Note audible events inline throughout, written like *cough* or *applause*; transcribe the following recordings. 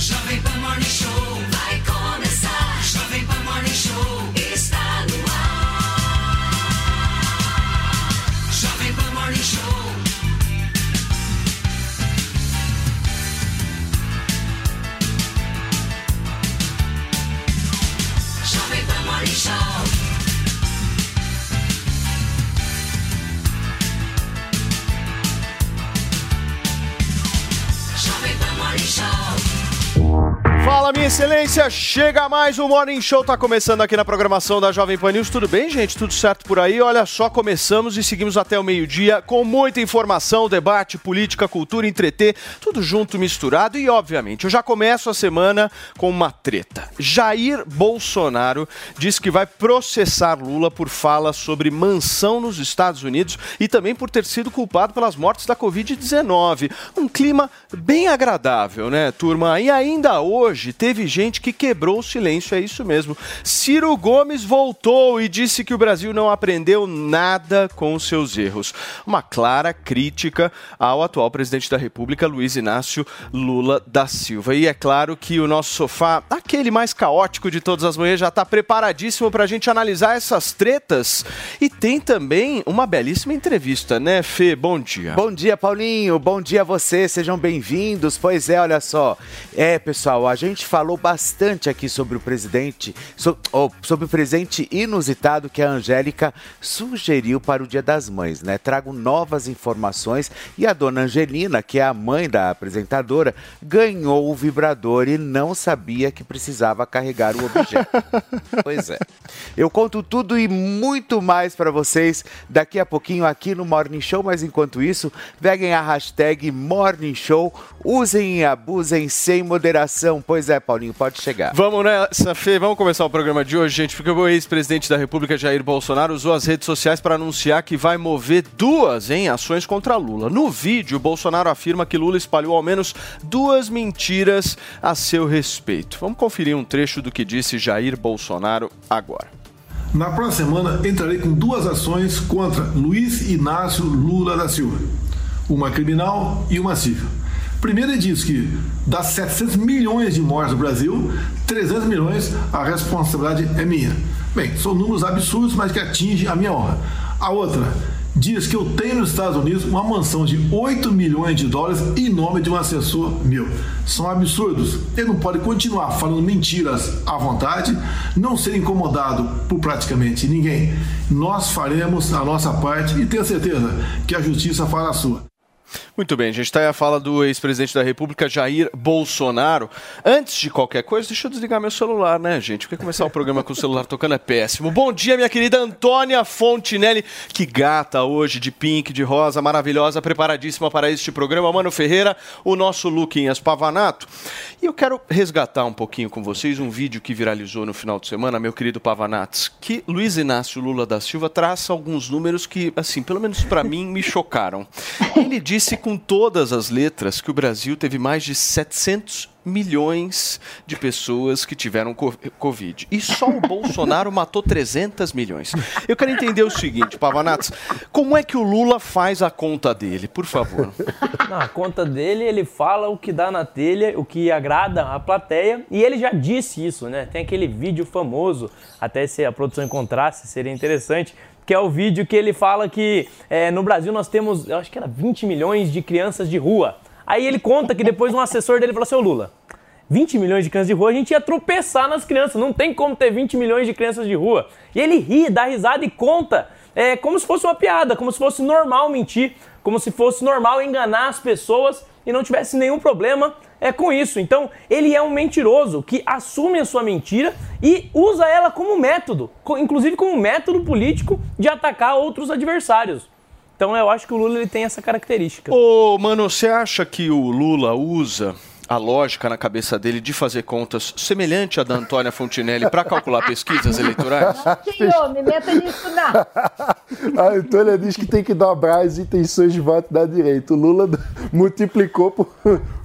Jovem Pan Morning Show Fala, minha excelência! Chega mais o Morning Show, tá começando aqui na programação da Jovem Pan News. Tudo bem, gente? Tudo certo por aí? Olha só, começamos e seguimos até o meio-dia com muita informação, debate, política, cultura, entreter, tudo junto, misturado e, obviamente, eu já começo a semana com uma treta. Jair Bolsonaro diz que vai processar Lula por fala sobre mansão nos Estados Unidos e também por ter sido culpado pelas mortes da Covid-19. Um clima bem agradável, né, turma? E ainda hoje teve gente que quebrou o silêncio, é isso mesmo. Ciro Gomes voltou e disse que o Brasil não aprendeu nada com seus erros. Uma clara crítica ao atual presidente da República, Luiz Inácio Lula da Silva. E é claro que o nosso sofá, aquele mais caótico de todas as manhãs, já está preparadíssimo para a gente analisar essas tretas. E tem também uma belíssima entrevista, né, Fê? Bom dia. Bom dia, Paulinho. Bom dia a você. Sejam bem-vindos. Pois é, olha só. É, pessoal, a gente falou bastante aqui sobre o presidente, so- oh, sobre o presente inusitado que a Angélica sugeriu para o Dia das Mães, né? Trago novas informações e a dona Angelina, que é a mãe da apresentadora, ganhou o vibrador e não sabia que precisava carregar o objeto. *laughs* Pois é. Eu conto tudo e muito mais para vocês daqui a pouquinho aqui no Morning Show, mas enquanto isso, peguem a hashtag Morning Show, usem e abusem sem moderação. Pois é, Paulinho, pode chegar. Vamos nessa, Fê. Vamos começar o programa de hoje, gente, porque o ex-presidente da República, Jair Bolsonaro, usou as redes sociais para anunciar que vai mover duas em ações contra Lula. No vídeo, Bolsonaro afirma que Lula espalhou ao menos duas mentiras a seu respeito. Vamos conferir um trecho do que disse Jair Bolsonaro agora. Na próxima semana entrarei com duas ações contra Luiz Inácio Lula da Silva, uma criminal e uma civil. Primeiro, ele diz que das 700 milhões de mortes no Brasil, 300 milhões a responsabilidade é minha. Bem, são números absurdos, mas que atingem a minha honra. A outra diz que eu tenho nos Estados Unidos uma mansão de 8 milhões de dólares em nome de um assessor meu. São absurdos. Ele não pode continuar falando mentiras à vontade, não ser incomodado por praticamente ninguém. Nós faremos a nossa parte e tenho certeza que a justiça fará a sua. Muito bem, gente está aí a fala do ex-presidente da República, Jair Bolsonaro. Antes de qualquer coisa, deixa eu desligar meu celular, né, gente? Porque começar o programa com o celular tocando é péssimo. Bom dia, minha querida Antônia Fontinelli. Que gata hoje, de pink, de rosa, maravilhosa, preparadíssima para este programa. Mano Ferreira, o nosso Luquinhas Pavanato. E eu quero resgatar um pouquinho com vocês um vídeo que viralizou no final de semana, meu querido Pavanatos, que Luiz Inácio Lula da Silva traça alguns números que, assim, pelo menos para mim, me chocaram. Ele disse com todas as letras que o Brasil teve mais de 700 milhões de pessoas que tiveram co- Covid. E só o Bolsonaro *laughs* matou 300 milhões. Eu quero entender o seguinte, Pavanatos, como é que o Lula faz a conta dele, por favor? Na conta dele, ele fala o que dá na telha, o que agrada a plateia, e ele já disse isso, né? Tem aquele vídeo famoso, até se a produção encontrasse, seria interessante, que é o vídeo que ele fala que é, no Brasil nós temos, eu acho que era 20 milhões de crianças de rua. Aí ele conta que depois um assessor dele falou assim, ô Lula, 20 milhões de crianças de rua, a gente ia tropeçar nas crianças, não tem como ter 20 milhões de crianças de rua. E ele ri, dá risada e conta é, como se fosse uma piada, como se fosse normal mentir, como se fosse normal enganar as pessoas e não tivesse nenhum problema é, com isso. Então, ele é um mentiroso que assume a sua mentira e usa ela como método, inclusive como método político de atacar outros adversários. Então, eu acho que o Lula ele tem essa característica. Ô, mano, você acha que o Lula usa a lógica na cabeça dele de fazer contas semelhante à da Antônia Fontinelli para calcular pesquisas eleitorais? Senhor, me meta nisso não. A Antônia diz que tem que dobrar as intenções de voto da direita. O Lula *laughs* multiplicou por,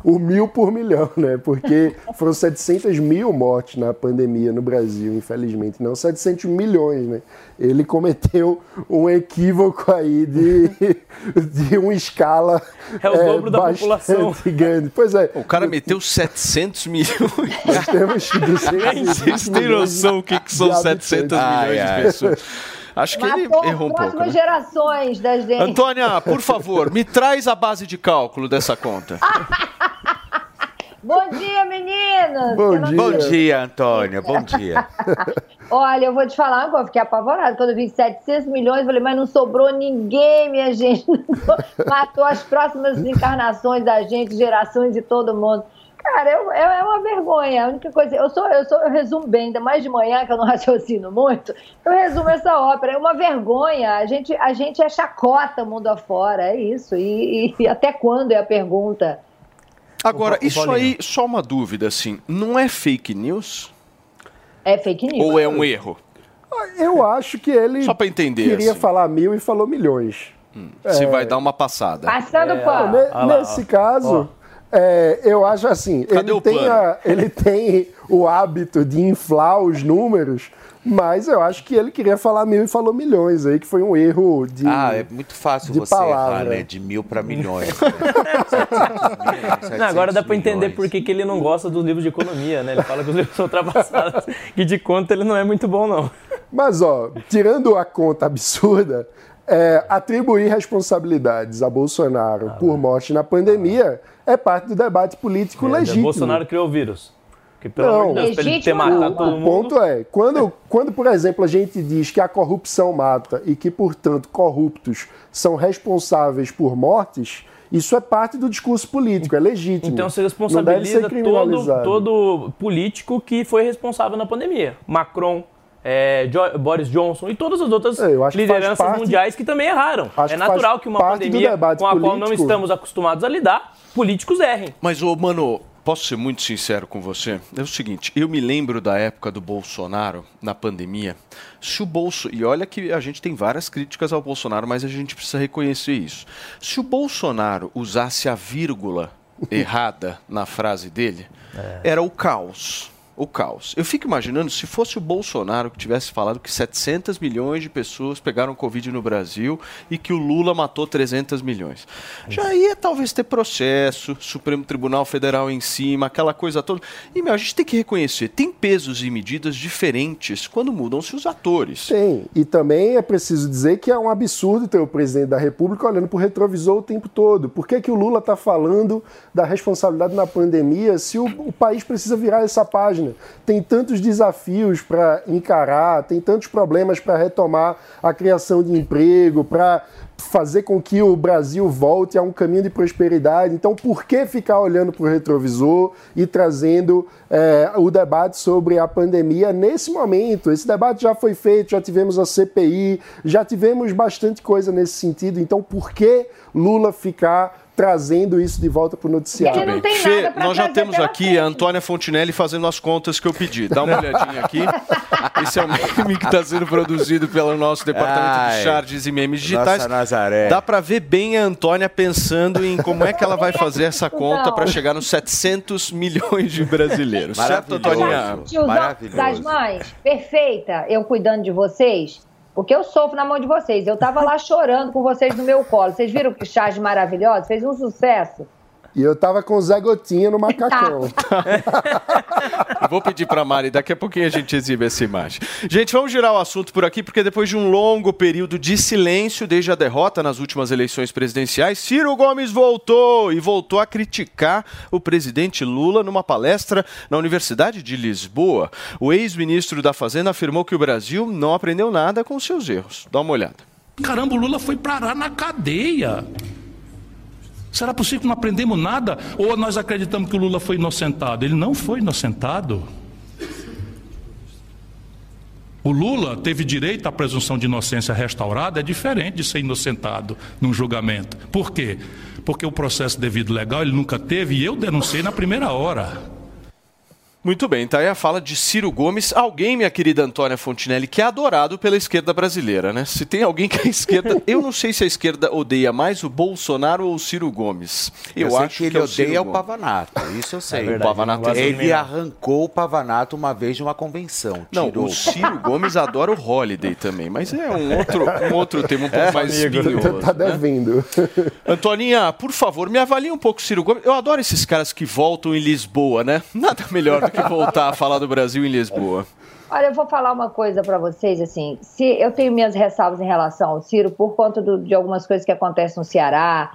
o mil por milhão, né? Porque foram 700 mil mortes na pandemia no Brasil, infelizmente. Não 700 milhões, né? Ele cometeu um equívoco aí de, *laughs* de uma escala É o dobro da bastante população. grande. Pois é. O cara meteu 700 milhões. *laughs* Nós temos 220 Vocês têm noção o que, que são de 700 habitantes. milhões Ai, ai. de pessoas? Acho que ele Matou errou um pouco. próximas Né? gerações da gente. Antônia, por *laughs* favor, me traz a base de cálculo dessa conta. *laughs* Bom dia, meninos! Bom dia. Bom dia, Antônia. Bom dia. *laughs* Olha, eu vou te falar coisa, fiquei apavorada. Quando eu vi 700 milhões, eu falei, mas não sobrou ninguém, minha gente. Matou as próximas encarnações da gente, gerações de todo mundo. Cara, eu, eu- é uma vergonha. A única coisa. Eu sou, eu sou, eu resumo bem, ainda mais de manhã, que eu não *laughs* raciocino muito. Eu resumo essa ópera. É uma vergonha. A gente, a gente é chacota mundo afora, é isso. E, e até quando é a pergunta? Agora, O isso Paulinho. aí, só uma dúvida, assim, não é fake news? É fake news. Ou é um erro? Eu acho que ele Só pra entender, queria assim. falar mil e falou milhões. Se vai dar uma passada. Passando É, pano. Ne- Ah lá, Nesse caso, é, eu acho assim, Cadê ele o tem, a- ele *laughs* tem o hábito de inflar os números, mas eu acho que ele queria falar mil e falou milhões aí, que foi um erro de. Ah, é muito fácil você errar, palavra. né? De mil para milhões. *laughs* né? 700 mil, Não, agora dá pra 700 entender por que, que ele não gosta dos livros de economia, né? Ele fala que os livros são ultrapassados, que *laughs* de conta ele não é muito bom, não. Mas, ó, tirando a conta absurda, é, atribuir responsabilidades a Bolsonaro por morte na pandemia é parte do debate político É, legítimo. Bolsonaro criou o vírus. Que pelo Não. amor de Deus, pra ele ter Legítimo matado todo O mundo. ponto é, quando, quando, por exemplo, a gente diz que a corrupção mata e que, portanto, corruptos são responsáveis por mortes, isso é parte do discurso político, é legítimo. Então deve responsabiliza ser todo, todo político que foi responsável na pandemia. Macron, é, Boris Johnson e todas as outras É, eu acho que lideranças parte- mundiais que também erraram. Acho é que natural que uma parte do pandemia debate com a qual não político. estamos acostumados a lidar, políticos errem. Mas, ô, mano, posso ser muito sincero com você? É o seguinte, eu me lembro da época do Bolsonaro, na pandemia. Se o Bolso... E olha que a gente tem várias críticas ao Bolsonaro, mas a gente precisa reconhecer isso. Se o Bolsonaro usasse a vírgula errada na frase dele, era o caos. O caos. Eu fico imaginando se fosse o Bolsonaro que tivesse falado que 700 milhões de pessoas pegaram Covid no Brasil e que o Lula matou 300 milhões. Já ia talvez ter processo, Supremo Tribunal Federal em cima, aquela coisa toda. E, meu, a gente tem que reconhecer, tem pesos e medidas diferentes quando mudam-se os atores. Tem. E também é preciso dizer que é um absurdo ter o presidente da República olhando para o retrovisor o tempo todo. Por que, que o Lula está falando da responsabilidade na pandemia se o, o país precisa virar essa página? Tem tantos desafios para encarar, tem tantos problemas para retomar a criação de emprego, para fazer com que o Brasil volte a um caminho de prosperidade. Então, por que ficar olhando para o retrovisor e trazendo é, o debate sobre a pandemia nesse momento? Esse debate já foi feito, já tivemos a CPI, já tivemos bastante coisa nesse sentido. Então, por que Lula ficar trazendo isso de volta para o noticiário? Tem Fê, nós já temos aqui frente. a Antônia Fontinelli fazendo as contas que eu pedi. Dá uma olhadinha aqui. *laughs* Esse é o meme que está sendo produzido pelo nosso departamento de Ai, charges e memes digitais. Nossa Nazaré. Dá pra ver bem a Antônia pensando em como é que ela vai fazer essa conta para chegar nos 700 milhões de brasileiros. Certo, Maravilhoso. Antônia? Tiozão Maravilhoso. das mães, perfeita, eu cuidando de vocês, porque eu sofro na mão de vocês. Eu tava lá chorando com vocês no meu colo. Vocês viram que charge maravilhosa? Fez um sucesso. E eu tava com o Zé Gotinha no macacão. Eu *laughs* Vou pedir pra Mari, daqui a pouquinho a gente exibe essa imagem. Gente, vamos girar o assunto por aqui, porque depois de um longo período de silêncio desde a derrota nas últimas eleições presidenciais, Ciro Gomes voltou e voltou a criticar o presidente Lula numa palestra na Universidade de Lisboa. O ex-ministro da Fazenda afirmou que o Brasil não aprendeu nada com seus erros. Dá uma olhada. Caramba, o Lula foi parar na cadeia. Será possível que não aprendemos nada? Ou nós acreditamos que o Lula foi inocentado? Ele não foi inocentado. O Lula teve direito à presunção de inocência restaurada, é diferente de ser inocentado num julgamento. Por quê? Porque o processo devido legal ele nunca teve e eu denunciei na primeira hora. Muito bem, tá aí a fala de Ciro Gomes, alguém, minha querida Antônia Fontinelli, que é adorado pela esquerda brasileira, né? Se tem alguém que a esquerda. *laughs* eu não sei se a esquerda odeia mais o Bolsonaro ou o Ciro Gomes. Eu, Eu, sei acho que ele é o odeia o Gomes. Pavanato, isso eu sei. É verdade, O Pavanato ele arrancou o Pavanato uma vez de uma convenção. Não, tirou. o Ciro Gomes adora o Holiday também, mas é um outro, um outro tema um pouco mais espinhoso. Tá né? devendo. *laughs* Antoninha, por favor, me avalie um pouco o Ciro Gomes. Eu adoro esses caras que voltam em Lisboa, né? Nada melhor do que voltar a falar do Brasil em Lisboa. Olha, eu vou falar uma coisa para vocês, assim, se eu tenho minhas ressalvas em relação ao Ciro por conta do- de algumas coisas que acontecem no Ceará,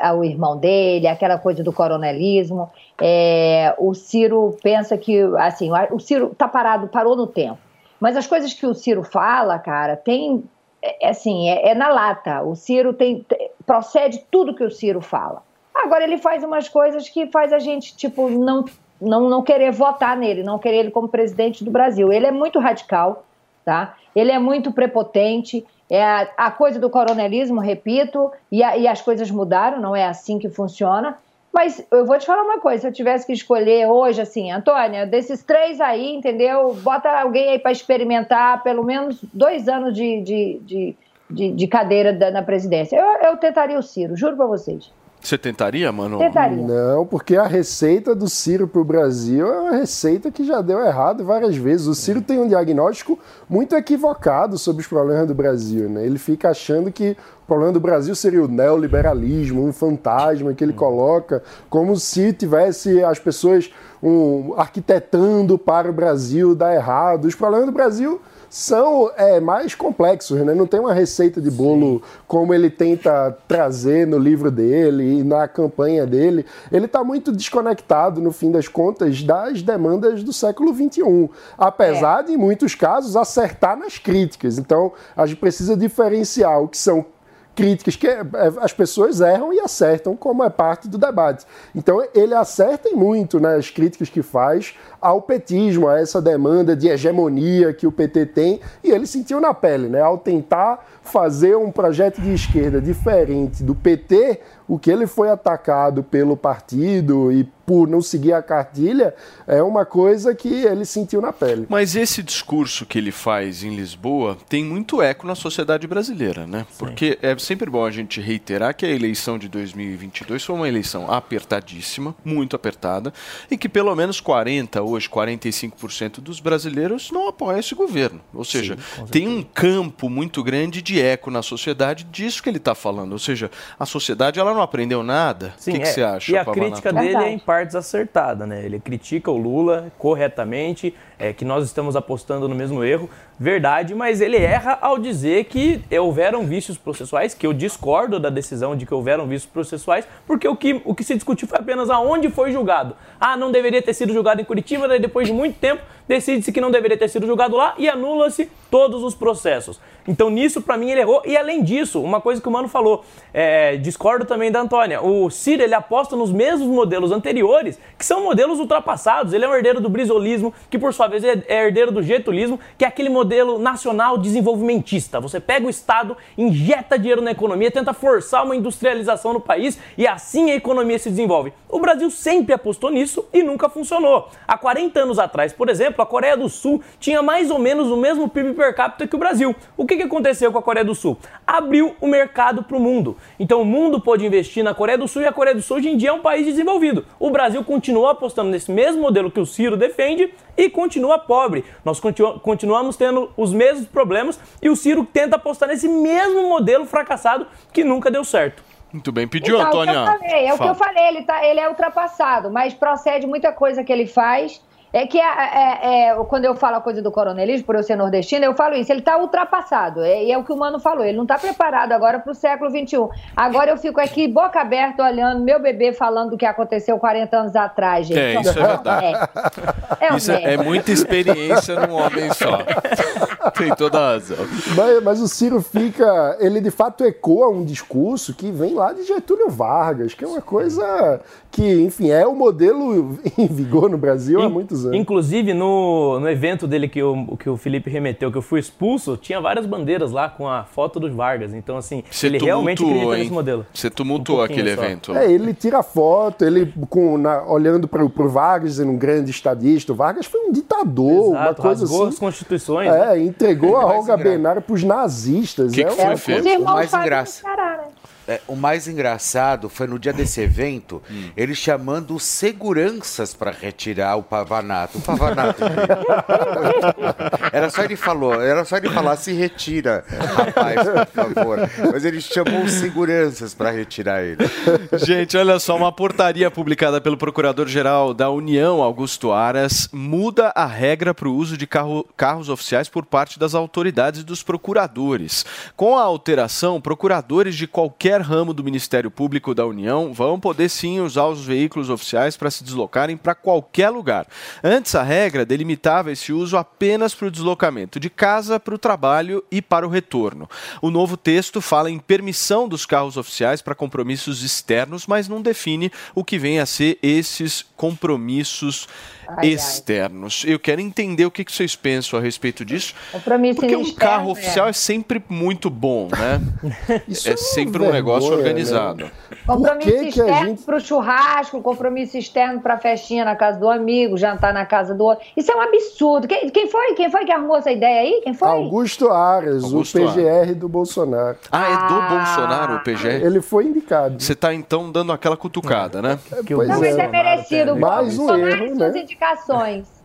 ao irmão dele, aquela coisa do coronelismo. É, o Ciro pensa que, assim, o Ciro tá parado, parou no tempo. Mas as coisas que o Ciro fala, cara, tem, é, é assim, é, é na lata. O Ciro tem, te- procede tudo que o Ciro fala. Agora ele faz umas coisas que faz a gente, tipo, não, não, não querer votar nele, não querer ele como presidente do Brasil. Ele é muito radical, tá? Ele é muito prepotente. É a, a coisa do coronelismo, repito, e, a- e as coisas mudaram, não é assim que funciona. Mas eu vou te falar uma coisa, se eu tivesse que escolher hoje, assim, Antônia, desses três aí, entendeu? Bota alguém aí para experimentar pelo menos dois anos de, de, de, de, de cadeira da- na presidência. Eu, eu tentaria o Ciro, juro para vocês. Você tentaria, mano? Tentaria. Não, porque a receita do Ciro para o Brasil é uma receita que já deu errado várias vezes. O Ciro tem um diagnóstico muito equivocado sobre os problemas do Brasil. Né? Ele fica achando que o problema do Brasil seria o neoliberalismo, um fantasma que ele coloca, como se tivesse as pessoas um, arquitetando para o Brasil dar errado. Os problemas do Brasil são é, mais complexos, né? Não tem uma receita de bolo como ele tenta trazer no livro dele e na campanha dele. Ele está muito desconectado, no fim das contas, das demandas do século XXI. Apesar de, em muitos casos, acertar nas críticas. Então, a gente precisa diferenciar o que são críticas que é, é, as pessoas erram e acertam, como é parte do debate. Então ele acerta muito nas críticas que faz ao petismo, a essa demanda de hegemonia que o PT tem, e ele sentiu na pele, né? Ao tentar fazer um projeto de esquerda diferente do PT, o que ele foi atacado pelo partido e por não seguir a cartilha é uma coisa que ele sentiu na pele. Mas esse discurso que ele faz em Lisboa tem muito eco na sociedade brasileira, né? Porque é sempre bom a gente reiterar que a eleição de 2022 foi uma eleição apertadíssima, muito apertada, e que pelo menos 40, hoje 45% dos brasileiros não apoiam esse governo. Ou seja, tem um campo muito grande de eco na sociedade disso que ele está falando. Ou seja, a sociedade ela não aprendeu nada. o que, que é. você acha, E a Pavanato? crítica dele é em partes acertada, né? Ele critica o Lula corretamente, é, que nós estamos apostando no mesmo erro, verdade, mas ele erra ao dizer que houveram vícios processuais, que eu discordo da decisão de que houveram vícios processuais, porque o que, o que se discutiu foi apenas aonde foi julgado. Ah, não deveria ter sido julgado em Curitiba, daí depois de muito tempo decide-se que não deveria ter sido julgado lá e anula-se todos os processos. Então nisso, para mim, ele errou. E além disso, uma coisa que o Mano falou, é, discordo também da Antônia, o Ciro, ele aposta nos mesmos modelos anteriores, que são modelos ultrapassados. Ele é um herdeiro do brisolismo, que por sua vez é é herdeiro do getulismo, que é aquele modelo nacional desenvolvimentista. Você pega o Estado, injeta dinheiro na economia, tenta forçar uma industrialização no país e assim a economia se desenvolve. O Brasil sempre apostou nisso e nunca funcionou. Há 40 anos atrás, por exemplo, a Coreia do Sul tinha mais ou menos o mesmo PIB per capita que o Brasil. O que, aconteceu com a Coreia do Sul? Abriu o mercado para o mundo. Então o mundo pôde investir na Coreia do Sul e a Coreia do Sul hoje em dia é um país desenvolvido. O Brasil continua apostando nesse mesmo modelo que o Ciro defende e continua pobre. Nós continu- continuamos tendo os mesmos problemas e o Ciro tenta apostar nesse mesmo modelo fracassado que nunca deu certo. Muito bem, pediu, Então, Antônia? É o que eu falei, é o que eu falei, ele, tá, ele é ultrapassado, mas procede muita coisa que ele faz. É que é, é- é- quando eu falo a coisa do coronelismo, por eu ser nordestina, eu falo isso, ele está ultrapassado. É, e é o que o Mano falou, ele não está preparado agora para o século XXI. Agora eu fico aqui, boca aberta, olhando meu bebê falando do que aconteceu 40 anos atrás, gente. É, isso é verdade. *laughs* É, é um Isso é, muita experiência num homem só. *laughs* Tem toda a razão. Mas, mas o Ciro fica. Ele de fato ecoa um discurso que vem lá de Getúlio Vargas, que é uma coisa que, enfim, é o modelo em vigor no Brasil há In- muitos anos. Inclusive, no, no evento dele que o, que o Felipe remeteu, que eu fui expulso, tinha várias bandeiras lá com a foto dos Vargas. Então, assim, Você ele realmente acredita hein? nesse modelo. Você tumultuou Um aquele só. evento. É, ele tira foto, ele com, na- olhando para o Vargas, dizendo um grande estadista. O Vargas foi um ditador, uma Exato, coisa rasgou assim. as constituições. né? É, entregou a Olga Benário para os nazistas. Que que é foi, uma Fê? Os coisa- irmãos mais né? É, o mais engraçado foi no dia desse evento, ele chamando os seguranças para retirar o Pavanato. O Pavanato. era só ele falou, era só ele falar se retira, rapaz, por favor. Mas ele chamou os seguranças para retirar ele. Gente, olha só, uma portaria publicada pelo Procurador-Geral da União, Augusto Aras, muda a regra para o uso de carro- carros oficiais por parte das autoridades e dos procuradores. Com a alteração, procuradores de qualquer ramo do Ministério Público da União vão poder sim usar os veículos oficiais para se deslocarem para qualquer lugar. Antes, a regra delimitava esse uso apenas para o deslocamento de casa para o trabalho e para o retorno. O novo texto fala em permissão dos carros oficiais para compromissos externos, mas não define o que vem a ser esses compromissos Ai, ai. externos. Eu quero entender o que que vocês pensam a respeito disso. Compromisso Porque um externo, carro é. oficial é sempre muito bom, né? *laughs* Isso É uma sempre um negócio vergonha, organizado. né? Compromisso que que a externo gente- para o churrasco, compromisso externo para festinha na casa do amigo, jantar na casa do outro. Isso é um absurdo. Quem, quem foi? Quem foi que arrumou essa ideia aí? Quem foi? Augusto Aras, Augusto o PGR do Bolsonaro. Ah, é do Ah. Bolsonaro o PG? Ele foi indicado. Você tá então dando aquela cutucada, né? Que o Pois Não, mas é merecido. Mais um Bolsonaro erro, e né? Indicações.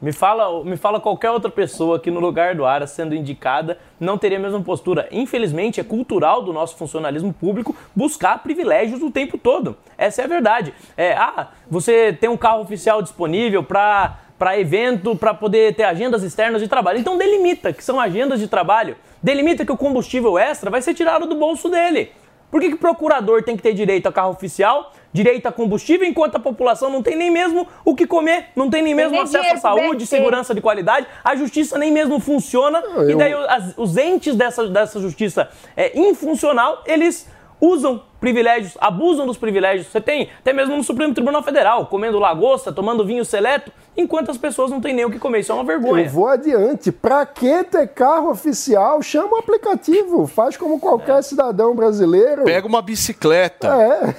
Me fala, me fala qualquer outra pessoa que no lugar do Aras sendo indicada não teria a mesma postura. Infelizmente, é cultural do nosso funcionalismo público buscar privilégios o tempo todo. Essa é a verdade. É, ah, você tem um carro oficial disponível para para evento, para poder ter agendas externas de trabalho. Então delimita que são agendas de trabalho. Delimita que o combustível extra vai ser tirado do bolso dele. Por que, que procurador tem que ter direito a carro oficial, direito a combustível, enquanto a população não tem nem mesmo o que comer, não tem nem mesmo nem acesso à saúde, segurança de qualidade, a justiça nem mesmo funciona, e eu- daí as- os entes dessa, dessa justiça é, infuncional, eles usam privilégios, abusam dos privilégios. Você tem, até mesmo no Supremo Tribunal Federal, comendo lagosta, tomando vinho seleto, enquanto as pessoas não têm nem o que comer. Isso é uma vergonha. Eu vou adiante. Pra que ter carro oficial? Chama o aplicativo. Faz como qualquer cidadão brasileiro. Pega uma bicicleta,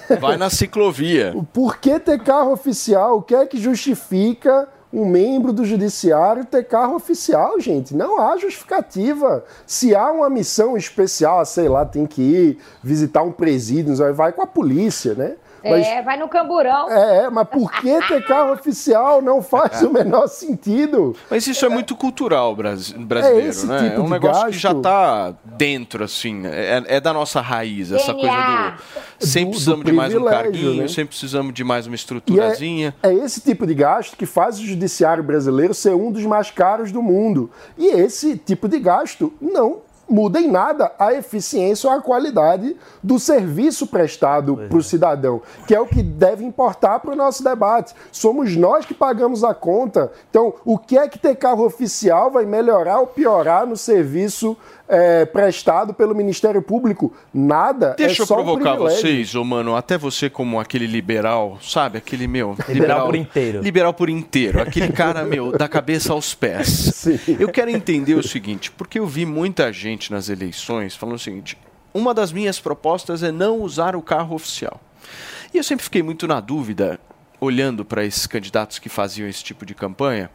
É. vai na ciclovia. Por que ter carro oficial? O que é que justifica um membro do judiciário ter carro oficial, gente? Não há justificativa. Se há uma missão especial, sei lá, tem que ir visitar um presídio, vai com a polícia, né? Mas- É, vai no camburão. É, é, mas por que ter carro oficial não faz o menor sentido? Mas isso é muito cultural brasi- brasileiro, É esse né? tipo é um de negócio que gasto. já tá dentro, assim. É, é da nossa raiz, essa DNA. coisa do. Sempre Do- precisamos do de mais um carguinho, né? sempre precisamos de mais uma E estruturazinha. é, é esse tipo de gasto que faz o judiciário brasileiro ser um dos mais caros do mundo. E esse tipo de gasto não muda em nada a eficiência ou a qualidade do serviço prestado para o cidadão, que é o que deve importar para o nosso debate. Somos nós que pagamos a conta. Então, o que é que ter carro oficial vai melhorar ou piorar no serviço eh, prestado pelo Ministério Público? Nada. Deixa é eu só um provocar privilégio. vocês, ô mano, até você como aquele liberal, sabe? Aquele meu. Liberal por inteiro. Liberal por inteiro. Aquele cara, meu, da cabeça aos pés. *laughs* Sim. Eu quero entender o seguinte, porque eu vi muita gente nas eleições falando o seguinte: uma das minhas propostas é não usar o carro oficial. E eu sempre fiquei muito na dúvida, olhando para esses candidatos que faziam esse tipo de campanha,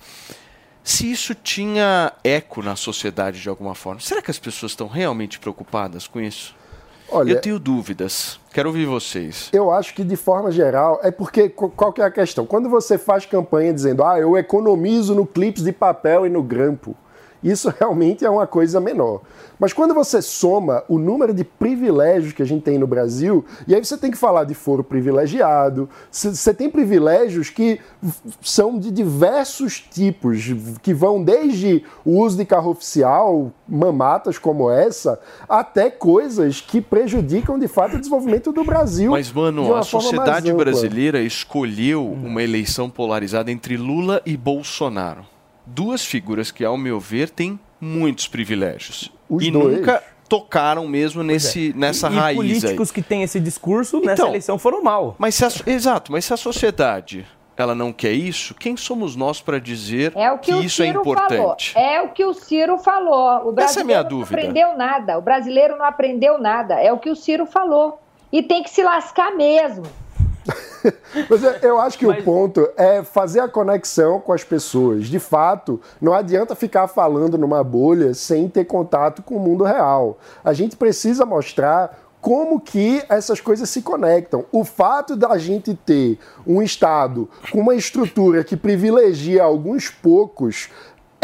se isso tinha eco na sociedade de alguma forma. Será que as pessoas estão realmente preocupadas com isso? Olha, Eu tenho dúvidas. Quero ouvir vocês. Eu acho que de forma geral é porque qu- qual que é a questão? Quando você faz campanha dizendo, ah, eu economizo no clips de papel e no grampo, isso realmente é uma coisa menor. Mas quando você soma o número de privilégios que a gente tem no Brasil, e aí você tem que falar de foro privilegiado, você tem privilégios que são de diversos tipos, que vão desde o uso de carro oficial, mamatas como essa, até coisas que prejudicam de fato o desenvolvimento do Brasil. Mas, mano, a sociedade brasileira escolheu uma eleição polarizada entre Lula e Bolsonaro. Duas figuras que, ao meu ver, têm muitos privilégios. Os e dois. nunca tocaram mesmo nesse, nessa é. e, raiz E políticos aí. que têm esse discurso nessa Então, eleição foram mal. Mas se a, exato, mas se a sociedade ela não quer isso, quem somos nós para dizer É o que, o isso é importante? falou. É o que o Ciro falou. O brasileiro Essa é a minha não dúvida. aprendeu nada. O brasileiro não aprendeu nada. É o que o Ciro falou. E tem que se lascar mesmo. *laughs* Mas eu- acho que Mas- o ponto é fazer a conexão com as pessoas. De fato, não adianta ficar falando numa bolha sem ter contato com o mundo real. A gente precisa mostrar como que essas coisas se conectam. O fato da gente ter um Estado com uma estrutura que privilegia alguns poucos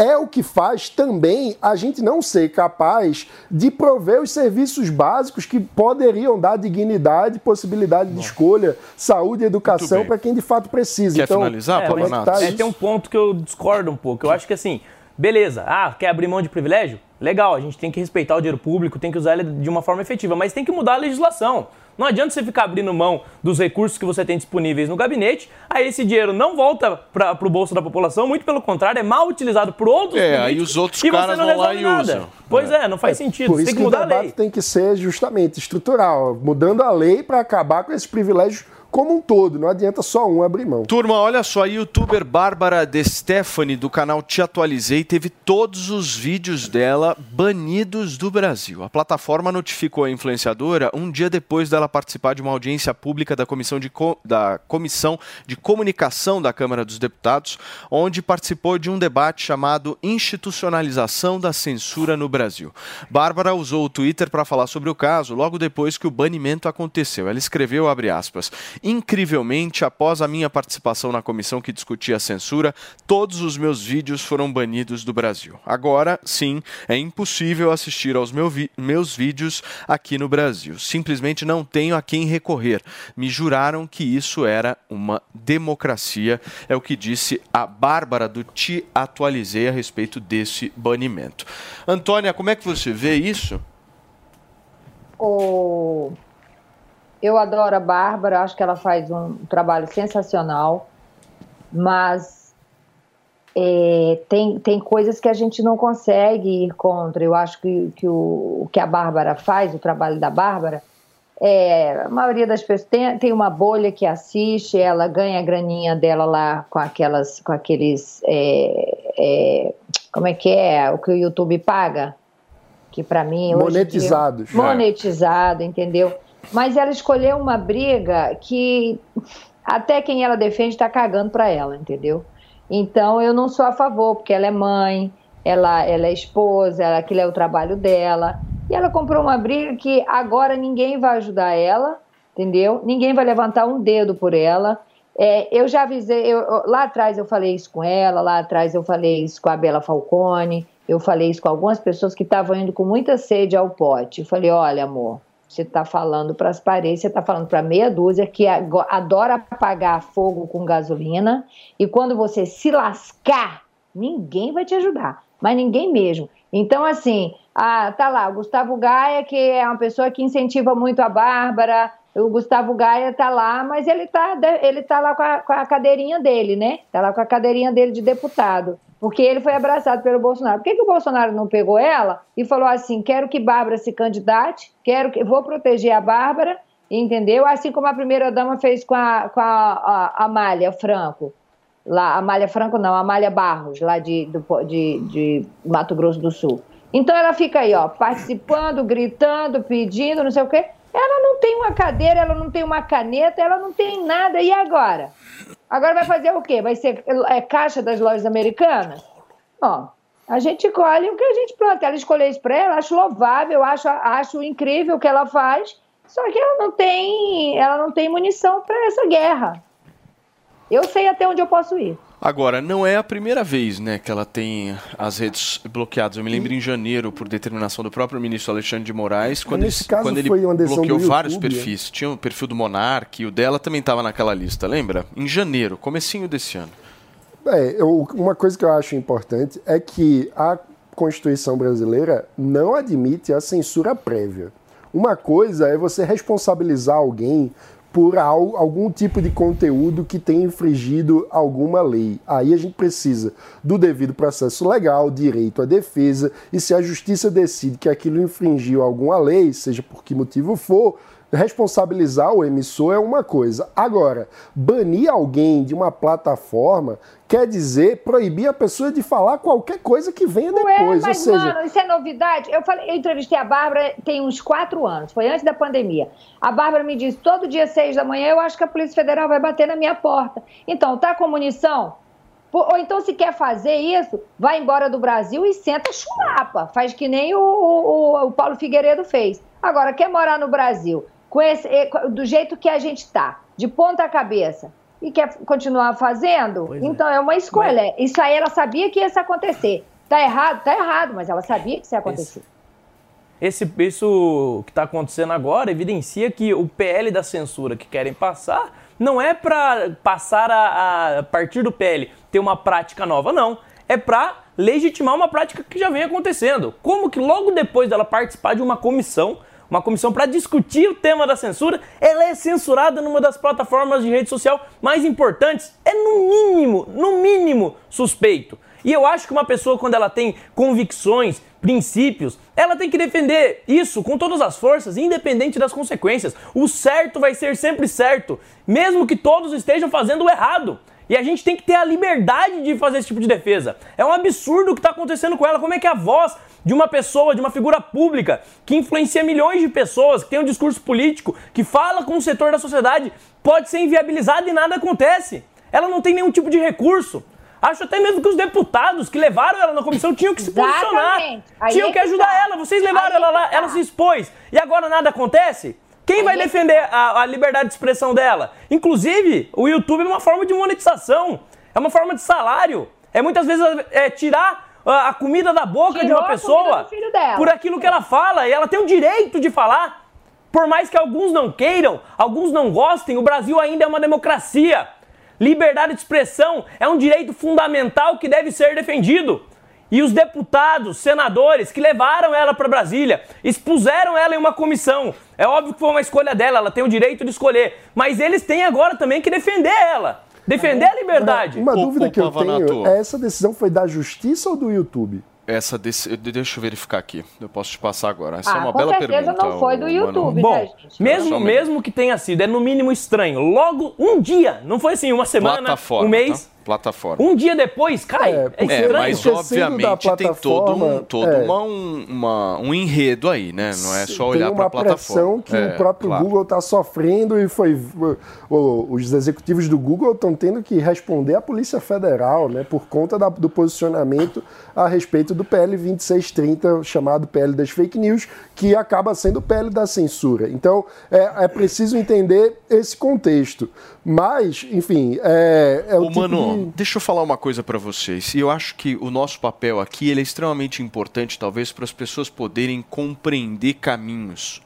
é o que faz também a gente não ser capaz de prover os serviços básicos que poderiam dar dignidade, possibilidade de escolha, saúde e educação para quem de fato precisa. Quer então, finalizar, É, Paulo mas Nato? tá É, tem um ponto que eu discordo um pouco. Eu acho que assim, beleza, ah, quer abrir mão de privilégio? Legal, a gente tem que respeitar o dinheiro público, tem que usar ele de uma forma efetiva, mas tem que mudar a legislação. Não adianta você ficar abrindo mão dos recursos que você tem disponíveis no gabinete, aí esse dinheiro não volta para o bolso da população, muito pelo contrário, é mal utilizado por outros É, aí os outros caras não vão lá e nada. usam. Pois é, não faz sentido, Por isso tem que, que o mudar a debate lei. tem que ser justamente estrutural, mudando a lei para acabar com esses privilégios como um todo. Não adianta só um abrir mão. Turma, olha só, a youtuber Bárbara De Stefani do canal Te Atualizei teve todos os vídeos dela banidos do Brasil. A plataforma notificou a influenciadora um dia depois dela participar de uma audiência pública da Comissão de, Co- da Comissão de Comunicação da Câmara dos Deputados, onde participou de um debate chamado Institucionalização da Censura no Brasil. Bárbara usou o Twitter para falar sobre o caso logo depois que o banimento aconteceu. Ela escreveu, abre aspas, incrivelmente, após a minha participação na comissão que discutia a censura, todos os meus vídeos foram banidos do Brasil. Agora, sim, é impossível assistir aos meu meus vídeos aqui no Brasil. Simplesmente não tenho a quem recorrer. Me juraram que isso era uma democracia, é o que disse a Bárbara do Te Atualizei a respeito desse banimento. Antônia, como é que você vê isso? O... Eu adoro a Bárbara, acho que ela faz um trabalho sensacional, mas é, tem, tem coisas que a gente não consegue ir contra. Eu acho que, que o, o que a Bárbara faz, o trabalho da Bárbara, é, a maioria das pessoas tem, tem uma bolha que assiste, ela ganha a graninha dela lá com aquelas, com aqueles, é, é, como é que é, o que o YouTube paga? Que para mim Monetizados. monetizado, entendeu? Mas ela escolheu uma briga que até quem ela defende está cagando para ela, entendeu? Então eu não sou a favor, porque ela é mãe, ela, ela é esposa, ela, aquilo é o trabalho dela. E ela comprou uma briga que agora ninguém vai ajudar ela, entendeu? Ninguém vai levantar um dedo por ela. É, eu já avisei, eu- lá atrás eu falei isso com ela, lá atrás eu falei isso com a Bela Falcone, eu falei isso com algumas pessoas que estavam indo com muita sede ao pote. Eu falei: olha, amor, você está falando para as paredes, você está falando para meia dúzia que adora apagar fogo com gasolina, e quando você se lascar, ninguém vai te ajudar, mas ninguém mesmo. Então, assim, ah, tá lá, o Gustavo Gaia, que é uma pessoa que incentiva muito a Bárbara, o Gustavo Gaia tá lá, mas ele tá, ele tá lá com a, com a cadeirinha dele, né? Tá lá com a cadeirinha dele de deputado. Porque ele foi abraçado pelo Bolsonaro. Por que, que o Bolsonaro não pegou ela e falou assim: quero que Bárbara se candidate, quero que vou proteger a Bárbara, entendeu? Assim como a primeira dama fez com a, com a, a Amália Franco. Lá, Amália Franco não, Amália Barros, lá de, do, de, de Mato Grosso do Sul. Então ela fica aí, ó, participando, gritando, pedindo, não sei o quê. Ela não tem uma cadeira, ela não tem uma caneta, ela não tem nada. E agora? Agora vai fazer o quê? Vai ser é, caixa das lojas americanas? Ó, a gente colhe o que a gente planta. Ela escolheu isso para ela, acho louvável, acho, acho incrível o que ela faz. Só que ela não tem, ela não tem munição para essa guerra. Eu sei até onde eu posso ir. Agora, não é a primeira vez né, que ela tem as redes bloqueadas. Eu me lembro em janeiro, por determinação do próprio ministro Alexandre de Moraes, quando, ele, quando ele bloqueou vários YouTube, perfis. Tinha o perfil do Monark e o dela também estava naquela lista, lembra? Em janeiro, comecinho desse ano. É, eu- uma coisa que eu acho importante é que a Constituição brasileira não admite a censura prévia. Uma coisa é você responsabilizar alguém por al- algum tipo de conteúdo que tenha infringido alguma lei. Aí a gente precisa do devido processo legal, direito à defesa, e se a justiça decide que aquilo infringiu alguma lei, seja por que motivo for, responsabilizar o emissor é uma coisa. Agora, banir alguém de uma plataforma quer dizer proibir a pessoa de falar qualquer coisa que venha Ué, depois. mas, Ou seja, mano, isso é novidade. Eu, falei, eu entrevistei a Bárbara tem uns quatro anos, foi antes da pandemia. A Bárbara me disse, todo dia seis da manhã, eu acho que a Polícia Federal vai bater na minha porta. Então, tá com munição? Ou então, se quer fazer isso, vai embora do Brasil e senta chulapa. Faz que nem o, o- o Paulo Figueiredo fez. Agora, quer morar no Brasil esse- eh, do jeito que a gente tá, de ponta cabeça, e quer continuar fazendo, Pois é. então é uma escolha. Isso aí ela sabia que ia acontecer. Tá errado? Tá errado, mas ela sabia que isso ia acontecer. Esse, isso que está acontecendo agora evidencia que o PL da censura que querem passar não é para passar a, a partir do PL ter uma prática nova, não. É para legitimar uma prática que já vem acontecendo. Como que logo depois dela participar de uma comissão, uma comissão para discutir o tema da censura, ela é censurada numa das plataformas de rede social mais importantes? É no mínimo, no mínimo suspeito. E eu acho que uma pessoa, quando ela tem convicções, princípios, ela tem que defender isso com todas as forças, independente das consequências. O certo vai ser sempre certo, mesmo que todos estejam fazendo o errado. E a gente tem que ter a liberdade de fazer esse tipo de defesa. É um absurdo o que está acontecendo com ela. Como é que a voz de uma pessoa, de uma figura pública, que influencia milhões de pessoas, que tem um discurso político, que fala com o setor da sociedade, pode ser inviabilizada e nada acontece? Ela não tem nenhum tipo de recurso. Acho até mesmo que os deputados que levaram ela na comissão tinham que se posicionar. Tinham é que ajudar tá. ela. Vocês levaram ela é lá, que tá. ela se expôs. E agora nada acontece? Quem vai defender a, a liberdade de expressão dela? Inclusive, o YouTube é uma forma de monetização. É uma forma de salário. É muitas vezes é, tirar a, a comida da boca de Tirou uma a comida pessoa por aquilo que ela fala. E ela tem o direito de falar. Por mais que alguns não queiram, alguns não gostem, o Brasil ainda é uma democracia. Liberdade de expressão é um direito fundamental que deve ser defendido. E os deputados, senadores que levaram ela para Brasília, expuseram ela em uma comissão. É óbvio que foi uma escolha dela, ela tem o direito de escolher. Mas eles têm agora também que defender ela. Defender a liberdade. uma Ô, dúvida que eu tenho é essa decisão foi da justiça ou do YouTube? Essa desse... Deixa eu verificar aqui. Eu posso te passar agora. Essa Ah, é uma com bela certeza pergunta. não foi do YouTube. Mano. Bom, né, gente? mesmo, um mesmo que tenha sido, é no mínimo estranho. Logo, um dia, não foi assim, uma semana, Plataforma. um mês, tá? Plataforma. um dia depois, cai. É, É, É, mas obviamente tem todo um, todo é. uma, um, uma- um enredo aí, né? Não é só olhar Tem para uma a plataforma. pressão que É, o próprio claro. Google está sofrendo e foi os executivos do Google estão tendo que responder à Polícia Federal, né, por conta da- do posicionamento a respeito do PL 2630, chamado PL das fake news, que acaba sendo o PL da censura. Então é, é preciso entender esse contexto. Mas, enfim, é, é o Ô, tipo mano, de... deixa eu falar uma coisa pra vocês. E eu acho que o nosso papel aqui ele é extremamente importante, talvez, para as pessoas poderem compreender caminhos.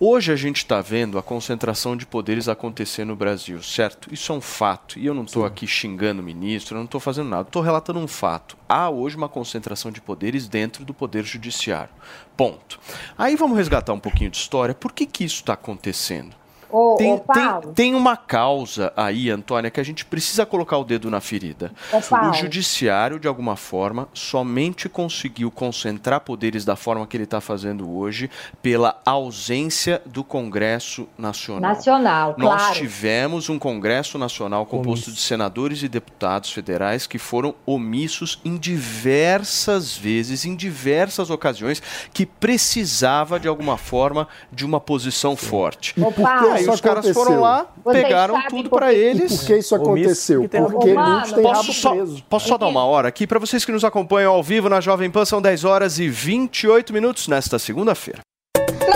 Hoje a gente está vendo a concentração de poderes acontecer no Brasil, certo? Isso é um fato. E eu não estou aqui xingando o ministro, eu não estou fazendo nada. Estou relatando um fato. Há hoje uma concentração de poderes dentro do Poder Judiciário. Ponto. Aí vamos resgatar um pouquinho de história. Por que, que isso está acontecendo? Ô, Tem, ô, Paulo, tem, tem uma causa aí, Antônia, que a gente precisa colocar o dedo na ferida. Ô. O judiciário, de alguma forma, somente conseguiu concentrar poderes da forma que ele está fazendo hoje pela ausência do Congresso Nacional. nacional, Nós claro. tivemos um Congresso Nacional composto de senadores e deputados federais que foram omissos em diversas vezes, em diversas ocasiões, que precisava, de alguma forma, de uma posição forte. Ô, que Paulo, Aí isso os caras aconteceu? foram lá, Vocês pegaram tudo para E eles. por que isso aconteceu? tem Porque muitos têm Mano, rabo Posso só, preso. posso só dar uma hora aqui para vocês que nos acompanham ao vivo na Jovem Pan, são 10 horas e 28 minutos nesta segunda-feira.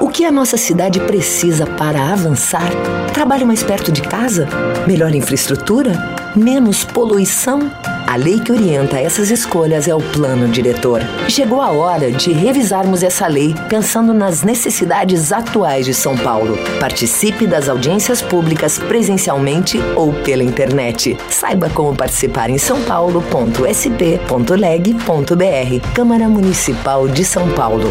O que a nossa cidade precisa para avançar? Trabalho mais perto de casa? Melhor infraestrutura? Menos poluição? A lei que orienta essas escolhas é o Plano Diretor. Chegou a hora de revisarmos essa lei pensando nas necessidades atuais de São Paulo. Participe das audiências públicas presencialmente ou pela internet. Saiba como participar em sãopaulo.sp.leg.br. Câmara Municipal de São Paulo.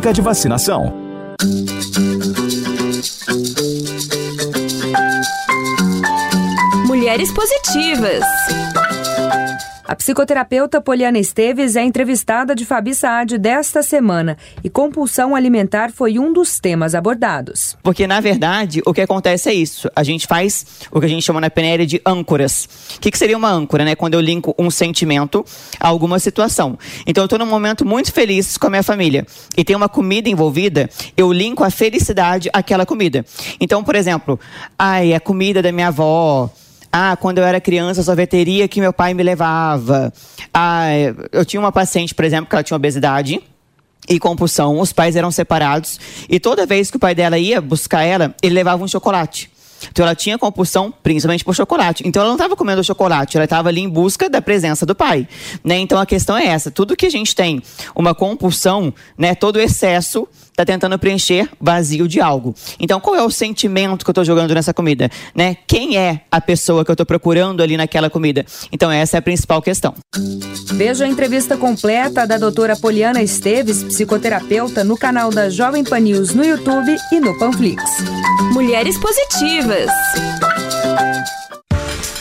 de Vacinação. Mulheres Positivas. A psicoterapeuta Poliana Esteves é entrevistada de Fabi Saad desta semana e compulsão alimentar foi um dos temas abordados. Porque, na verdade, o que acontece é isso. A gente faz o que a gente chama na PNL de âncoras. O que, que seria uma âncora, né? Quando eu linko um sentimento a alguma situação. Então, eu estou num momento muito feliz com a minha família e tem uma comida envolvida, eu linko a felicidade àquela comida. Então, por exemplo, ai, a comida da minha avó, ah, quando eu era criança, a sorveteria que meu pai me levava. Ah, eu tinha uma paciente, por exemplo, que ela tinha obesidade e compulsão. Os pais eram separados. E toda vez que o pai dela ia buscar ela, ele levava um chocolate. Então ela tinha compulsão principalmente por chocolate. Então ela não estava comendo chocolate, ela estava ali em busca da presença do pai. Né? Então a questão é essa: tudo que a gente tem uma compulsão, né, todo excesso está tentando preencher vazio de algo. Então, qual é o sentimento que eu estou jogando nessa comida? Né? Quem é a pessoa que eu estou procurando ali naquela comida? Então, essa é a principal questão. Veja a entrevista completa da doutora Poliana Esteves, psicoterapeuta, no canal da Jovem Pan News no YouTube e no Panflix. Mulheres Positivas.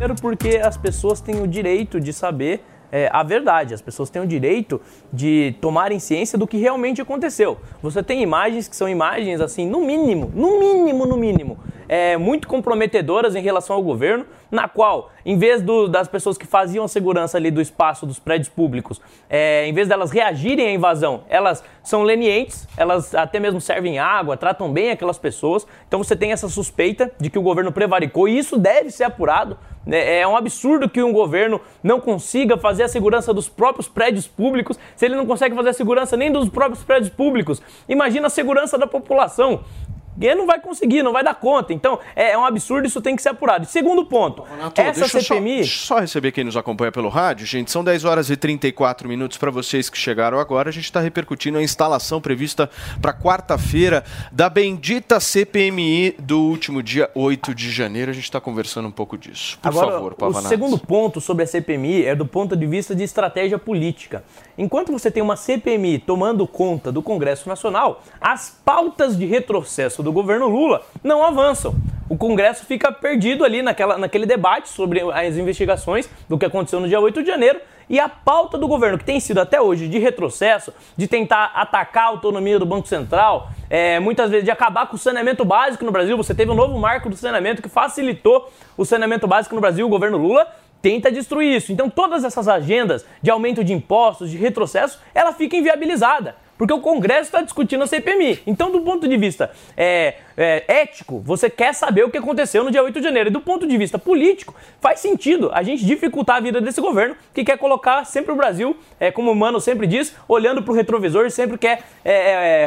Primeiro porque as pessoas têm o direito de saber é, a verdade. As pessoas têm o direito de tomarem ciência do que realmente aconteceu. Você tem imagens que são imagens, assim, no mínimo, no mínimo, no mínimo, é, muito comprometedoras em relação ao governo, na qual, em vez do, das pessoas que faziam a segurança ali do espaço dos prédios públicos, é, em vez delas reagirem à invasão, elas são lenientes, elas até mesmo servem água, tratam bem aquelas pessoas. Então você tem essa suspeita de que o governo prevaricou e isso deve ser apurado. Né? É um absurdo que um governo não consiga fazer a segurança dos próprios prédios públicos, se ele não consegue fazer a segurança nem dos próprios prédios públicos. Imagina a segurança da população Porque não vai conseguir, não vai dar conta. Então, é, é um absurdo, isso tem que ser apurado. Segundo ponto, Renato, essa só- CPMI... deixa eu só receber quem nos acompanha pelo rádio, gente. São 10 horas e 34 minutos para vocês que chegaram agora. A gente está repercutindo a instalação prevista para quarta-feira da bendita CPMI do último dia 8 de janeiro. A gente está conversando um pouco disso. Por Agora, favor, o Pavanato. segundo ponto sobre a CPMI é do ponto de vista de estratégia política. Enquanto você tem uma CPMI tomando conta do Congresso Nacional, as pautas de retrocesso do governo Lula não avançam. O Congresso fica perdido ali naquela, naquele debate sobre as investigações do que aconteceu no dia 8 de janeiro e a pauta do governo, que tem sido até hoje de retrocesso, de tentar atacar a autonomia do Banco Central, é, muitas vezes de acabar com o saneamento básico no Brasil. Você teve um novo marco do saneamento que facilitou o saneamento básico no Brasil. O governo Lula tenta destruir isso. Então, todas essas agendas de aumento de impostos, de retrocesso, ela fica inviabilizada. Porque o Congresso está discutindo a CPMI. Então, do ponto de vista é, é, ético, você quer saber o que aconteceu no dia 8 de janeiro. E do ponto de vista político, faz sentido a gente dificultar a vida desse governo que quer colocar sempre o Brasil, é, como o Mano sempre diz, olhando para o retrovisor e sempre quer é,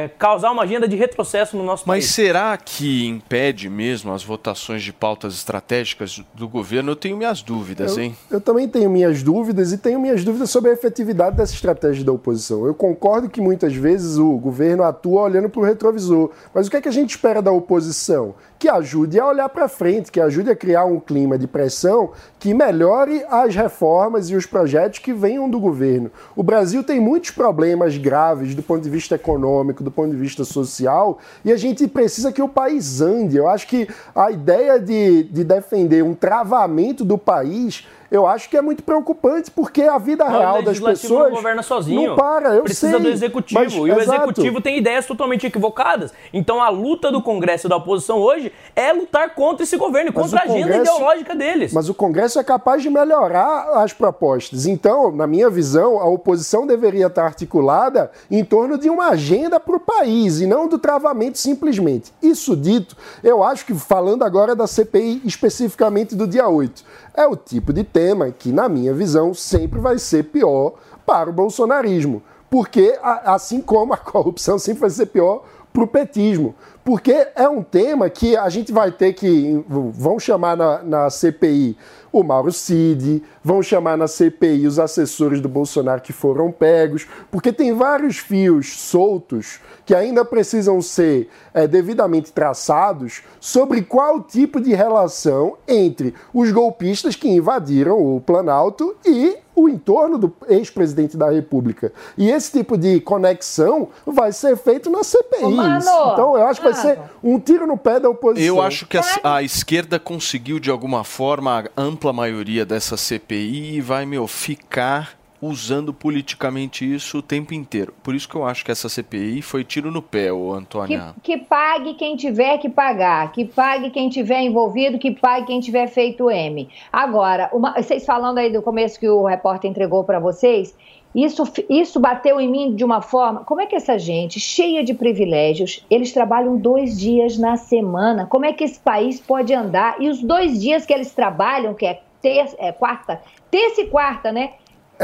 é, causar uma agenda de retrocesso no nosso Mas país. será que impede mesmo as votações de pautas estratégicas do governo? Eu tenho minhas dúvidas, Eu, hein? eu também tenho minhas dúvidas e tenho minhas dúvidas sobre a efetividade dessa estratégia da oposição. Eu concordo que muitas vezes o governo atua olhando para o retrovisor, mas o que é que a gente espera da oposição? Que ajude a olhar para frente, que ajude a criar um clima de pressão que melhore as reformas e os projetos que venham do governo. O Brasil tem muitos problemas graves do ponto de vista econômico, do ponto de vista social, e a gente precisa que o país ande. Eu acho que a ideia de, de defender um travamento do país eu acho que é muito preocupante, porque a vida Mas o real das pessoas não governa sozinho. não para, eu Precisa sei. do executivo. mas- e o exato. executivo tem ideias totalmente equivocadas. Então a luta do Congresso e da oposição hoje é lutar contra esse governo e Mas contra a o agenda Congresso- ideológica deles. Mas o Congresso é capaz de melhorar as propostas. Então, na minha visão, a oposição deveria estar articulada em torno de uma agenda para o país e não do travamento simplesmente. Isso dito, eu acho que, falando agora da CPI especificamente do dia 8, é o tipo de tema que, na minha visão, sempre vai ser pior para o bolsonarismo. Porque, assim como a *laughs* corrupção sempre vai ser pior para o petismo. Porque é um tema que a gente vai ter que. Vão chamar na, na CPI o Mauro Cid, vão chamar na CPI os assessores do Bolsonaro que foram pegos, porque tem vários fios soltos que ainda precisam ser eh, devidamente traçados sobre qual tipo de relação entre os golpistas que invadiram o Planalto e o entorno do ex-presidente da República. E esse tipo de conexão vai ser feito na CPI. Ô, Mano! então eu acho que vai ser um tiro no pé da oposição. Eu acho que a, a esquerda conseguiu, de alguma forma, a ampla maioria dessa CPI e vai, meu, ficar usando politicamente isso o tempo inteiro. Por isso que eu acho que essa CPI foi tiro no pé, ô Que, Antônia. que pague quem tiver que pagar, que pague quem tiver envolvido, que pague quem tiver feito M. Agora, uma- vocês falando aí do começo que o repórter entregou para vocês, isso, isso bateu em mim de uma forma. Como é que essa gente, cheia de privilégios, eles trabalham dois dias na semana? Como é que esse país pode andar? E os dois dias que eles trabalham, que é, terça, é quarta, terça e quarta, né?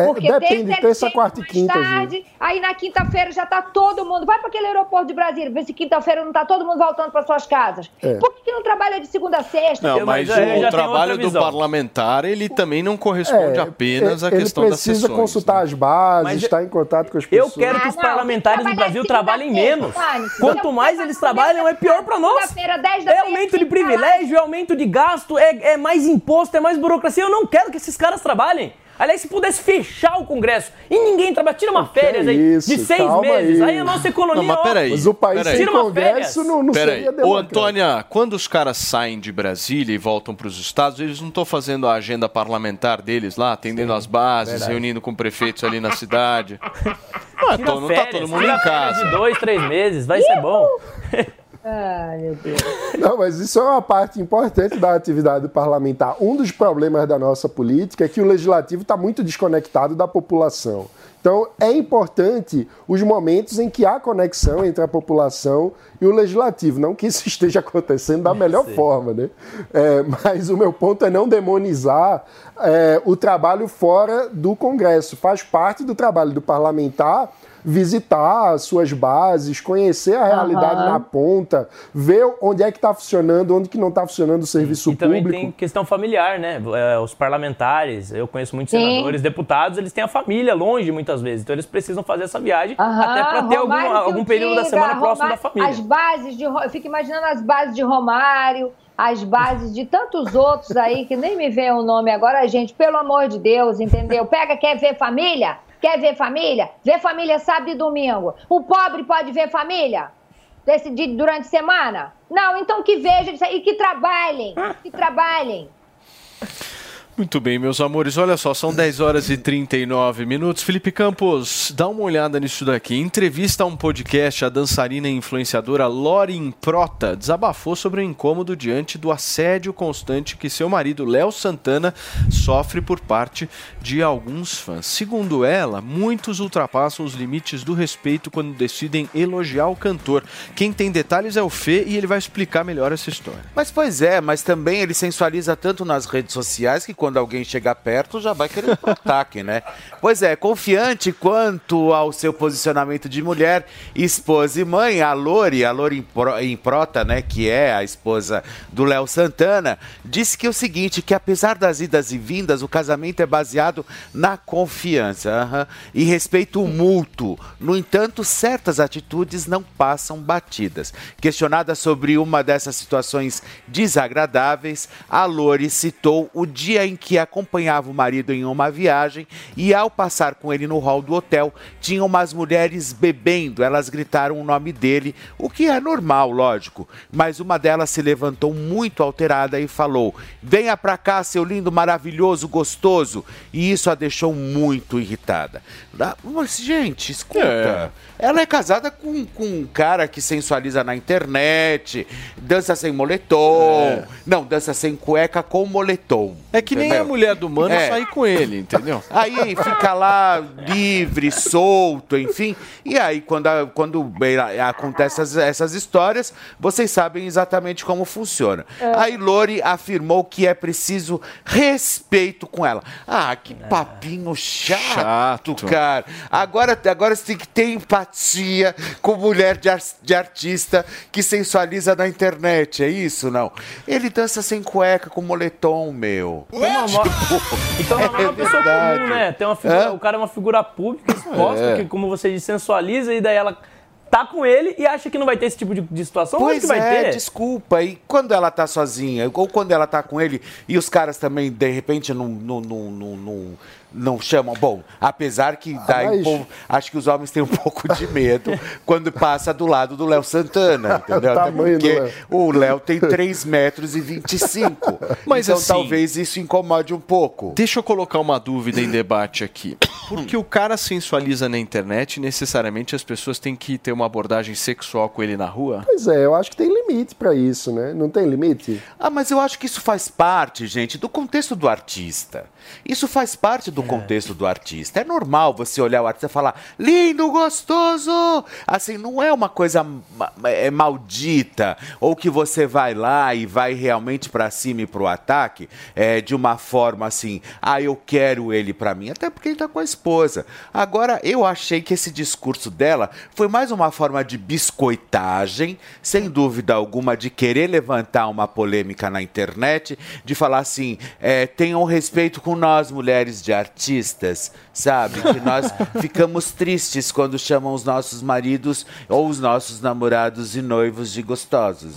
É, depende, terça é terça, quarta e quinta, tarde, gente. Aí na quinta-feira já tá todo mundo. Vai para aquele aeroporto de Brasília, vê se quinta-feira não tá todo mundo voltando para suas casas. É. Por que, que não trabalha de segunda a sexta? Não, mas o trabalho do parlamentar, ele também não corresponde apenas à É, ele questão das precisa sessões. consultar as bases, Mas estar em contato com as Eu pessoas. quero que os parlamentares do Brasil trabalhem menos. Quanto mais eles trabalham, é pior para nós. Segunda-feira, 10 da É aumento de tem privilégio, é aumento de gasto, é, é mais imposto, é mais burocracia. Eu não quero que esses caras trabalhem. Aliás, se pudesse fechar o Congresso e ninguém trabalha, tira uma férias aí isso, de seis calma meses. Aí. aí. a nossa economia. Não, mas ó, peraí. Mas o país peraí. sem Tira uma Congresso férias. não, não Peraí, seria ô. Antônia, quando os caras saem de Brasília e voltam para os estados, eles não estão fazendo a agenda parlamentar deles lá, atendendo as bases, verdade. reunindo com prefeitos ali na cidade. *laughs* Ah, Tira então não tá todo mundo em casa. De dois, três meses, vai ser bom. *laughs* Ai, meu Deus. Não, mas isso é uma parte importante da atividade parlamentar. Um dos problemas da nossa política é que o legislativo está muito desconectado da população. Então, é importante os momentos em que há conexão entre a população e o legislativo. Não que isso *laughs* esteja acontecendo da melhor forma, né? É, mas o meu ponto é não demonizar é, o trabalho fora do Congresso. Faz parte do trabalho do parlamentar visitar as suas bases, conhecer a realidade Aham. na ponta, ver onde é que está funcionando, onde que não está funcionando o serviço E também público. tem questão familiar, né? É, Os parlamentares, eu conheço muitos Sim. senadores, deputados, eles têm a família longe muitas vezes, então eles precisam fazer essa viagem até para ter algum, Romário algum período da diga, semana próximo da Romário- família. As bases de. Eu fico imaginando as bases de Romário, as bases de tantos outros aí que nem me vem o nome agora, gente, pelo amor de Deus, entendeu? Pega, quer ver família? Quer ver família? Vê família sábado e domingo. O pobre pode ver família? Desse, de- durante a semana? Não, então que veja isso aí, e que trabalhem, que trabalhem. Muito bem, meus amores. Olha só, são 10 horas e 39 minutos. Felipe Campos, dá uma olhada nisso daqui. Entrevista a um podcast, a dançarina e influenciadora Lorin Prota desabafou sobre o incômodo diante do assédio constante que seu marido Léo Santana sofre por parte de alguns fãs. Segundo ela, muitos ultrapassam os limites do respeito quando decidem elogiar o cantor. Quem tem detalhes é o Fê e ele vai explicar melhor essa história. Mas pois é, mas também ele sensualiza tanto nas redes sociais que quando alguém chegar perto já vai querer pro ataque, né? Pois é, confiante quanto ao seu posicionamento de mulher, esposa e mãe, a Lori, a Lori Impro- Improta, né, que é a esposa do Léo Santana, disse que é o seguinte, que apesar das idas e vindas, o casamento é baseado na confiança aham, e respeito mútuo. No entanto, certas atitudes não passam batidas. Questionada sobre uma dessas situações desagradáveis, a Lori citou o dia em que acompanhava o marido em uma viagem e, ao passar com ele no hall do hotel, tinha umas mulheres bebendo. Elas gritaram o nome dele, o que é normal, lógico. Mas uma delas se levantou muito alterada e falou: Venha pra cá, seu lindo, maravilhoso, gostoso. E isso a deixou muito irritada. Ah, Mas, gente, escuta. Ela é casada com, com um cara que sensualiza na internet, dança sem moletom. Não, dança sem cueca com moletom. É que nem a mulher do mano É. sair com ele, entendeu? *laughs* Aí fica lá livre, solto, enfim. E aí, quando, a- quando bem, acontecem essas, essas histórias, vocês sabem exatamente como funciona. Aí Lori afirmou que é preciso respeito com ela. Ah, que papinho chato, cara. Agora, agora você tem que ter empatia com mulher de, ar- de artista que sensualiza na internet, é isso? Não. Ele dança sem cueca com moletom, meu. *laughs* Então não é uma pessoa verdade. comum, né? Tem uma figura- o cara é uma figura pública, exposta, É. que, como você diz, sensualiza e daí ela tá com ele e acha que não vai ter esse tipo de, de situação. Lógico Pois que vai é, ter. desculpa. E quando ela tá sozinha, ou quando ela tá com ele, e os caras também, de repente, não, não, não, não, não, chamam. Bom, apesar que daí mas- povo- acho que os homens têm um *laughs* pouco de medo quando passa do lado do Léo Santana, entendeu? O *laughs* Até porque Léo. o Léo tem 3 metros e 25. *laughs* Mas então assim- talvez isso incomode um pouco. Deixa eu colocar uma dúvida em debate aqui. *coughs* Porque o cara sensualiza na internet, necessariamente as pessoas têm que ter uma abordagem sexual com ele na rua? Pois é, eu acho que tem limite pra isso, né? Não tem limite? Ah, mas eu acho que isso faz parte, gente, do contexto do artista. Isso faz parte do contexto do artista. É normal você olhar o artista e falar, lindo, gostoso! Assim, não é uma coisa é, maldita, ou que você vai lá e vai realmente pra cima e pro ataque é, de uma forma assim, ah, eu quero ele pra mim, até porque ele tá com a esposa. Agora, eu achei que esse discurso dela foi mais uma forma de biscoitagem, sem dúvida alguma, de querer levantar uma polêmica na internet, de falar assim, é, tenham respeito com nós, mulheres de artistas, sabe? Que nós *laughs* ficamos tristes quando chamam os nossos maridos ou os nossos namorados e noivos de gostosos.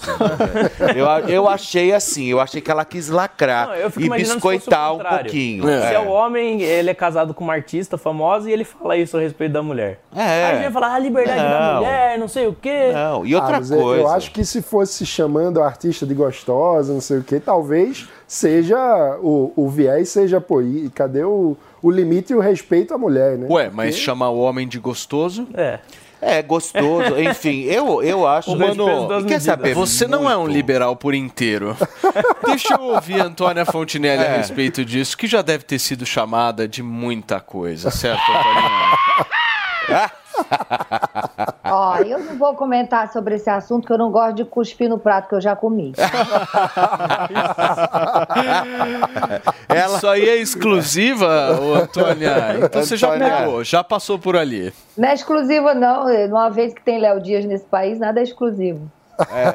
Eu, eu achei assim, eu achei que ela quis lacrar Não, eu fico e biscoitar um pouquinho. Se É. é o homem, ele é casado com uma artista famosa e ele fala isso a respeito da mulher. É. Aí a gente vai falar, ah, liberdade da Não. mulher, não sei o quê. Não, Ah, mas eu- Eu acho que se fosse chamando a artista de gostosa, não sei o quê, talvez seja o, o viés seja, pô, e cadê o, o limite e o respeito à mulher, né? Ué, mas Porque- chamar o homem de gostoso? É. É, gostoso. *laughs* Enfim, eu, eu acho... Mano, quer saber? você não é um liberal por inteiro. *laughs* Deixa eu ouvir a Antônia Fontinelli a É. respeito disso, que já deve ter sido chamada de muita coisa, certo, Antônia? *laughs* *laughs* Ó, eu não vou comentar sobre esse assunto, que eu não gosto de cuspir no prato que eu já comi. *laughs* Isso aí é exclusiva, Antônia? Então você já pegou, já passou por ali. Não é exclusiva, não. Uma vez que tem Léo Dias nesse país, nada é exclusivo. É.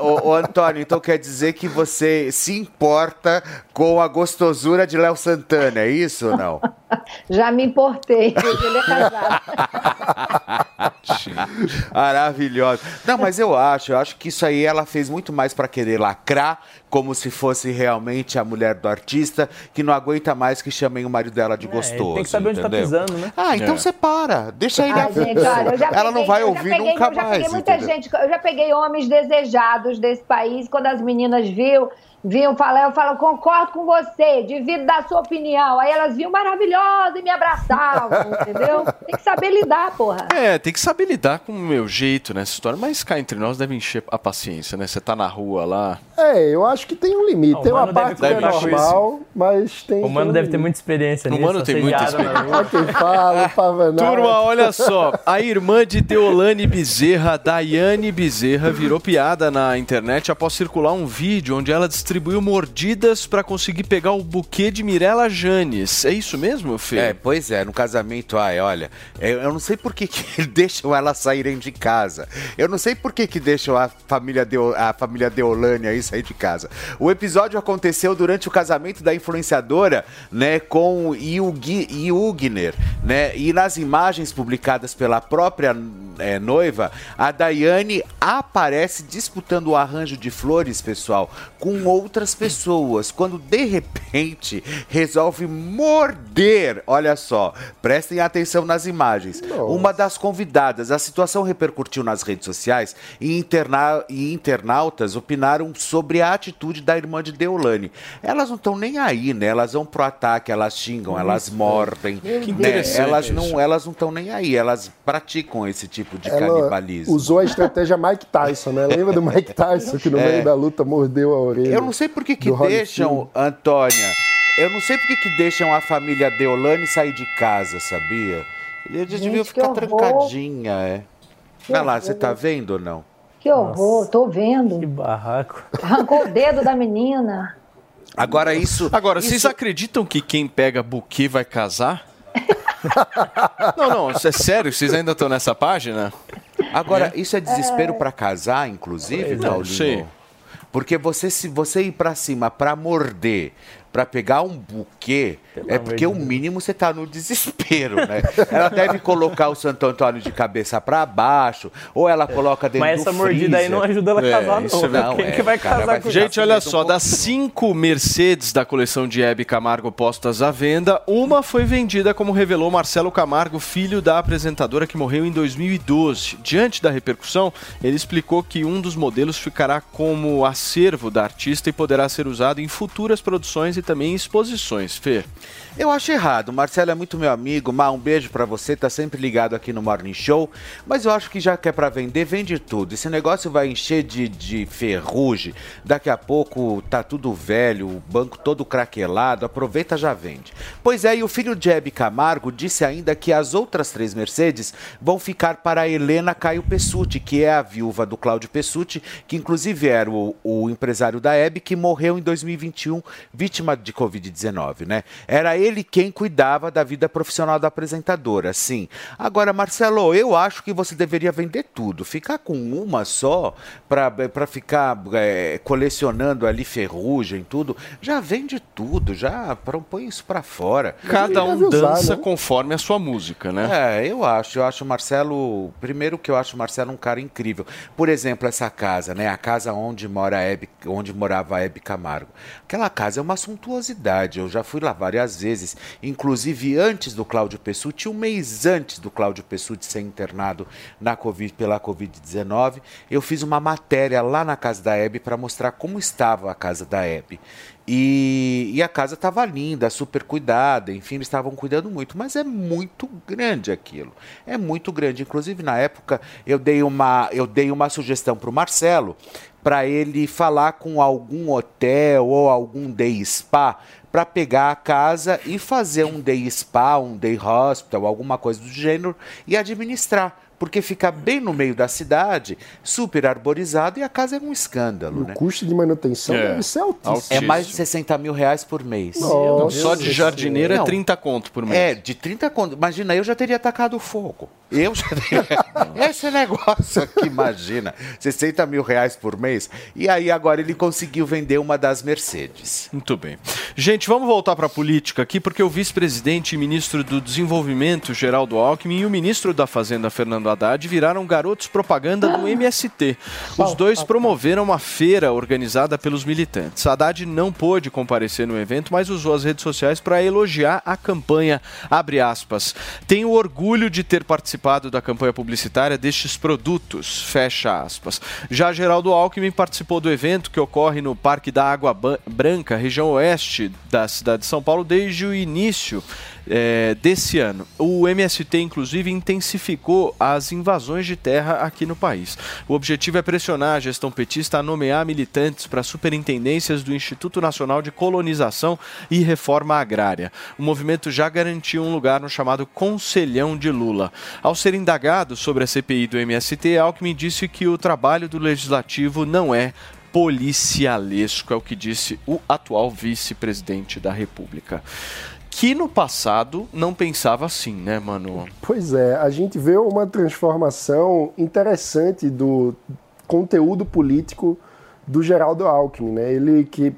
Ô, ô, ô, Antônio, então quer dizer que você se importa com a gostosura de Léo Santana, é isso ou não? *laughs* Já me importei, ele é casado. Maravilhosa. Não, mas eu acho, eu acho que isso aí ela fez muito mais pra querer lacrar, como se fosse realmente a mulher do artista, que não aguenta mais que chamem o marido dela de gostoso. tem que saber onde tá entendeu? pisando, né? Ah, então É. você para. Deixa ele Ah, gente, olha, já Ela não peguei- vai eu já ouvir peguei- nunca Eu já mais. peguei muita entendeu? gente, eu já peguei homens desejados desse país, quando as meninas viam, vinham falar, eu falo, concordo com você, divido da sua opinião. Aí elas vinham maravilhosas e me abraçavam, *laughs* entendeu? Tem que saber lidar, porra. É, tem que saber lidar com o meu jeito nessa história, mas cá entre nós deve encher a paciência, né? Você tá na rua lá. É, eu acho que tem um limite. Ah, o tem uma parte que é normal, mas tem. O Mano tem um deve ter muita experiência O nisso. Mano tem muita experiência. Quem fala. *laughs* Turma, olha *laughs* só. A irmã de Deolane Bezerra, Daiane Bezerra, virou piada na internet após circular um vídeo onde ela distribuiu mordidas para conseguir pegar o buquê de Mirella Janes. É isso mesmo, Fê? É, pois é, no casamento, ai, olha, eu, não sei por que, que *laughs* deixam elas saírem de casa. Eu não sei por que, que deixam a família, Deo, a família Deolane aí sair de casa. O episódio aconteceu durante o casamento da influenciadora, né, com Yugner, né, e nas imagens publicadas pela própria é, noiva, a Daiane aparece disputando o arranjo de flores, pessoal, com outras pessoas, quando de repente resolve morder. Olha só, prestem atenção nas imagens. Uma das convidadas, a situação repercutiu nas redes sociais e, interna e internautas opinaram sobre a atitude da irmã de Deolane. Elas não estão nem aí, né? Elas vão pro ataque, elas xingam, elas mordem. Que né? Elas não elas não estão nem aí, elas praticam esse tipo de Ela canibalismo. usou a estratégia Mike Tyson, né? Lembra do Mike Tyson que no *laughs* É. meio da luta mordeu a orelha? Eu não sei por que, que deixam, Antônia, eu não sei por que, que deixam a família Deolane sair de casa, sabia? Eles Gente, deviam que ficar horror. trancadinha, é. Que Vai lá, horror. você tá vendo ou não? Que horror, tô vendo. Que barraco. Arrancou o dedo da menina. Agora isso. Agora, vocês acreditam que quem pega buquê vai casar? *laughs* não, não, isso é sério, vocês ainda estão nessa página? Agora, isso é desespero pra casar, inclusive, Não Paulinho? sei. Porque você, se você ir pra cima pra morder, pra pegar um buquê, é porque o mínimo você tá no desespero, né? ela deve colocar o Santo Antônio de cabeça pra baixo, ou ela coloca dentro Mas do essa mordida aí não ajuda ela a casar, isso não. é Quem verdade. que vai cara, casar vai com Gente, olha só, das cinco Mercedes da coleção de Hebe Camargo postas à venda, uma foi vendida, como revelou Marcelo Camargo, filho da apresentadora que morreu em 2012. Diante da repercussão, ele explicou que um dos modelos ficará como acervo da artista e poderá ser usado em futuras produções e também em exposições. Fê. Eu acho errado. Marcelo é muito meu amigo. Má, um beijo pra você. Tá sempre ligado aqui no Morning Show. Mas eu acho que já que é pra vender, vende tudo. Esse negócio vai encher de, de ferrugem. Daqui a pouco tá tudo velho, o banco todo craquelado. Aproveita, já vende. Pois é, e o filho de Hebe Camargo disse ainda que as outras três Mercedes vão ficar para Helena Caio Pessutti, que é a viúva do Cláudio Pessutti, que inclusive era o, o empresário da Hebe, que morreu em 2021, vítima de Covid-19, né? Era ele quem cuidava da vida profissional da apresentadora, sim. Agora, Marcelo, eu acho que você deveria vender tudo. Ficar com uma só para ficar é, colecionando ali ferrugem, tudo, já vende tudo, já pra- põe isso para fora. Cada um usar, dança né? conforme a sua música, né? É, eu acho. Eu acho o Marcelo. Primeiro que eu acho o Marcelo um cara incrível. Por exemplo, essa casa, né? A casa onde mora a Hebe, onde morava a Hebe Camargo. Aquela casa é uma suntuosidade. Eu já fui lá várias vezes. Inclusive antes do Cláudio Pessutti, um mês antes do Cláudio Pessutti ser internado na COVID, pela Covid-19, eu fiz uma matéria lá na casa da Hebe para mostrar como estava a casa da Hebe. E, e a casa estava linda, super cuidada, enfim, eles estavam cuidando muito, mas é muito grande aquilo. É muito grande. Inclusive, na época, eu dei uma, eu dei uma sugestão para o Marcelo para ele falar com algum hotel ou algum day spa para pegar a casa e fazer um day spa, um day hospital, alguma coisa do gênero e administrar porque fica bem no meio da cidade, super arborizado e a casa é um escândalo, O né? custo de manutenção É. deve ser altíssimo. É mais de 60 mil reais por mês. Nossa Só de jardineiro é Não. 30 conto por mês. É, de 30 conto. Imagina, eu já teria atacado fogo. Eu já. *laughs* Esse negócio aqui, imagina. 60 mil reais por mês. E aí agora ele conseguiu vender uma das Mercedes. Muito bem. Gente, vamos voltar para a política aqui, porque o vice-presidente e ministro do Desenvolvimento, Geraldo Alckmin, e o ministro da Fazenda, Fernando Haddad, viraram garotos propaganda do MST. Os dois promoveram uma feira organizada pelos militantes. Haddad não pôde comparecer no evento, mas usou as redes sociais para elogiar a campanha. Abre aspas. Tenho orgulho de ter participado da campanha publicitária destes produtos. Fecha aspas. Já Geraldo Alckmin participou do evento que ocorre no Parque da Água Branca, região oeste da cidade de São Paulo, desde o início eh, desse ano. O MST, inclusive, intensificou as invasões de terra aqui no país. O objetivo é pressionar a gestão petista a nomear militantes para superintendências do Instituto Nacional de Colonização e Reforma Agrária. O movimento já garantiu um lugar no chamado Conselhão de Lula. Ao ser indagado sobre a CPI do MST, Alckmin disse que o trabalho do legislativo não é policialesco, é o que disse o atual vice-presidente da República. Que no passado não pensava assim, né, mano? Pois é, a gente vê uma transformação interessante do conteúdo político do Geraldo Alckmin, né? Ele que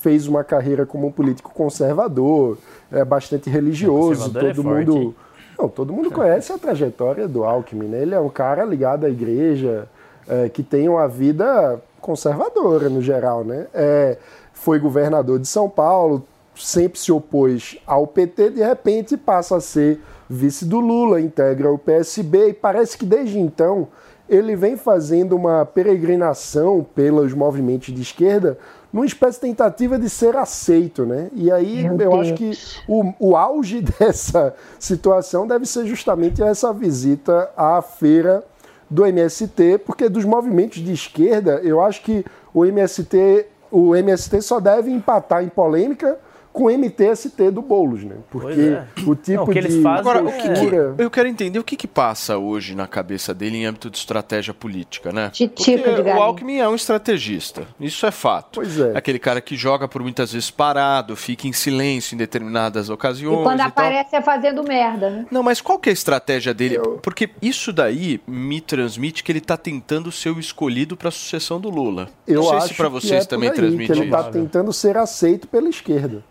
fez uma carreira como um político conservador, é bastante religioso, é todo forte, mundo não, todo mundo conhece a trajetória do Alckmin, né? Ele é um cara ligado à igreja, é, que tem uma vida conservadora no geral, né? É, foi governador de São Paulo, sempre se opôs ao PT, de repente passa a ser vice do Lula, integra o PSB e parece que desde então ele vem fazendo uma peregrinação pelos movimentos de esquerda numa espécie de tentativa de ser aceito, né? E aí Meu eu Deus. acho que o, o auge *laughs* dessa situação deve ser justamente essa visita à feira do MST, porque dos movimentos de esquerda, eu acho que o MST, o MST só deve empatar em polêmica com o MTST do Boulos, né? Porque é. o tipo Não, o que eles de fazem Agora, o que, que- postura- eu quero entender o que, que passa hoje na cabeça dele em âmbito de estratégia política, né? Titico Porque de o. Alckmin é um estrategista, isso é fato. Pois é. Aquele cara que joga por muitas vezes parado, fica em silêncio em determinadas ocasiões E quando e tal. aparece é fazendo merda, né? Não, mas qual que é a estratégia dele? Porque isso daí me transmite que ele está tentando ser o escolhido para a sucessão do Lula. Eu Não sei acho se para que vocês é também aí, transmite que ele isso. está tentando ser aceito pela esquerda.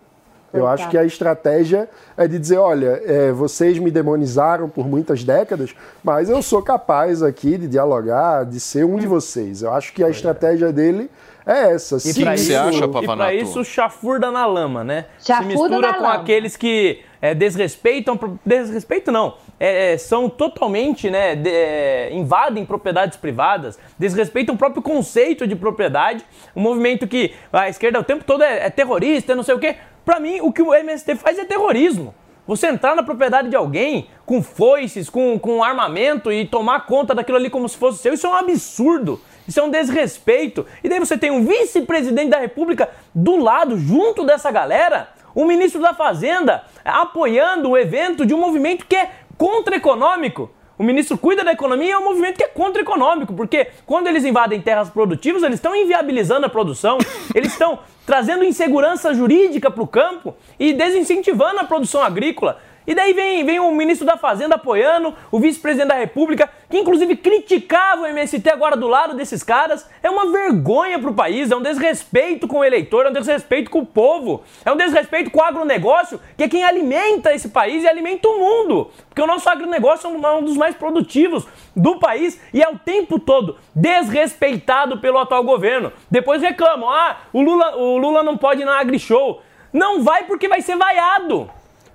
Eu acho que a estratégia é de dizer, olha, é, vocês me demonizaram por muitas décadas, mas eu sou capaz aqui de dialogar, de ser um de vocês. Eu acho que a estratégia dele é essa. E que isso, você acha, e pra isso, chafurda na lama, né? Chafurda Se mistura na com lama. aqueles que é, desrespeitam, desrespeitam não, é, é, são totalmente, né, de- é, invadem propriedades privadas, desrespeitam o próprio conceito de propriedade, um movimento que a esquerda o tempo todo é, é terrorista, não sei o quê. Pra mim, o que o MST faz é terrorismo. Você entrar na propriedade de alguém com foices, com, com armamento e tomar conta daquilo ali como se fosse seu, isso é um absurdo. Isso é um desrespeito. E daí você tem um vice-presidente da República do lado, junto dessa galera, o ministro da Fazenda apoiando o evento de um movimento que é contra-econômico. O ministro cuida da economia é um movimento que é contra-econômico, porque quando eles invadem terras produtivas, eles estão inviabilizando a produção, *laughs* eles estão trazendo insegurança jurídica para o campo e desincentivando a produção agrícola. E daí vem, vem o ministro da Fazenda apoiando, o vice-presidente da República, que inclusive criticava o MST agora do lado desses caras. É uma vergonha pro país, é um desrespeito com o eleitor, é um desrespeito com o povo, é um desrespeito com o agronegócio, que é quem alimenta esse país e alimenta o mundo. Porque o nosso agronegócio é um um dos mais produtivos do país e é o tempo todo desrespeitado pelo atual governo. Depois reclamam, ah, o Lula, o Lula não pode ir na AgriShow. Não vai porque vai ser vaiado.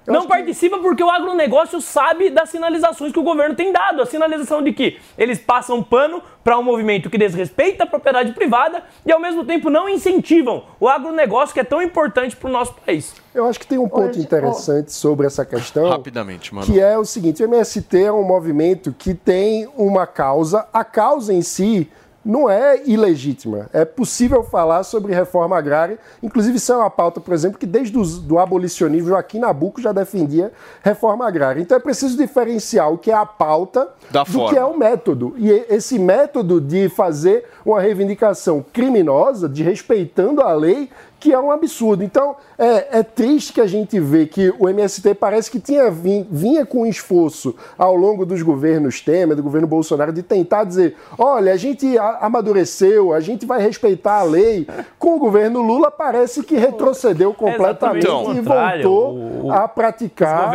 Não participa porque o agronegócio sabe das sinalizações que o governo tem dado. A sinalização de que eles passam pano para um movimento que desrespeita a propriedade privada e ao mesmo tempo não incentivam o agronegócio que é tão importante para o nosso país. Eu acho que tem um ponto Hoje- interessante sobre essa questão. Rapidamente, mano. Que é o seguinte: o MST é um movimento que tem uma causa, a causa em si não é ilegítima. É possível falar sobre reforma agrária. Inclusive, isso é uma pauta, por exemplo, que desde o abolicionismo, Joaquim Nabuco já defendia reforma agrária. Então é preciso diferenciar o que é a pauta Da do forma. que é o método. E esse método de fazer uma reivindicação criminosa, de respeitando a lei, que é um absurdo. Então, é, é triste que a gente vê que o MST parece que tinha vin- vinha com um esforço ao longo dos governos Temer, do governo Bolsonaro, de tentar dizer: olha, a gente amadureceu, a gente vai respeitar a lei. Com o governo Lula, parece que retrocedeu completamente o e voltou a praticar.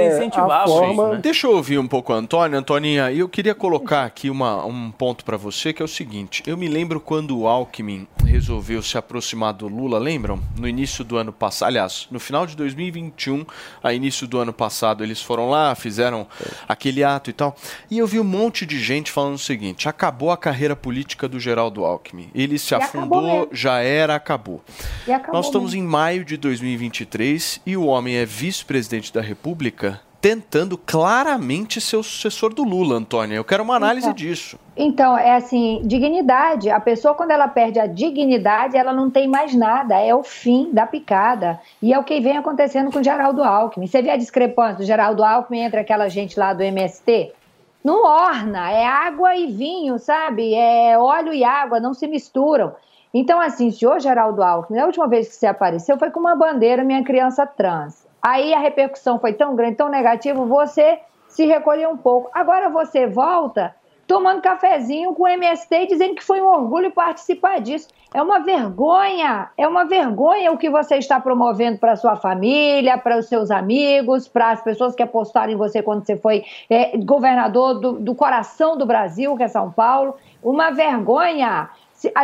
é, a forma... Deixa eu ouvir um pouco a Antônia. Antoninha, eu queria colocar aqui uma, um ponto para você, que é o seguinte. Eu me lembro quando o Alckmin resolveu se aproximar do Lula, lembram? No início do ano passado, aliás, no final de 2021, a início do ano passado, eles foram lá, fizeram aquele ato e tal. E eu vi um monte de gente falando o seguinte, acabou a carreira política do Geraldo Alckmin. Ele se E afundou, já era, acabou. Acabou Nós estamos mesmo. em maio de 2023 e o homem é vice-presidente da República, tentando claramente ser o sucessor do Lula, Antônia. Eu quero uma análise Então. disso. Então, é assim, dignidade. A pessoa, quando ela perde a dignidade, ela não tem mais nada. É o fim da picada. E é o que vem acontecendo com o Geraldo Alckmin. Você vê a discrepância do Geraldo Alckmin entre aquela gente lá do MST? Não orna, é água e vinho, sabe? É óleo e água, não se misturam. Então, assim, se o Geraldo Alckmin, a última vez que você apareceu foi com uma bandeira Minha Criança Trans. Aí a repercussão foi tão grande, tão negativa, você se recolheu um pouco. Agora você volta tomando cafezinho com o MST dizendo que foi um orgulho participar disso. É uma vergonha, é uma vergonha o que você está promovendo para sua família, para os seus amigos, para as pessoas que apostaram em você quando você foi é, governador do, do coração do Brasil, que é São Paulo. Uma vergonha.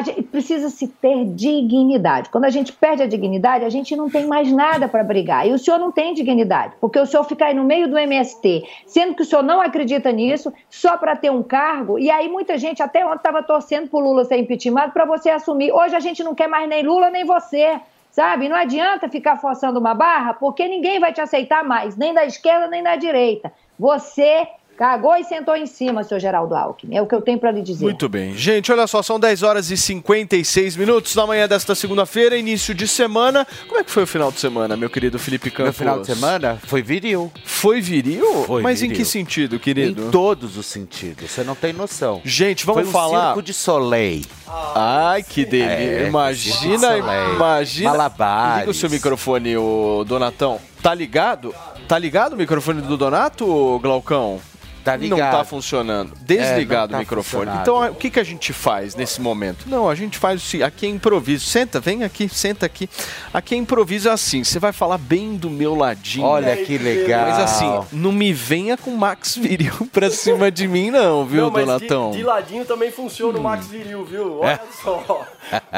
Gente precisa se ter dignidade. Quando a gente perde a dignidade, a gente não tem mais nada para brigar. E o senhor não tem dignidade, porque o senhor fica aí no meio do MST, sendo que o senhor não acredita nisso, só para ter um cargo. E aí muita gente até ontem estava torcendo para o Lula ser impeachmentado para você assumir. Hoje a gente não quer mais nem Lula nem você. Sabe? Não adianta ficar forçando uma barra, porque ninguém vai te aceitar mais, nem da esquerda nem da direita. Você cagou e sentou em cima, seu Geraldo Alckmin. É o que eu tenho para lhe dizer. Muito bem. Gente, olha só, são 10 horas e 56 minutos da manhã desta segunda-feira, início de semana. Como é que foi o final de semana, meu querido Felipe Campos? Meu final de semana foi viril. Foi viril? Foi Mas em viril. que sentido, querido? Em todos os sentidos, você não tem noção. Gente, vamos foi um falar- circo de Soleil. Ai, que delícia. É, imagina, Soleil. imagina. Malabares. Liga o seu microfone, o Donatão. Tá ligado? Tá ligado o microfone do Donato, Glaucão? Tá Não ligado. tá funcionando. Desligado É, não tá o microfone. Então, o que, que a gente faz nesse momento? Não, a gente faz o seguinte, aqui é improviso. Senta, vem aqui, senta aqui. Aqui é improviso assim, você vai falar bem do meu ladinho. Olha que legal. Mas assim, não me venha com Max Viril *laughs* pra cima de mim não, viu, Não, mas Donatão? De, de ladinho também funciona o Max Viril, viu? Olha só.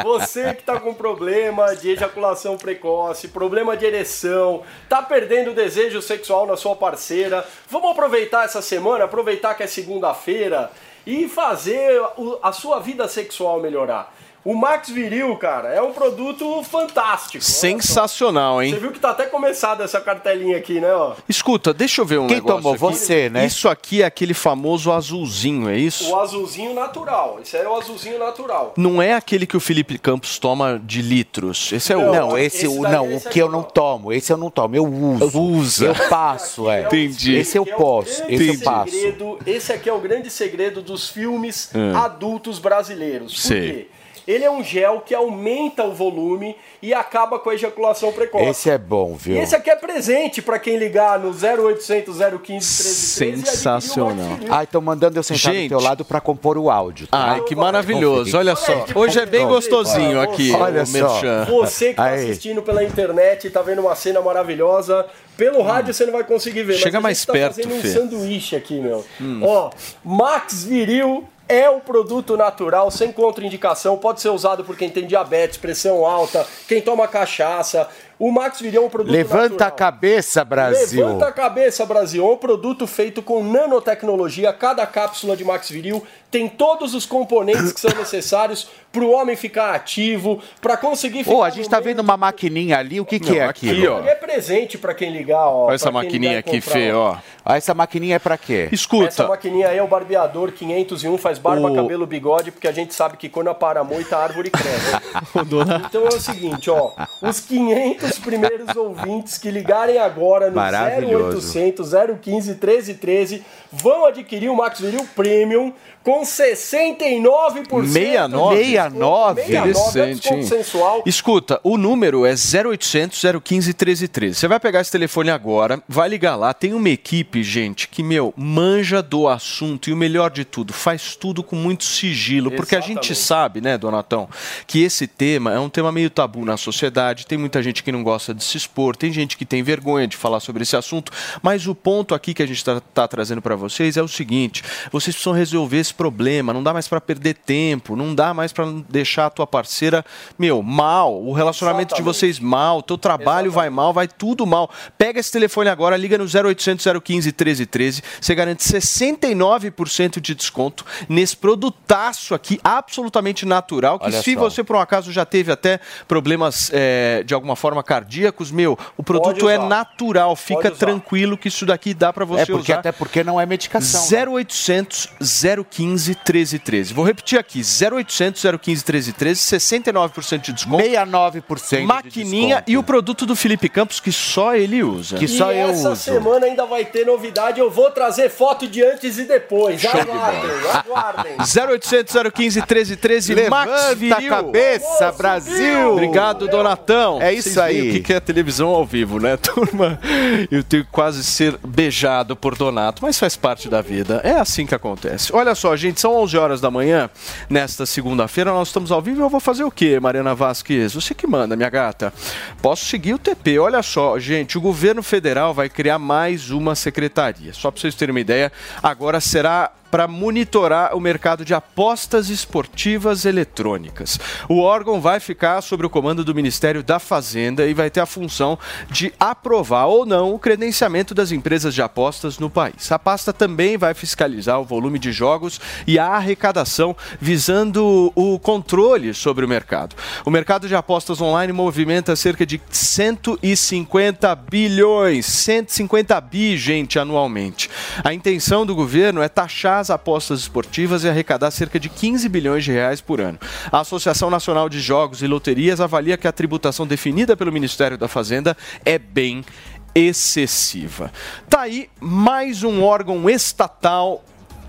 Você que tá com problema de ejaculação precoce, problema de ereção, tá perdendo o desejo sexual na sua parceira, vamos aproveitar essa semana, aproveitar que é segunda-feira e fazer a sua vida sexual melhorar. O Max Viril, cara, é um produto fantástico. Sensacional, hein? Você viu que tá até começada essa cartelinha aqui, né? Ó. Escuta, deixa eu ver um Quem negócio tomou? aqui. Você, né? Isso aqui é aquele famoso azulzinho, é isso? O azulzinho natural. Esse é o azulzinho natural. Não é aquele que o Felipe Campos toma de litros. Esse é o Não, esse, o não, o que eu não tomo, esse eu não tomo, eu uso. Usa. Eu passo, é. Entendi. Esse eu posso, esse eu passo. segredo, esse aqui é o grande segredo dos filmes Hum. adultos brasileiros. Por Sei. quê? Ele é um gel que aumenta o volume e acaba com a ejaculação precoce. Esse é bom, viu? E esse aqui é presente para quem ligar no 0800 015 1313 Sensacional. Ah, estão mandando eu sentar Gente. do teu lado pra compor o áudio. tá? Ai, que maravilhoso. Olha só. Hoje é bem gostosinho aqui, Olha só. Você que tá assistindo pela internet e tá vendo uma cena maravilhosa, pelo rádio você não vai conseguir ver. Chega mas a mais tá perto, fazendo um Fê. sanduíche aqui, meu. Hum. Ó, Max Viril é um produto natural, sem contraindicação, pode ser usado por quem tem diabetes, pressão alta, quem toma cachaça. O Max Viril é um produto Levanta natural. a cabeça, Brasil. Levanta a cabeça, Brasil. É um produto feito com nanotecnologia. Cada cápsula de Max Viril tem todos os componentes que são necessários para o homem ficar ativo, para conseguir ficar Ô, a gente tá vendo uma maquininha ali, o que, que Não, é aqui, aquilo? ó. É presente pra quem ligar, ó. Olha essa maquininha aqui, Fê, ó. Ah, essa maquininha é pra quê? Essa maquininha aí é o barbeador 501, faz barba, O- cabelo, bigode, porque a gente sabe que quando para muito a árvore cresce. *laughs* Então é o seguinte, ó, os 500 primeiros ouvintes que ligarem agora no Maravilhoso. 0800 015 1313 vão adquirir o Max Viril Premium com 69% 69? 69? Interessante, hein? sensual. Escuta, o número é 0800 015 1313. Você vai pegar esse telefone agora, vai ligar lá, tem uma equipe, gente, que, meu, manja do assunto e o melhor de tudo, faz tudo com muito sigilo, porque a gente Exatamente. sabe, né, Donatão, que esse tema é um tema meio tabu na sociedade, tem muita gente que não gosta de se expor, tem gente que tem vergonha de falar sobre esse assunto, mas o ponto aqui que a gente está trazendo para vocês é o seguinte, vocês precisam resolver esse problema, não dá mais para perder tempo, não dá mais para deixar a tua parceira, meu, mal, o relacionamento de vocês mal, teu trabalho vai mal, vai tudo mal. Pega esse telefone agora, liga no 0800 015 1313, você garante 69% de desconto nesse produtaço aqui, absolutamente natural, que Olha se só. você por um acaso já teve até problemas é, de alguma forma cardíacos, meu, o produto é natural, fica tranquilo que isso daqui dá para você É porque usar. até porque não é medicação. né? 0800 015 1313. Vou repetir aqui, 0800 015 1313, 69% de desconto. 69% de Maquininha desconto. e o produto do Felipe Campos que só ele usa. Que só e eu essa uso. semana ainda vai ter novidade, eu vou trazer foto de antes e depois. Aguardem, aguardem. 0800 015 1313, Max Levanta Viril. a cabeça, Brasil! Obrigado, Donatão. É isso Vocês aí. O que que é televisão ao vivo, né, *laughs* turma? Eu tenho que quase ser beijado por Donato, mas faz parte da vida. É assim que acontece. Olha só, gente, são 11 horas da manhã, nesta segunda-feira, nós estamos ao vivo eu vou fazer o quê, Mariana Vasquez? Você que manda, minha gata. Posso seguir o TP. Olha só, gente, o governo federal vai criar mais uma secretaria. Só para vocês terem uma ideia, agora será para monitorar o mercado de apostas esportivas eletrônicas. O órgão vai ficar sob o comando do Ministério da Fazenda e vai ter a função de aprovar ou não o credenciamento das empresas de apostas no país. A pasta também vai fiscalizar o volume de jogos e a arrecadação, visando o controle sobre o mercado. O mercado de apostas online movimenta cerca de 150 bilhões, 150 bi, gente, anualmente. A intenção do governo é taxar as apostas esportivas e arrecadar cerca de 15 bilhões de reais por ano. A Associação Nacional de Jogos e Loterias avalia que a tributação definida pelo Ministério da Fazenda é bem excessiva. Tá aí mais um órgão estatal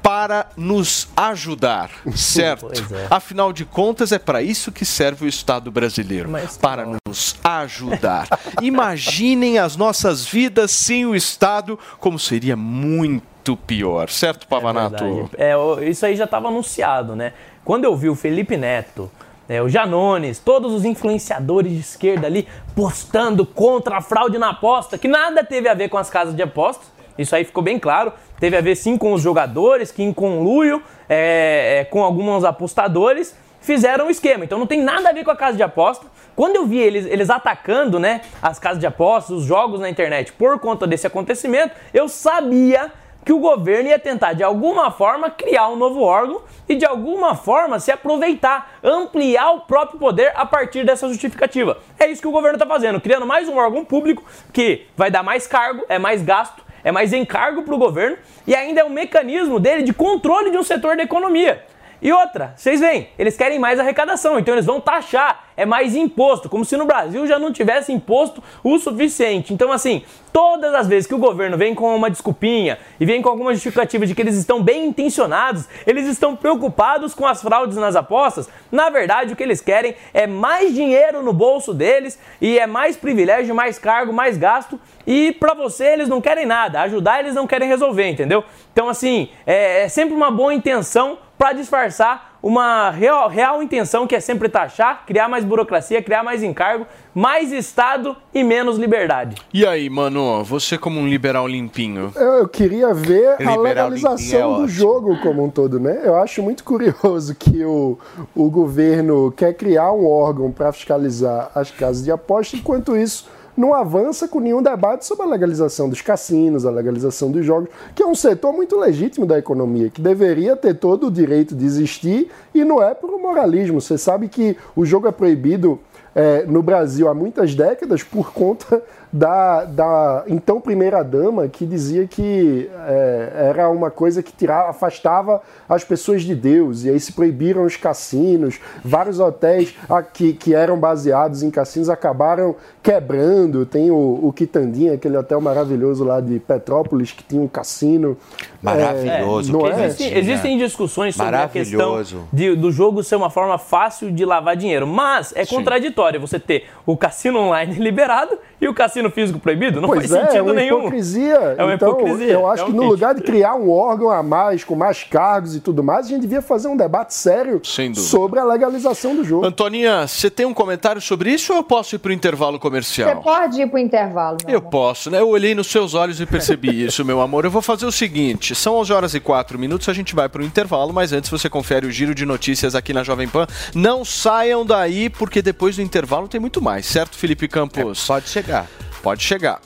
para nos ajudar, *laughs* certo? É. Afinal de contas, é para isso que serve o Estado brasileiro para nos ajudar. Imaginem as nossas vidas sem o Estado, como seria muito pior, certo, Pavanato? Verdade. É, o- isso aí já estava anunciado, né? Quando eu vi o Felipe Neto, né, o Janones, todos os influenciadores de esquerda ali postando contra a fraude na aposta, que nada teve a ver com as casas de apostas, isso aí ficou bem claro. Teve a ver sim com os jogadores, que em conluio é, é, com alguns apostadores fizeram o esquema. Então não tem nada a ver com a casa de aposta. Quando eu vi eles, eles atacando né, as casas de apostas, os jogos na internet por conta desse acontecimento, eu sabia que o governo ia tentar de alguma forma criar um novo órgão e de alguma forma se aproveitar, ampliar o próprio poder a partir dessa justificativa. É isso que o governo está fazendo, criando mais um órgão público que vai dar mais cargo, é mais gasto, é mais encargo para o governo e ainda é um mecanismo dele de controle de um setor da economia. E outra, vocês veem, eles querem mais arrecadação, então eles vão taxar, é mais imposto, como se no Brasil já não tivesse imposto o suficiente. Então, assim, todas as vezes que o governo vem com uma desculpinha e vem com alguma justificativa de que eles estão bem intencionados, eles estão preocupados com as fraudes nas apostas, na verdade o que eles querem é mais dinheiro no bolso deles e é mais privilégio, mais cargo, mais gasto. E pra você eles não querem nada, ajudar eles não querem resolver, entendeu? Então, assim, é, é sempre uma boa intenção para disfarçar uma real, real intenção que é sempre taxar, criar mais burocracia, criar mais encargo, mais Estado e menos liberdade. E aí, mano, você como um liberal limpinho? Eu, eu queria ver a Liberal legalização é do jogo como um todo, né? Eu acho muito curioso *laughs* que o, o governo quer criar um órgão para fiscalizar as casas de aposta, enquanto isso não avança com nenhum debate sobre a legalização dos cassinos, a legalização dos jogos, que é um setor muito legítimo da economia, que deveria ter todo o direito de existir e não é por moralismo. Você sabe que o jogo é proibido é, no Brasil há muitas décadas por conta da, da então primeira-dama, que dizia que é, era uma coisa que tirava, afastava as pessoas de Deus, e aí se proibiram os cassinos, vários hotéis ah, que, eram baseados em cassinos acabaram quebrando. Tem o, o Quitandinha, aquele hotel maravilhoso lá de Petrópolis, que tinha um cassino. Maravilhoso, É, é? existem, existem discussões sobre a questão de- do jogo ser uma forma fácil de lavar dinheiro. Mas é contraditório você ter o cassino online *laughs* liberado e o cassino físico proibido. Não pois faz é, é sentido uma nenhum. hipocrisia. É uma então, hipocrisia, eu acho que no lugar de criar um órgão a mais, com mais cargos e tudo mais, a gente devia fazer um debate sério dúvida. sobre a legalização do jogo. Antoninha, você tem um comentário sobre isso ou eu posso ir para o intervalo Você comercial? pode ir pro intervalo. meu Eu posso, né? Eu olhei nos seus olhos e percebi *laughs* isso, meu amor. Eu vou fazer o seguinte: são 11 horas e 4 minutos, a gente vai para o intervalo, mas antes você confere o giro de notícias aqui na Jovem Pan. Não saiam daí, porque depois do intervalo tem muito mais, certo, Felipe Campos? pode chegar. Pode chegar.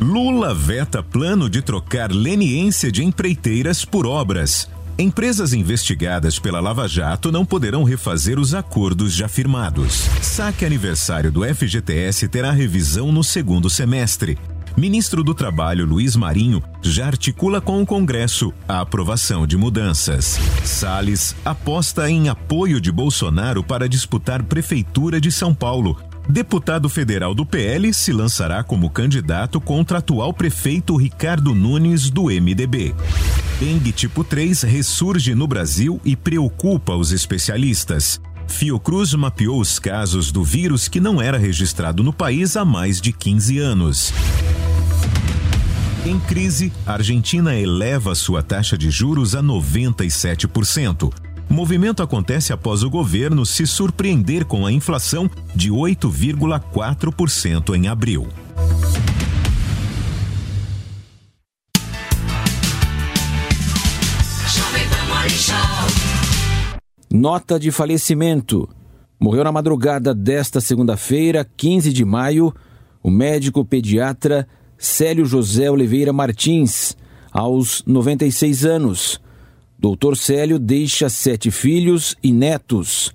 Lula veta plano de trocar leniência de empreiteiras por obras. Empresas investigadas pela Lava Jato não poderão refazer os acordos já firmados. Saque aniversário do FGTS terá revisão no segundo semestre. Ministro do Trabalho Luiz Marinho já articula com o Congresso a aprovação de mudanças. Salles aposta em apoio de Bolsonaro para disputar Prefeitura de São Paulo. Deputado federal do PL se lançará como candidato contra atual prefeito Ricardo Nunes, do MDB. Dengue tipo 3 ressurge no Brasil e preocupa os especialistas. Fiocruz mapeou os casos do vírus que não era registrado no país há mais de 15 anos. Em crise, a Argentina eleva sua taxa de juros a 97%. O movimento acontece após o governo se surpreender com a inflação de 8,4% em abril. Nota de falecimento. Morreu na madrugada desta segunda-feira, 15 de maio, o médico pediatra Célio José Oliveira Martins, aos 96 anos. Doutor Célio deixa sete filhos e netos.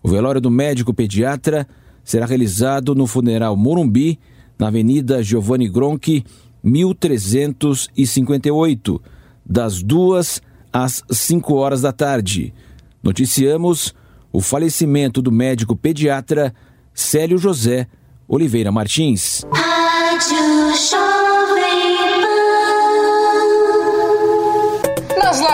O velório do médico pediatra será realizado no funeral Morumbi, na Avenida Giovanni Gronchi, 1358, das duas às 5 horas da tarde. Noticiamos o falecimento do médico pediatra Célio José Oliveira Martins.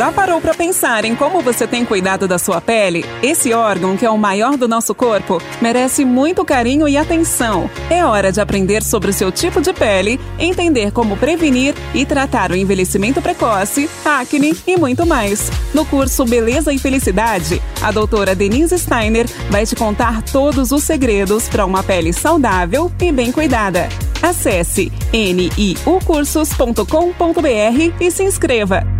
Já parou para pensar em como você tem cuidado da sua pele? Esse órgão, que é o maior do nosso corpo, merece muito carinho e atenção. É hora de aprender sobre o seu tipo de pele, entender como prevenir e tratar o envelhecimento precoce, acne e muito mais. No curso Beleza e Felicidade, a doutora Denise Steiner vai te contar todos os segredos para uma pele saudável e bem cuidada. Acesse niucursos.com.br e se inscreva.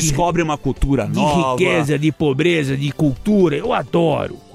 Descobre uma cultura de nova. riqueza, de pobreza, de cultura. Eu adoro.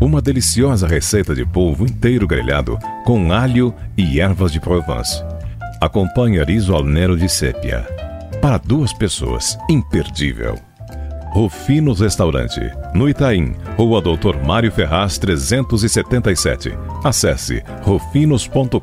Uma deliciosa receita de polvo inteiro grelhado com alho e ervas de Provence. Acompanhe riso al nero de sépia. Para duas pessoas, imperdível. Rufinos Restaurante, no Itaim, Rua Doutor Mário Ferraz 377. Acesse rufinos.com.br.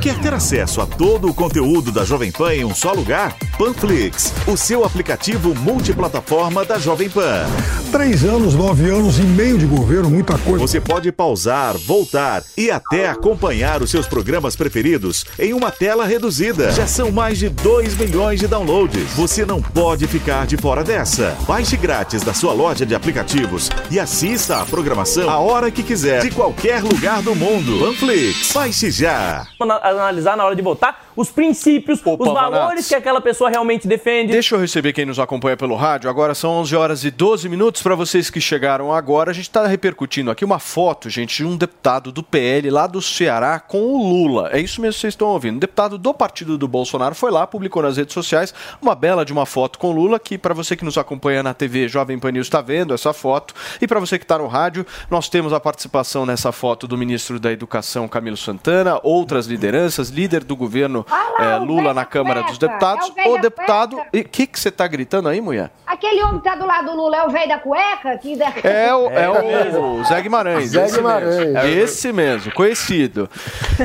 Quer ter acesso a todo o conteúdo da Jovem Pan em um só lugar? Panflix, o seu aplicativo multiplataforma da Jovem Pan. Três anos, nove anos e meio de governo, muita coisa. Você pode pausar, voltar e até acompanhar os seus programas preferidos em uma tela reduzida. Já são mais de 2 milhões de downloads. Você não pode ficar de fora dessa. Baixe grátis da sua loja de aplicativos e assista a programação a hora que quiser, de qualquer lugar do mundo. Panflix, baixe já. Ana- analisar na hora de votar os princípios, os valores Vanatos. que aquela pessoa realmente defende. Deixa eu receber quem nos acompanha pelo rádio. Agora são 11 horas e 12 minutos. Para vocês que chegaram agora, a gente está repercutindo aqui uma foto, gente, de um deputado do PL lá do Ceará com o Lula. É isso mesmo que vocês estão ouvindo. Um deputado do partido do Bolsonaro foi lá, publicou nas redes sociais uma bela de uma foto com o Lula, que para você que nos acompanha na TV Jovem Pan News está vendo essa foto. E para você que está no rádio, nós temos a participação nessa foto do ministro da Educação, Camilo Santana, outras lideranças, líder do governo eh, Lula na Câmara dos Deputados. É o o da deputado. E o que que você está gritando aí, mulher? Aquele homem que tá do lado do Lula é o velho da cueca? Que... É o, *laughs* é o Zé Guimarães. Zé esse Guimarães. Mesmo. É esse mesmo, conhecido.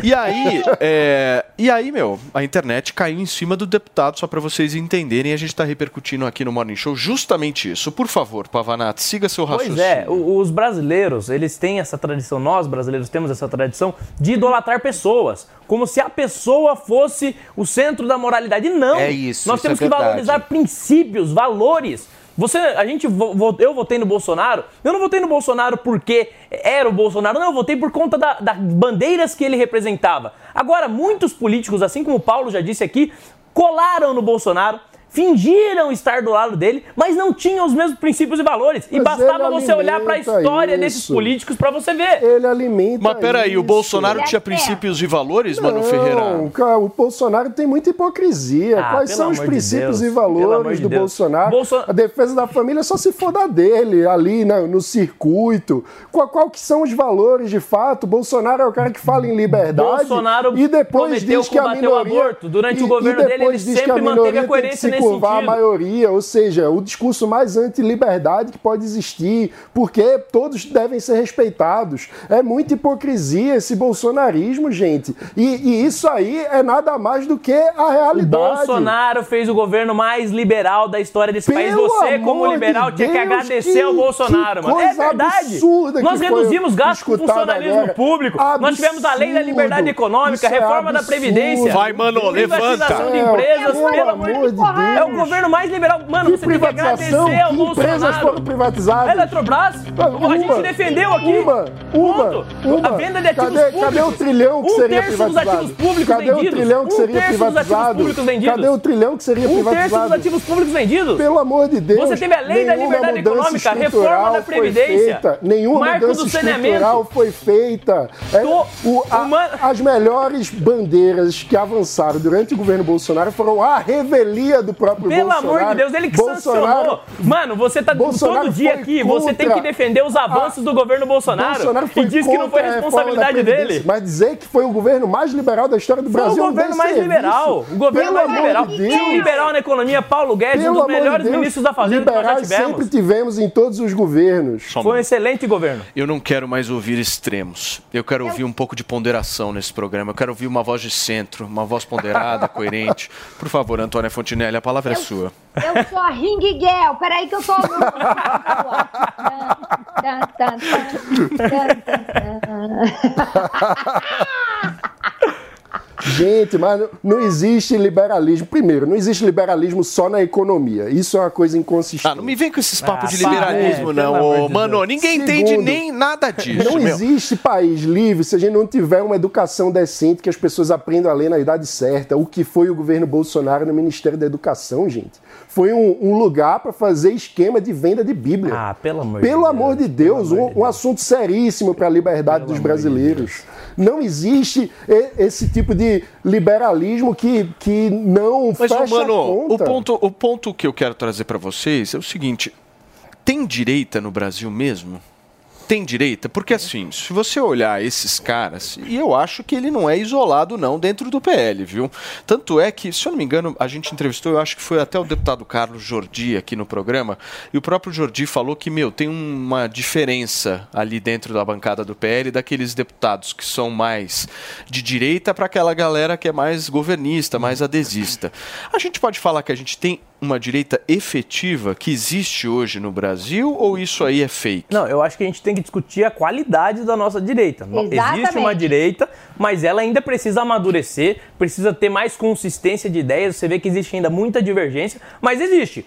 E aí, *laughs* é, e aí, meu, a internet caiu em cima do deputado, só para vocês entenderem. A gente está repercutindo aqui no Morning Show justamente isso. Por favor, Pavanato, siga seu raciocínio. Pois é, o- os brasileiros, eles têm essa tradição, nós brasileiros temos essa tradição de idolatrar pessoas, como se a pessoa fosse o centro da moralidade. Não! É isso, Nós isso temos é que valorizar princípios, valores. Você, a gente, eu votei no Bolsonaro. Eu não votei no Bolsonaro porque era o Bolsonaro, não. Eu votei por conta da- das bandeiras que ele representava. Agora, muitos políticos, assim como o Paulo já disse aqui, colaram no Bolsonaro. Fingiram estar do lado dele, mas não tinham os mesmos princípios e valores. E Mas bastava ele você olhar para a história desses isso. políticos para você ver. Ele alimenta. Mas peraí, o isso. Bolsonaro tinha princípios e valores, Mano Não, Ferreira? cara, o Bolsonaro tem muita hipocrisia. Ah, Quais são os de princípios Deus, e valores de do Deus. Bolsonaro? Bolso- A defesa da família é só se for da dele, ali na- no circuito. Qual, qual que são os valores de fato? O Bolsonaro é o cara que fala em liberdade Bolsonaro e depois prometeu diz que a o minoria... aborto. Durante e- o governo e dele, ele sempre manteve a coerência se nesse curvar sentido. maioria, ou seja, o discurso mais anti-liberdade que pode existir, porque todos devem ser respeitados. É muita hipocrisia esse bolsonarismo, gente. E, e isso aí é nada mais do que a O realidade. Bolsonaro fez o governo mais liberal da história desse país. Pelo Você, como liberal, de tinha que Deus, agradecer que- ao Bolsonaro, que mano. É verdade. absurda Nós que reduzimos gastos com funcionalismo agora. público. Nós tivemos a lei da liberdade Absurdo. econômica, Isso é reforma da absurdo. Previdência. Vai, mano, privatização levanta. de empresas, Pelo pelo amor de Deus. É o governo mais liberal. Mano, Que você tem que privatização? agradecer Que empresas Bolsonaro. foram privatizadas? A Eletrobras, a gente Uma. defendeu aqui. Uma, uma, uma. A venda de ativos cadê, públicos. Cadê o trilhão que um seria terço dos privatizado? ativos públicos cadê vendidos. o trilhão que um seria terço dos ativos privatizado? públicos vendidos. Cadê o trilhão que seria Um terço privatizado? dos ativos públicos vendidos. Pelo amor de Deus. Você teve a lei da liberdade econômica, reforma da Previdência, feita, Nenhuma marco mudança do estrutural foi feita. É, o- a- As melhores bandeiras que avançaram durante o governo Bolsonaro foram a revelia do próprio Pelo Bolsonaro. amor de Deus, ele que Bolsonaro, sancionou. Mano, você tá Bolsonaro todo dia aqui, você tem que defender os avanços do governo Bolsonaro. Bolsonaro foi e diz que não foi a responsabilidade dele. Mas dizer que foi o governo mais liberal da história do Foi Brasil o governo mais serviço. liberal. O governo Pelo mais amor liberal. de Tinha um Deus. liberal na economia, Paulo Guedes, um Pelo dos amor de melhores Deus, ministros da Fazenda que nós já liberais tivemos. sempre tivemos em todos os governos. Um Foi um excelente governo. Eu não quero mais ouvir extremos. Eu quero ouvir um pouco de ponderação nesse programa. Eu quero ouvir uma voz de centro, uma voz ponderada, *laughs* coerente. Por favor, Antônia Fontinelli, a palavra é sua. Eu sou a Ring Girl. Peraí que eu *laughs* tô... *laughs* Gente, mas não- existe liberalismo. Primeiro, não existe liberalismo só na economia. Isso é uma coisa inconsistente. Ah, não me vem com esses papos Ah, de liberalismo, é, não. Ô, de mano, ninguém entende Segundo, nem nada disso. Não meu. existe país livre se a gente não tiver uma educação decente, que as pessoas aprendam a ler na idade certa. O que foi o governo Bolsonaro no Ministério da Educação, gente? Foi um, um lugar para fazer esquema de venda de Bíblia. Ah, pelo amor Pelo de amor de Deus, um, um assunto seríssimo para a liberdade dos brasileiros. Não existe esse tipo de liberalismo que, que não Mas, fecha mano, a o conta. ponto, o ponto que eu quero trazer pra vocês é o seguinte: tem direita no Brasil mesmo? Tem direita? Porque assim, se você olhar esses caras, e eu acho que ele não é isolado não dentro do PL, viu? Tanto é que, se eu não me engano, a gente entrevistou, eu acho que foi até o deputado Carlos Jordi aqui no programa, e o próprio Jordi falou que, meu, tem uma diferença ali dentro da bancada do PL daqueles deputados que são mais de direita para aquela galera que é mais governista, mais adesista. A gente pode falar que a gente tem uma direita efetiva que existe hoje no Brasil ou isso aí é fake? Não, eu acho que a gente tem que discutir a qualidade da nossa direita. Existe Exatamente. uma direita, mas ela ainda precisa amadurecer, precisa ter mais consistência de ideias. Você vê que existe ainda muita divergência, mas existe.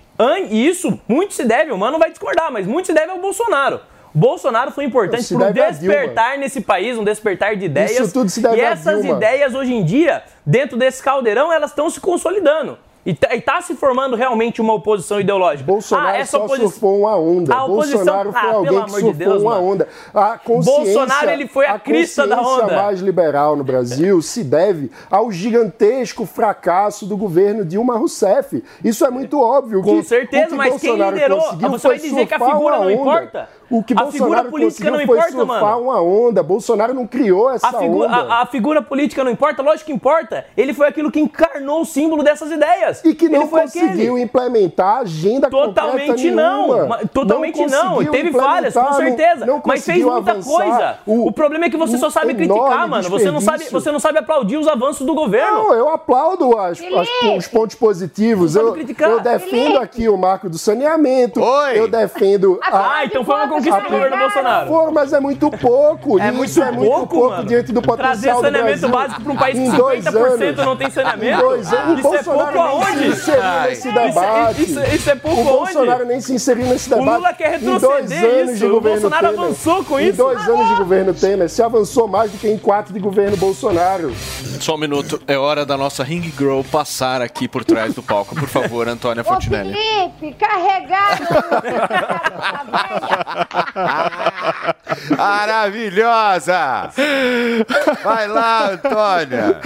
E isso muito se deve, o mano vai discordar, mas muito se deve ao Bolsonaro. Bolsonaro foi importante para um despertar nesse país, um despertar de ideias. Isso tudo se deve e essas Dilma. ideias hoje em dia, dentro desse caldeirão, elas estão se consolidando. E tá, e tá se formando realmente uma oposição ideológica. Bolsonaro ah, essa só oposi- surfou uma onda. A oposição- Bolsonaro foi Ah, alguém que de surfou Deus, uma mano. onda. A consciência, Bolsonaro, ele foi a crista da onda. mais liberal no Brasil se deve ao gigantesco fracasso do governo Dilma Rousseff. Isso é muito óbvio. Com que, certeza, que mas quem Bolsonaro liderou? conseguiu Você vai dizer que a figura não onda. importa? O que A Bolsonaro figura política não foi importa, surfar mano. uma onda. Bolsonaro não criou essa A, figu- onda. a- a figura política não importa? Lógico que importa. Ele foi aquilo que encarnou o símbolo dessas ideias. E que não conseguiu aquele. implementar a agenda Totalmente não. nenhuma. Totalmente não. conseguiu Teve falhas, com implementar, não- certeza. não mas fez muita coisa. O, problema é que você o só sabe criticar, mano. Você não, sabe, você não sabe aplaudir os avanços do governo. Não, eu aplaudo as, as- os pontos positivos. Não Eu, eu defendo Felipe. aqui o marco do saneamento. Eu defendo a, Ah, então foi uma conquista do governo Bolsonaro. Pô, mas é muito pouco. É Isso muito é muito pouco, pouco mano. diante do Trazer potencial do saneamento Brasil. básico pra um país que Em dois 50% anos. não tem saneamento? Em dois anos. Isso o é Bolsonaro pouco nem aonde? se inseriu Ai. nesse Isso é- debate. isso- isso é pouco O Bolsonaro nem se inseriu nesse O debate. Lula quer Em dois retroceder anos isso. de O governo Bolsonaro Temer. avançou com Em isso. dois anos de governo Temer, se avançou mais do que em quatro de governo Bolsonaro. Só um minuto, é hora da nossa Ring Girl passar aqui por trás do palco. Por favor, Antônia Ô, Fontinelli. Felipe, carregado. *laughs* Maravilhosa! Vai lá, Antônia!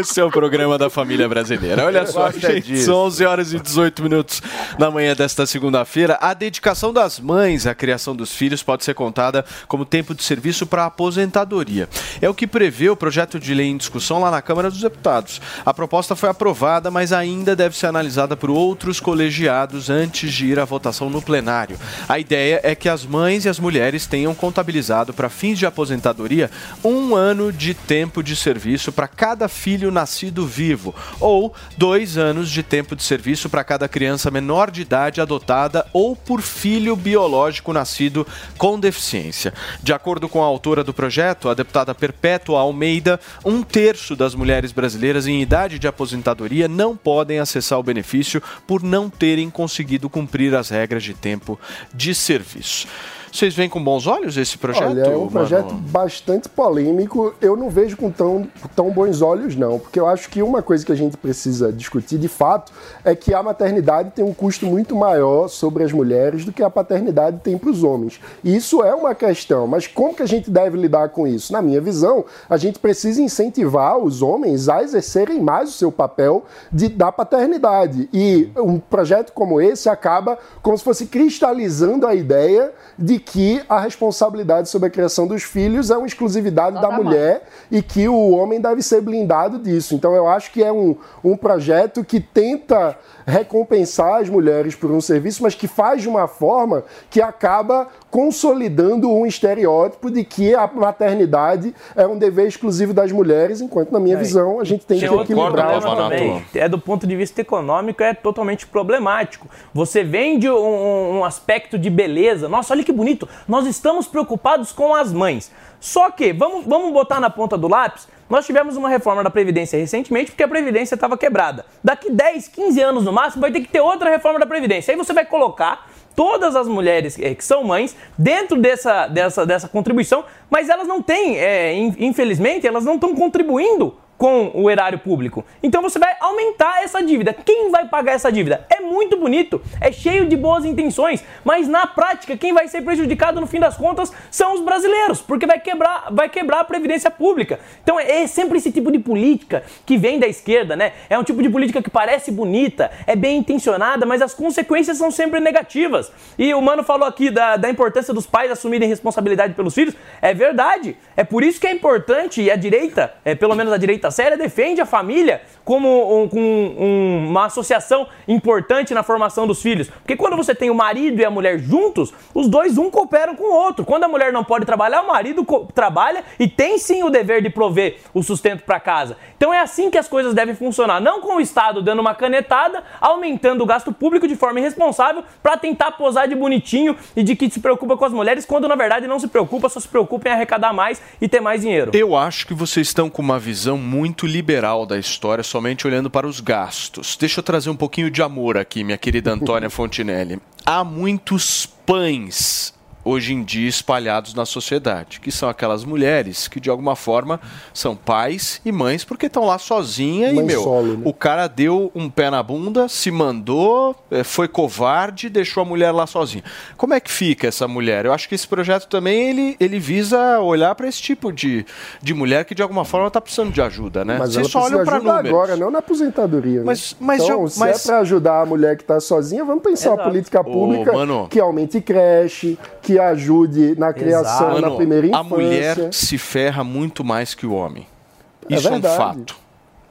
Esse é o programa da família brasileira. Olha só, gente, disso. são 11 horas e 18 minutos na manhã desta segunda-feira. A dedicação das mães à criação dos filhos pode ser contada como tempo de serviço para aposentadoria. É o que prevê o projeto de lei em discussão lá na Câmara dos Deputados. A proposta foi aprovada, mas ainda deve ser analisada por outros colegiados antes de ir à votação no plenário. A ideia é que as mães e as mulheres tenham contabilizado para fins de aposentadoria um ano de tempo de serviço para cada filho nascido vivo, ou dois anos de tempo de serviço para cada criança menor de idade adotada ou por filho biológico nascido com deficiência. De acordo com a autora do projeto, a deputada Perpétua Almeida, um terço das mulheres brasileiras em idade de aposentadoria não podem acessar o benefício por não terem conseguido cumprir as regras de tempo de serviço. Vocês veem com bons olhos esse projeto? Olha, é um projeto Mano? bastante polêmico. Eu não vejo com tão, tão bons olhos, não. Porque eu acho que uma coisa que a gente precisa discutir de fato é que a maternidade tem um custo muito maior sobre as mulheres do que a paternidade tem para os homens. E isso é uma questão. Mas como que a gente deve lidar com isso? Na minha visão, a gente precisa incentivar os homens a exercerem mais o seu papel de, da paternidade. E um projeto como esse acaba como se fosse cristalizando a ideia de que a responsabilidade sobre a criação dos filhos é uma exclusividade da mulher e que o homem deve ser blindado disso. Então eu acho que é um, um projeto que tenta recompensar as mulheres por um serviço, mas que faz de uma forma que acaba consolidando um estereótipo de que a maternidade é um dever exclusivo das mulheres, enquanto na minha visão a gente tem que equilibrar os também. É do ponto de vista econômico, é totalmente problemático. Você vende um, um aspecto de beleza. Nossa, olha que bonito. Nós estamos preocupados com as mães. Só que, vamos, vamos botar na ponta do lápis, nós tivemos uma reforma da Previdência recentemente porque a Previdência estava quebrada. Daqui 10, 15 anos no máximo vai ter que ter outra reforma da Previdência. Aí você vai colocar todas as mulheres eh, que são mães dentro dessa, dessa, dessa contribuição, mas elas não têm, in- infelizmente, elas não estão contribuindo com o erário público. Então você vai aumentar essa dívida. Quem vai pagar essa dívida? É muito bonito, é cheio de boas intenções, mas na prática quem vai ser prejudicado no fim das contas são os brasileiros, porque vai quebrar, vai quebrar a previdência pública. Então é sempre esse tipo de política que vem da esquerda, né? É um tipo de política que parece bonita, é bem intencionada, mas as consequências são sempre negativas. E o mano falou aqui da, da importância dos pais assumirem responsabilidade pelos filhos. É verdade. É por isso que é importante, e a direita, é, pelo menos a direita séria, defende a família como um- um- uma associação importante na formação dos filhos. Porque quando você tem o marido e a mulher juntos, os dois um cooperam com o outro. Quando a mulher não pode trabalhar, o marido trabalha e tem sim o dever de prover o sustento para casa. Então é assim que as coisas devem funcionar, não com o Estado dando uma canetada, aumentando o gasto público de forma irresponsável para tentar posar de bonitinho e de que se preocupa com as mulheres, quando na verdade não se preocupa, só se preocupa em arrecadar mais e ter mais dinheiro. Eu acho que vocês estão com uma visão muito liberal da história, somente olhando para os gastos. Deixa eu trazer um pouquinho de amor aqui, minha querida Antônia *laughs* Fontinelli. Há muitos pães hoje em dia espalhados na sociedade, que são aquelas mulheres que de alguma forma são pais e mães porque estão lá sozinha e Mãe meu, solo, né? o cara deu um pé na bunda, se mandou, eh, foi covarde, deixou a mulher lá sozinha. Como é que fica essa mulher? Eu acho que esse projeto também ele, ele visa olhar para esse tipo de, de mulher que de alguma forma está precisando de ajuda, né? Mas Vocês ela só olham para números. agora, não na aposentadoria. né? Mas- mas então, já- se mas- é para ajudar a mulher que está sozinha, vamos pensar uma Exato. política Ô, pública mano. que aumente creche, que ajude na criação, na Mano, primeira infância. a mulher se ferra muito mais que o homem. É Isso é, um fato.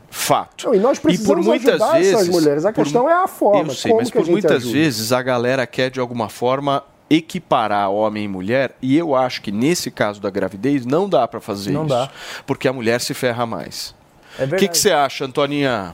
Fato. Não, e nós precisamos ajudar essas mulheres. A por- questão é a forma, Eu sei, como mas por muitas ajuda. vezes a galera quer de alguma forma equiparar homem e mulher e eu acho que nesse caso da gravidez não dá pra fazer Não isso, dá. porque a mulher se ferra mais. É O que que você acha, Antoninha?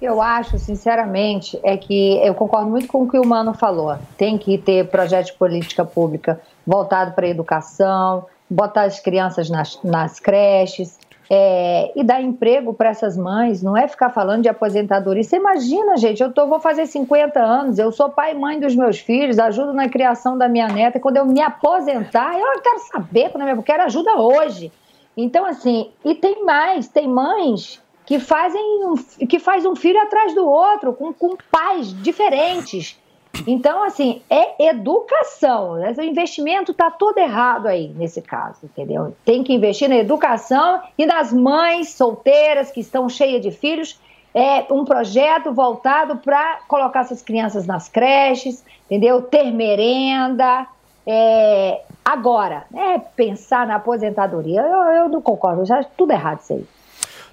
Eu acho, sinceramente, é que eu concordo muito com o que o Mano falou. Tem que ter projeto de política pública voltado para a educação, botar as crianças nas, nas creches. é, e dar emprego para essas mães, não é ficar falando de aposentadoria. Você imagina, gente, eu tô, vou fazer 50 anos, eu sou pai e mãe dos meus filhos, ajudo na criação da minha neta. Quando eu me aposentar, eu quero saber quando eu quero ajuda hoje. Então, assim, e tem mais, tem mães que fazem que faz um filho atrás do outro, com, com pais diferentes. Então, assim, é educação. né? O investimento está todo errado aí nesse caso, entendeu? Tem que investir na educação e nas mães solteiras que estão cheias de filhos. É um projeto voltado para colocar essas crianças nas creches, entendeu? Ter merenda. É, agora, é pensar na aposentadoria, eu, eu não concordo, já tudo errado isso aí.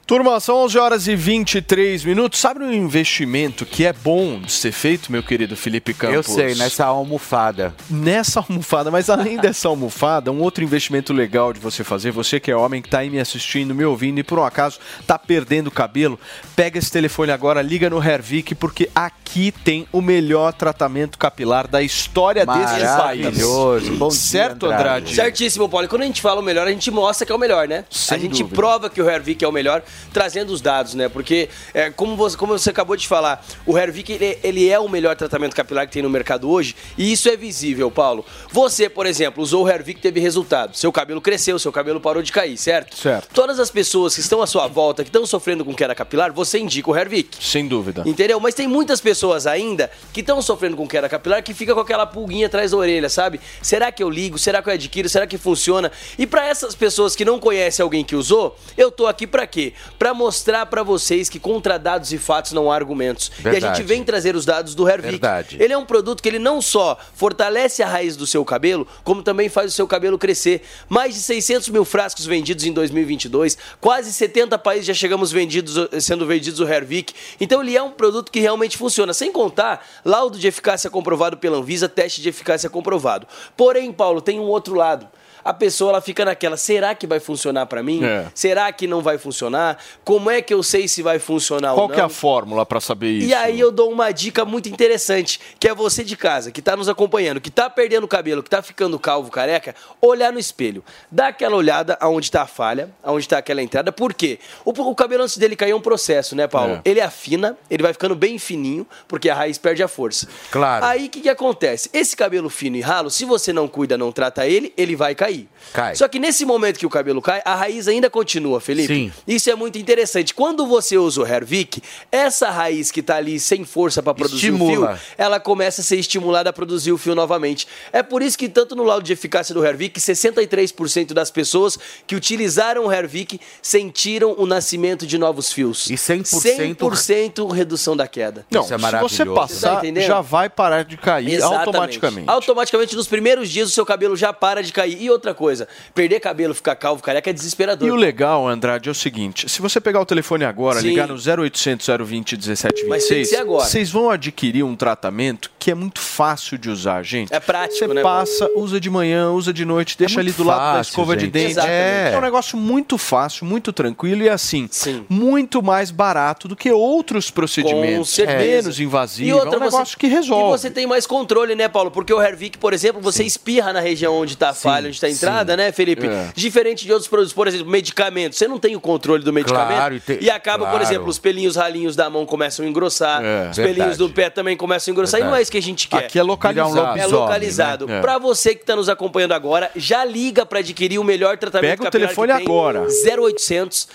Turma, são 11 horas e 23 minutos. Sabe um investimento que é bom de ser feito, meu querido Felipe Campos? Eu sei, nessa almofada. Nessa almofada, mas além *laughs* dessa almofada, um outro investimento legal de você fazer, você que é homem que está aí me assistindo, me ouvindo e por um acaso tá perdendo o cabelo, pega esse telefone agora, liga no Hervik, porque aqui tem o melhor tratamento capilar da história desse país. Maravilhoso. Bom dia, certo, Andrade? Certíssimo, Paulo. Quando a gente fala o melhor, a gente mostra que é o melhor, né? Sem a gente dúvida. prova que o Hervik é o melhor, trazendo os dados, né? Porque, é, como, você, como você acabou de falar, o Hervik, ele, ele é o melhor tratamento capilar que tem no mercado hoje, e isso é visível, Paulo. Você, por exemplo, usou o Hervik e teve resultado. Seu cabelo cresceu, seu cabelo parou de cair, certo? Certo. Todas as pessoas que estão à sua volta, que estão sofrendo com queda capilar, você indica o Hervik. Sem dúvida. Entendeu? Mas tem muitas pessoas ainda que estão sofrendo com queda capilar que fica com aquela pulguinha atrás da orelha, sabe? Será que eu ligo? Será que eu adquiro? Será que funciona? E para essas pessoas que não conhecem alguém que usou, eu tô aqui para quê? Para mostrar para vocês que contra dados e fatos não há argumentos. E a Verdade. gente vem trazer os dados do Hervik. Verdade. Ele é um produto que ele não só fortalece a raiz do seu cabelo, como também faz o seu cabelo crescer. Mais de 600 mil frascos vendidos em 2022, quase 70 países já chegamos vendidos, sendo vendidos o Hervik. Então ele é um produto que realmente funciona. Sem contar laudo de eficácia comprovado pela Anvisa, teste de eficácia comprovado. Porém, Paulo, tem um outro lado. A pessoa ela fica naquela, será que vai funcionar pra mim? É. Será que não vai funcionar? Como é que eu sei se vai funcionar Qual ou não? que é a fórmula para saber isso? E aí eu dou uma dica muito interessante, que é você de casa, que tá nos acompanhando, que tá perdendo o cabelo, que tá ficando calvo, careca, olhar no espelho. Dá aquela olhada aonde tá a falha, aonde tá aquela entrada. Por quê? O, o cabelo antes dele cair é um processo, né, Paulo? É. Ele afina, ele vai ficando bem fininho, porque a raiz perde a força. Claro. Aí o que, que acontece? Esse cabelo fino e ralo, se você não cuida, não trata ele, ele vai cair. Cai. Só que nesse momento que o cabelo cai, a raiz ainda continua, Felipe. Sim. Isso é muito interessante. Quando você usa o Hervik, essa raiz que tá ali sem força para produzir o Estimula. fio, ela começa a ser estimulada a produzir o fio novamente. É por isso que tanto no laudo de eficácia do Hervik, 63% das pessoas que utilizaram o Hervik sentiram o nascimento de novos fios. E 100% 100% redução da queda. Não, Isso é se você maravilhoso. passar, Tá entendendo? já vai parar de cair Exatamente. automaticamente. Automaticamente, nos primeiros dias, o seu cabelo já para de cair. E outra coisa, perder cabelo, ficar calvo, careca é desesperador. E o legal, Andrade, é o seguinte: se você pegar o telefone agora, Sim. ligar no 0800 020 1726, Mas tem que ser agora. vocês vão adquirir um tratamento que é muito fácil de usar, gente. É prático, Você né? passa, usa de manhã, usa de noite, deixa ali muito do lado da fácil, escova de gente. dente. Exatamente. É. um negócio muito fácil, muito tranquilo e assim, Sim. muito mais barato do que outros procedimentos. Com certeza. Menos invasivo. E outra, é um negócio você, que resolve. E você tem mais controle, né, Paulo? Porque o Hervik, por exemplo, você espirra na região onde está a falha, onde está entrada, né, Felipe? É. Diferente de outros produtos, por exemplo, medicamento. Você não tem o controle do medicamento. Claro, e e, tem- acaba, por claro. exemplo, os pelinhos ralinhos da mão começam a engrossar, É. os pelinhos Verdade. do pé também começam a engrossar. E não é isso que a gente quer. Aqui é localizado. Um É localizado. né? É. Pra você que tá nos acompanhando agora, já liga pra adquirir o melhor tratamento Pega o telefone agora. 0800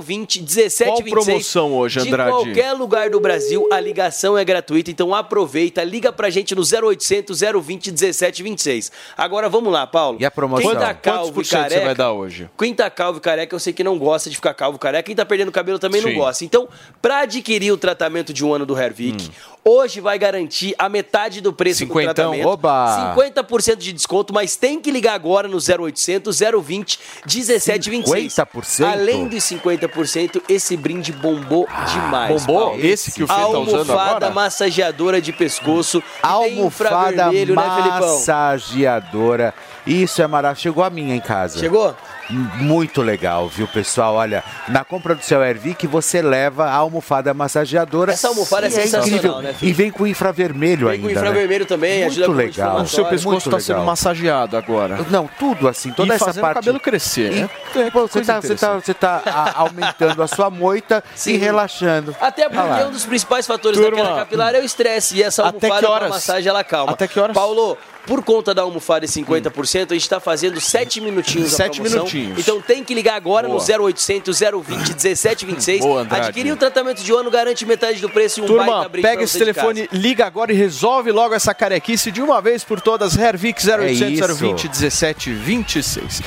020 1726. Qual promoção hoje, Andrade? De qualquer lugar do Brasil, a ligação é gratuita, então aproveita, liga pra gente no 0800 020 1726. Agora vamos lá, Paulo. E a promoção? Quantos calvo por e cento você careca, vai dar hoje? quem tá calvo e careca, eu sei que não gosta de ficar calvo e careca. Quem tá perdendo cabelo também não Sim. gosta. Então, pra adquirir o tratamento de um ano do Hervik, Hum. hoje vai garantir a metade do preço Cinquentão? do tratamento. Oba! 50% de desconto, mas tem que ligar agora no 0800 020 1726. 50%? Além dos 50%, esse brinde bombou demais. Bombou? Paulo. Esse que o Fê tá usando Almofada agora? massageadora de pescoço. Almofada infravermelho, né, Felipão? massageadora. Isso é maravilhoso. Chegou a minha em casa. Chegou? Muito legal, viu, pessoal? Olha, na compra do seu Airvic você leva a almofada massageadora. Essa almofada é E sensacional, incrível. né? E vem com infravermelho Vem ainda. com infravermelho né? também, Muito ajuda legal. o seu pescoço está sendo massageado agora. Não, tudo assim, toda e essa parte. o cabelo crescer. E- É- é Pô, você coisa tá, você tá, você tá a- aumentando a sua moita e relaxando. Até porque lá. um dos principais fatores Turma, da queda capilar é o estresse. E essa até almofada que com horas? massagem, ela calma. Até que horas? Paulo, por conta da almofada em 50%, a gente tá fazendo 7 minutinhos a Sete promoção. minutinhos. Então tem que ligar agora Boa. no 0800 020 1726. Boa, Andrade. Adquirir o tratamento de ano garante metade do preço e um Turma, baita brinde pega esse telefone, liga agora e resolve logo essa carequice de uma vez por todas. Hervix 0800 É isso. 020 1726.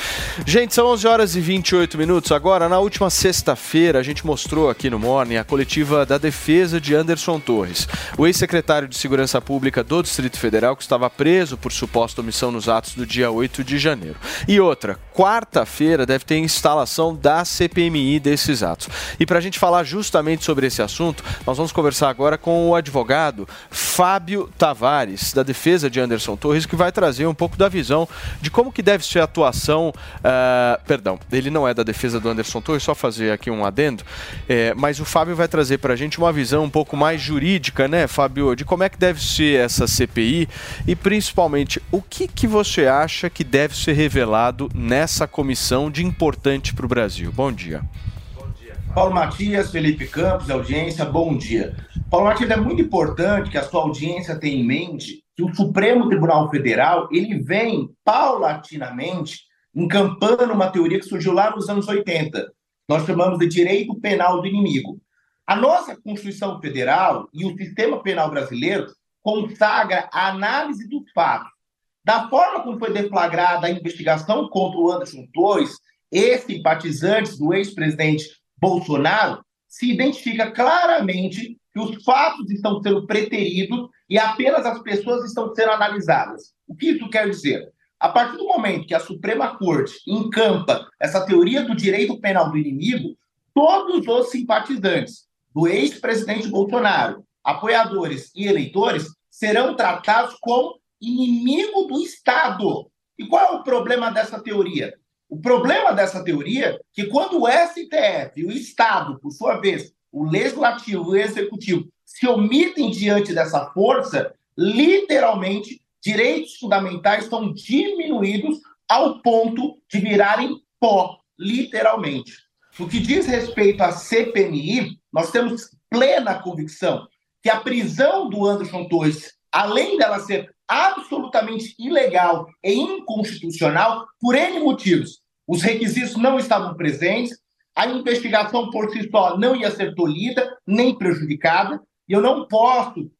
Gente, são 11 horas e 28 minutos. Agora, na última sexta-feira, a gente mostrou aqui no Morning a coletiva da defesa de Anderson Torres, o ex-secretário de Segurança Pública do Distrito Federal, que estava preso por suposta omissão nos atos do dia 8 de janeiro. E outra, quarta-feira deve ter instalação da CPMI desses atos. E para a gente falar justamente sobre esse assunto, nós vamos conversar agora com o advogado Fábio Tavares, da defesa de Anderson Torres, que vai trazer um pouco da visão de como que deve ser a atuação. ah, perdão, ele não é da defesa do Anderson Torres, só fazer aqui um adendo. é, mas o Fábio vai trazer para a gente uma visão um pouco mais jurídica, né, Fábio, de como é que deve ser essa CPI e principalmente o que, que você acha que deve ser revelado nessa comissão de importante para o Brasil. Bom dia. Paulo Matias, Felipe Campos, audiência, bom dia. Paulo Matias, é muito importante que a sua audiência tenha em mente que o Supremo Tribunal Federal ele vem paulatinamente encampando uma teoria que surgiu lá nos anos 80. Nós chamamos de direito penal do inimigo. A nossa Constituição Federal e o sistema penal brasileiro consagra a análise dos fatos. Da forma como foi deflagrada a investigação contra o Anderson Torres, esse simpatizantes do ex-presidente Bolsonaro, se identifica claramente que os fatos estão sendo preteridos e apenas as pessoas estão sendo analisadas. O que isso quer dizer? A partir do momento que a Suprema Corte encampa essa teoria do direito penal do inimigo, todos os simpatizantes do ex-presidente Bolsonaro, apoiadores e eleitores, serão tratados como inimigo do Estado. E qual é o problema dessa teoria? O problema dessa teoria é que quando o STF o Estado, por sua vez, o Legislativo e o Executivo, se omitem diante dessa força, literalmente, direitos fundamentais são diminuídos ao ponto de virarem pó, literalmente. No que diz respeito à CPMI, nós temos plena convicção que a prisão do Anderson Torres, além dela ser absolutamente ilegal e inconstitucional, por N motivos, os requisitos não estavam presentes, a investigação por si só não ia ser tolhida nem prejudicada, e eu não posso,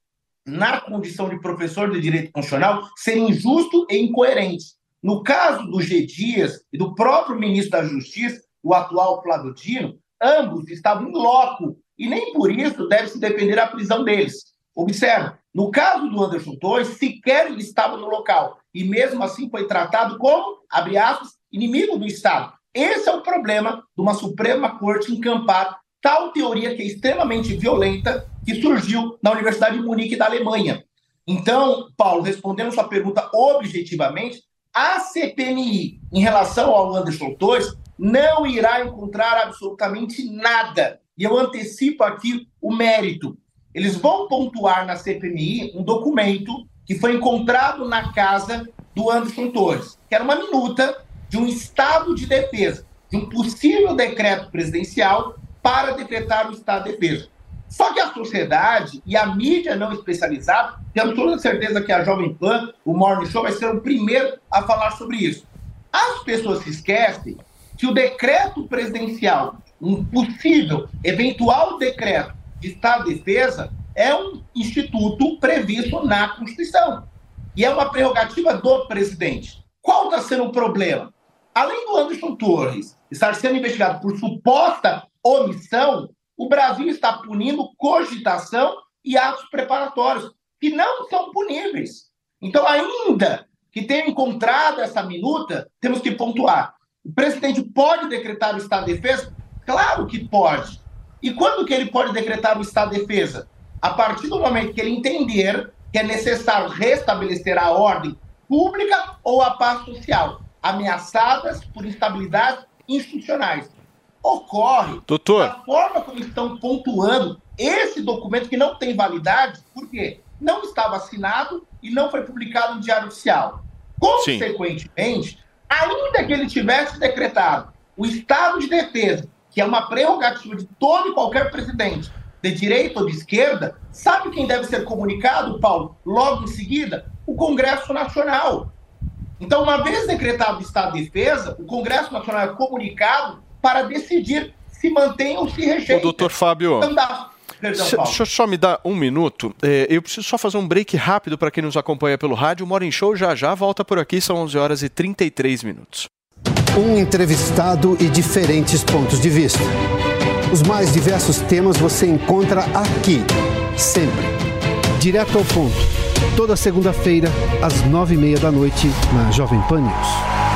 na condição de professor de direito constitucional, ser injusto e incoerente. No caso do G. Dias e do próprio ministro da Justiça, o atual Flávio Dino, ambos estavam em loco e nem por isso deve se defender a prisão deles. Observe, no caso do Anderson Torres, sequer ele estava no local e mesmo assim foi tratado como, abre aspas, inimigo do Estado. Esse é o problema de uma Suprema Corte encampar tal teoria que é extremamente violenta que surgiu na Universidade de Munique da Alemanha. Então, Paulo, respondendo sua pergunta objetivamente, a CPMI, em relação ao Anderson Torres, não irá encontrar absolutamente nada. E eu antecipo aqui o mérito. Eles vão pontuar na CPMI um documento que foi encontrado na casa do Anderson Torres, que era uma minuta de um estado de defesa, de um possível decreto presidencial para decretar o estado de defesa. Só que a sociedade e a mídia não especializada, temos toda certeza que a Jovem Pan, o Morning Show, vai ser o primeiro a falar sobre isso. As pessoas se esquecem que o decreto presidencial, um possível, eventual decreto de estado de defesa, é um instituto previsto na Constituição. E é uma prerrogativa do presidente. Qual está sendo o problema? Além do Anderson Torres estar sendo investigado por suposta omissão, o Brasil está punindo cogitação e atos preparatórios, que não são puníveis. Então, ainda que tenha encontrado essa minuta, temos que pontuar. O presidente pode decretar o estado de defesa? Claro que pode. E quando que ele pode decretar o estado de defesa? A partir do momento que ele entender que é necessário restabelecer a ordem pública ou a paz social, ameaçadas por instabilidade institucionais. Ocorre Doutor. da forma como estão pontuando esse documento que não tem validade, por quê? Não estava assinado e não foi publicado no Diário Oficial. Consequentemente, ainda que ele tivesse decretado o estado de defesa, que é uma prerrogativa de todo e qualquer presidente, de direita ou de esquerda, sabe quem deve ser comunicado, Paulo, logo em seguida? O Congresso Nacional. Então, uma vez decretado o estado de defesa, o Congresso Nacional é comunicado para decidir se mantém ou se rejeita. Ô, doutor Fábio. Então, Perdão, Se-. Deixa eu só me dar um minuto. É, eu preciso só fazer um break rápido para quem nos acompanha pelo rádio. O Morning Show já já volta por aqui. São 11 horas e 33 minutos. Um entrevistado e diferentes pontos de vista. Os mais diversos temas você encontra aqui, sempre. Direto ao ponto. Toda segunda-feira, às nove e meia da noite, na Jovem Pan News.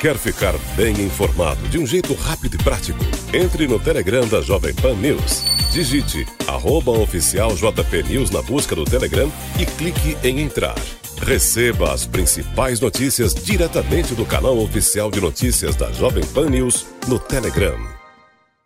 Quer ficar bem informado de um jeito rápido e prático? Entre no Telegram da Jovem Pan News. Digite arroba oficial JP News na busca do Telegram e clique em entrar. Receba as principais notícias diretamente do canal oficial de notícias da Jovem Pan News no Telegram.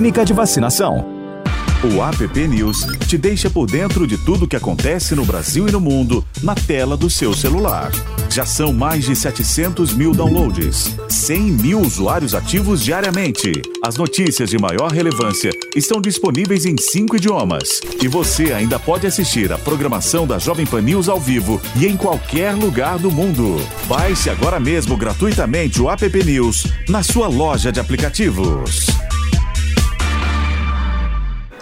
de Vacinação. O App News te deixa por dentro de tudo que acontece no Brasil e no mundo na tela do seu celular. Já são mais de 700 mil downloads, 100 mil usuários ativos diariamente. As notícias de maior relevância estão disponíveis em cinco idiomas. E você ainda pode assistir a programação da Jovem Pan News ao vivo e em qualquer lugar do mundo. Baixe agora mesmo gratuitamente o App News na sua loja de aplicativos.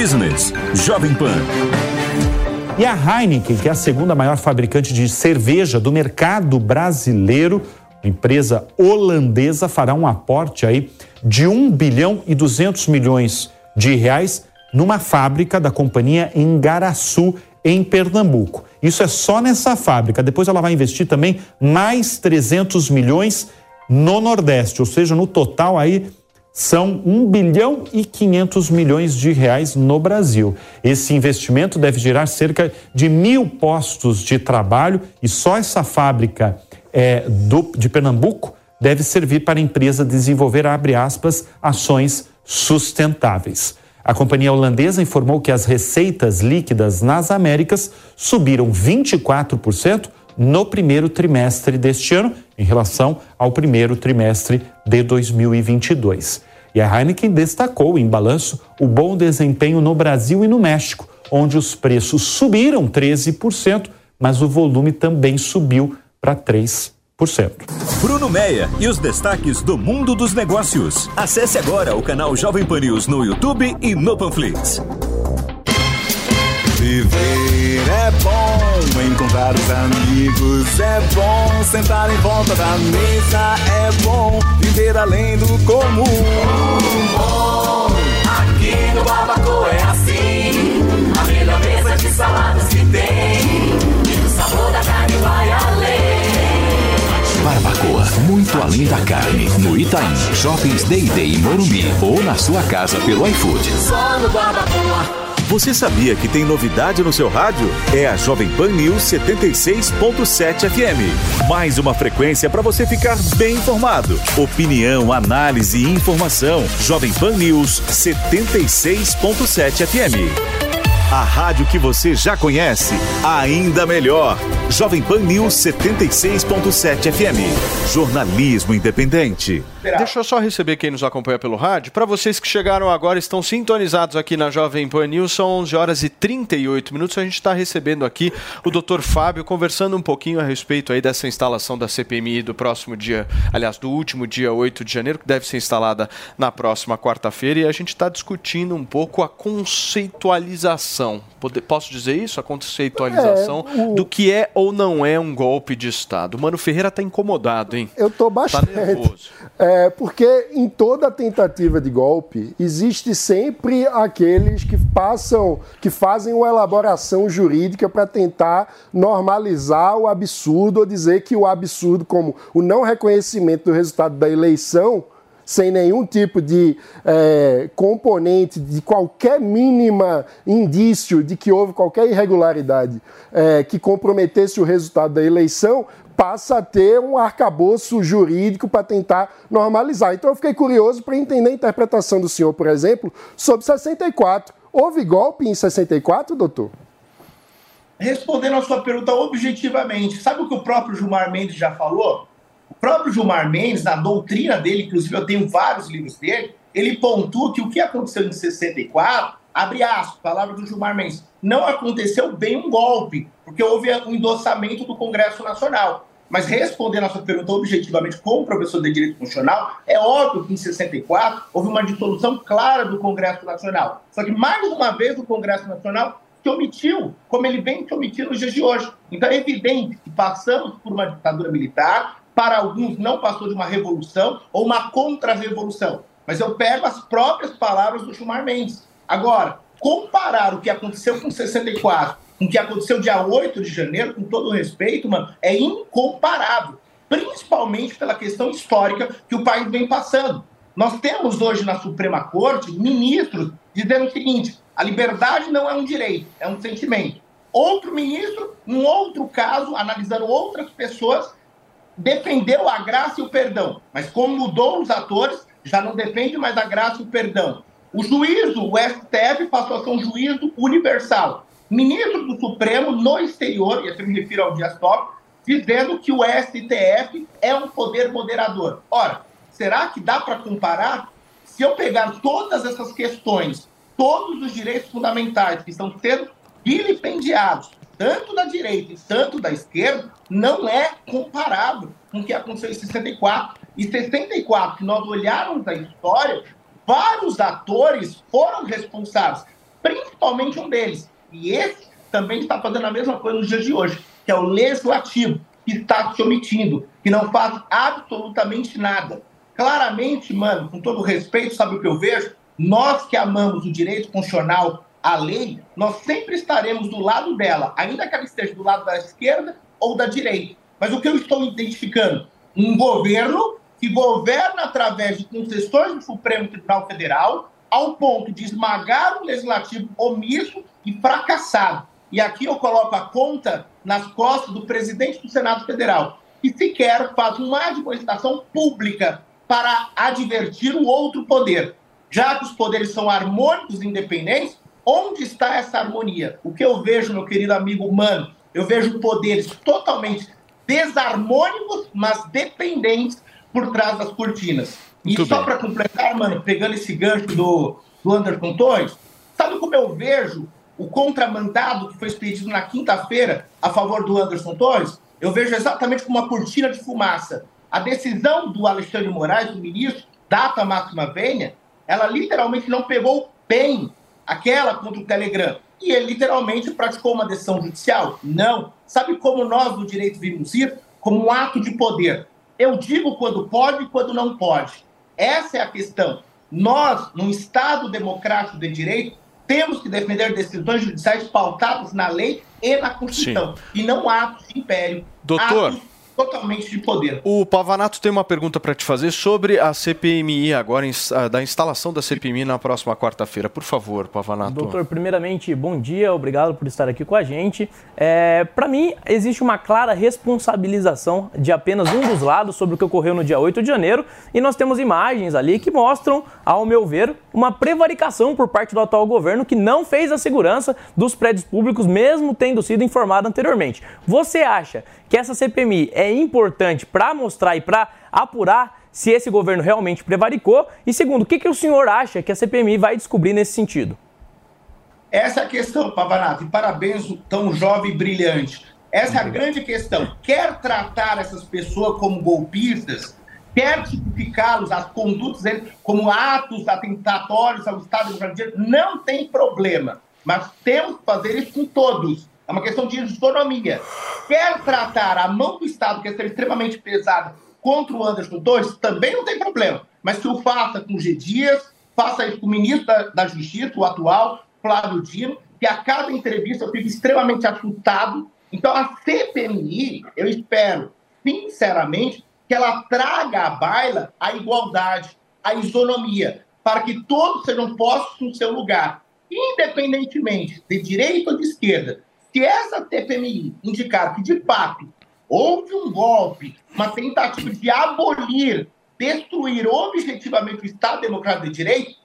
Business Jovem Pan. E a Heineken, que é a segunda maior fabricante de cerveja do mercado brasileiro, empresa holandesa, fará um aporte aí de 1 bilhão e 200 milhões de reais numa fábrica da companhia em Garaçu, em Pernambuco. Isso é só nessa fábrica. Depois ela vai investir também mais 300 milhões no Nordeste, ou seja, no total aí são 1 bilhão e 500 milhões de reais no Brasil. Esse investimento deve gerar cerca de mil postos de trabalho e só essa fábrica é, do, de Pernambuco deve servir para a empresa desenvolver, abre aspas, ações sustentáveis. A companhia holandesa informou que as receitas líquidas nas Américas subiram 24% no primeiro trimestre deste ano, em relação ao primeiro trimestre de 2022. E a Heineken destacou em balanço o bom desempenho no Brasil e no México, onde os preços subiram 13%, mas o volume também subiu para 3%. Bruno Meia e os destaques do mundo dos negócios. Acesse agora o canal Jovem Pan News no YouTube e no Panflix. Viver é bom, encontrar os amigos é bom, sentar em volta da mesa é bom, viver além do comum. Bom, aqui no Barbacoa é assim, a melhor mesa de saladas que tem, e o sabor da carne vai além. Barbacoa, muito além da carne. No Itaim, Shoppings Day Day em Morumbi ou na sua casa pelo iFood. Só no Barbacoa. Você sabia que tem novidade no seu rádio? É a Jovem Pan News 76.7 FM. Mais uma frequência para você ficar bem informado. Opinião, análise e informação. Jovem Pan News 76.7 FM. A rádio que você já conhece, ainda melhor. Jovem Pan News 76.7 FM. Jornalismo independente. Deixa eu só receber quem nos acompanha pelo rádio. Para vocês que chegaram agora, estão sintonizados aqui na Jovem Pan News, são 11 horas e 38 minutos. A gente está recebendo aqui o Dr. Fábio, conversando um pouquinho a respeito aí dessa instalação da CPMI do próximo dia, aliás, do último dia 8 de janeiro, que deve ser instalada na próxima quarta-feira. E a gente está discutindo um pouco a conceitualização. Posso dizer isso? A conceitualização É, o- do que é ou não é um golpe de Estado. O Mano Ferreira está incomodado, hein? Eu tô Tá bastante. nervoso. É, porque em toda tentativa de golpe existe sempre aqueles que passam, que fazem uma elaboração jurídica para tentar normalizar o absurdo ou dizer que o absurdo, como o não reconhecimento do resultado da eleição, sem nenhum tipo de é, componente, de qualquer mínima indício de que houve qualquer irregularidade é, que comprometesse o resultado da eleição, passa a ter um arcabouço jurídico para tentar normalizar. Então eu fiquei curioso para entender a interpretação do senhor, por exemplo, sobre 64. Houve golpe em 64, doutor? Respondendo a sua pergunta objetivamente, sabe o que o próprio Gilmar Mendes já falou? O próprio Gilmar Mendes, na doutrina dele, inclusive eu tenho vários livros dele, ele pontua que o que aconteceu em 64, abre aspas, palavra do Gilmar Mendes, não aconteceu bem um golpe, porque houve um endossamento do Congresso Nacional. Mas respondendo a sua pergunta objetivamente, como professor de Direito Constitucional, é óbvio que em 64 houve uma dissolução clara do Congresso Nacional. Só que, mais uma vez, o Congresso Nacional se omitiu, como ele vem se omitindo nos dias de hoje. Então é evidente que passamos por uma ditadura militar, para alguns não passou de uma revolução ou uma contra-revolução. Mas eu pego as próprias palavras do Gilmar Mendes. Agora, comparar o que aconteceu com 64 com o que aconteceu dia 8 de janeiro, com todo respeito, mano, é incomparável. Principalmente pela questão histórica que o país vem passando. Nós temos hoje na Suprema Corte ministros dizendo o seguinte: a liberdade não é um direito, é um sentimento. Outro ministro, num outro caso, analisando outras pessoas, defendeu a graça e o perdão. Mas como mudou os atores, já não defende mais a graça e o perdão. O juízo, o STF, passou a ser um juízo universal. Ministro do Supremo no exterior, e eu me refiro ao Dias Toffoli, dizendo que o STF é um poder moderador. Ora, será que dá para comparar? Se eu pegar todas essas questões, todos os direitos fundamentais que estão sendo vilipendiados, tanto da direita e tanto da esquerda, não é comparável com o que aconteceu em 64. E 64, se nós olharmos a história, vários atores foram responsáveis, principalmente um deles. E esse também está fazendo a mesma coisa nos dias de hoje, que é o legislativo, que está se omitindo, que não faz absolutamente nada. Claramente, mano, com todo respeito, sabe o que eu vejo? Nós que amamos o direito constitucional, a lei, nós sempre estaremos do lado dela, ainda que ela esteja do lado da esquerda ou da direita. Mas o que eu estou identificando? Um governo que governa através de concessões do Supremo Tribunal Federal, ao ponto de esmagar o legislativo omisso e fracassado. E aqui eu coloco a conta nas costas do presidente do Senado Federal, que sequer faz uma admoestação pública para advertir o outro poder. Já que os poderes são harmônicos e independentes, onde está essa harmonia? O que eu vejo, meu querido amigo humano, eu vejo poderes totalmente desarmônicos, mas dependentes por trás das cortinas. E Muito só para completar, mano, pegando esse gancho do, do Anderson Torres, sabe como eu vejo o contramandado que foi expedido na quinta-feira a favor do Anderson Torres? eu vejo exatamente como uma cortina de fumaça. A decisão do Alexandre Moraes, do ministro, data máxima venha, ela literalmente não pegou bem aquela contra o Telegram. E ele literalmente praticou uma decisão judicial? Não. Sabe como nós do direito vimos isso? Como um ato de poder. Eu digo quando pode e quando não pode. Essa é a questão. Nós, num Estado democrático de direito, temos que defender decisões judiciais pautadas na lei e na Constituição, Sim. e não atos de império. Doutor. Atos totalmente de poder. O Pavanato tem uma pergunta para te fazer sobre a CPMI agora, da instalação da CPMI na próxima quarta-feira. Por favor, Pavanato. Doutor, primeiramente, bom dia, obrigado por estar aqui com a gente. É, para mim, existe uma clara responsabilização de apenas um dos lados sobre o que ocorreu no dia 8 de janeiro e nós temos imagens ali que mostram, ao meu ver, uma prevaricação por parte do atual governo que não fez a segurança dos prédios públicos, mesmo tendo sido informado anteriormente. Você acha que essa CPMI é importante para mostrar e para apurar se esse governo realmente prevaricou? E segundo, o que, que o senhor acha que a CPMI vai descobrir nesse sentido? Essa é a questão, Pavanato, e parabéns, tão jovem e brilhante. Essa é a grande questão. Quer tratar essas pessoas como golpistas, quer tipificá-los, as condutas deles, como atos atentatórios ao Estado Democrático, não tem problema. Mas temos que fazer isso com todos. É uma questão de autonomia. Quer tratar a mão do Estado, que é extremamente pesada, contra o Anderson Torres, também não tem problema. Mas que o faça com G. Dias, faça isso com o ministro da, da Justiça, o atual, Flávio Dino, que a cada entrevista eu fico extremamente assustado. Então, a CPMI, eu espero, sinceramente, que ela traga à baila a igualdade, a isonomia, para que todos sejam postos no seu lugar, independentemente de direita ou de esquerda, se essa TPMI indicar que, de fato, houve um golpe, uma tentativa de abolir, destruir objetivamente o Estado Democrático de Direito,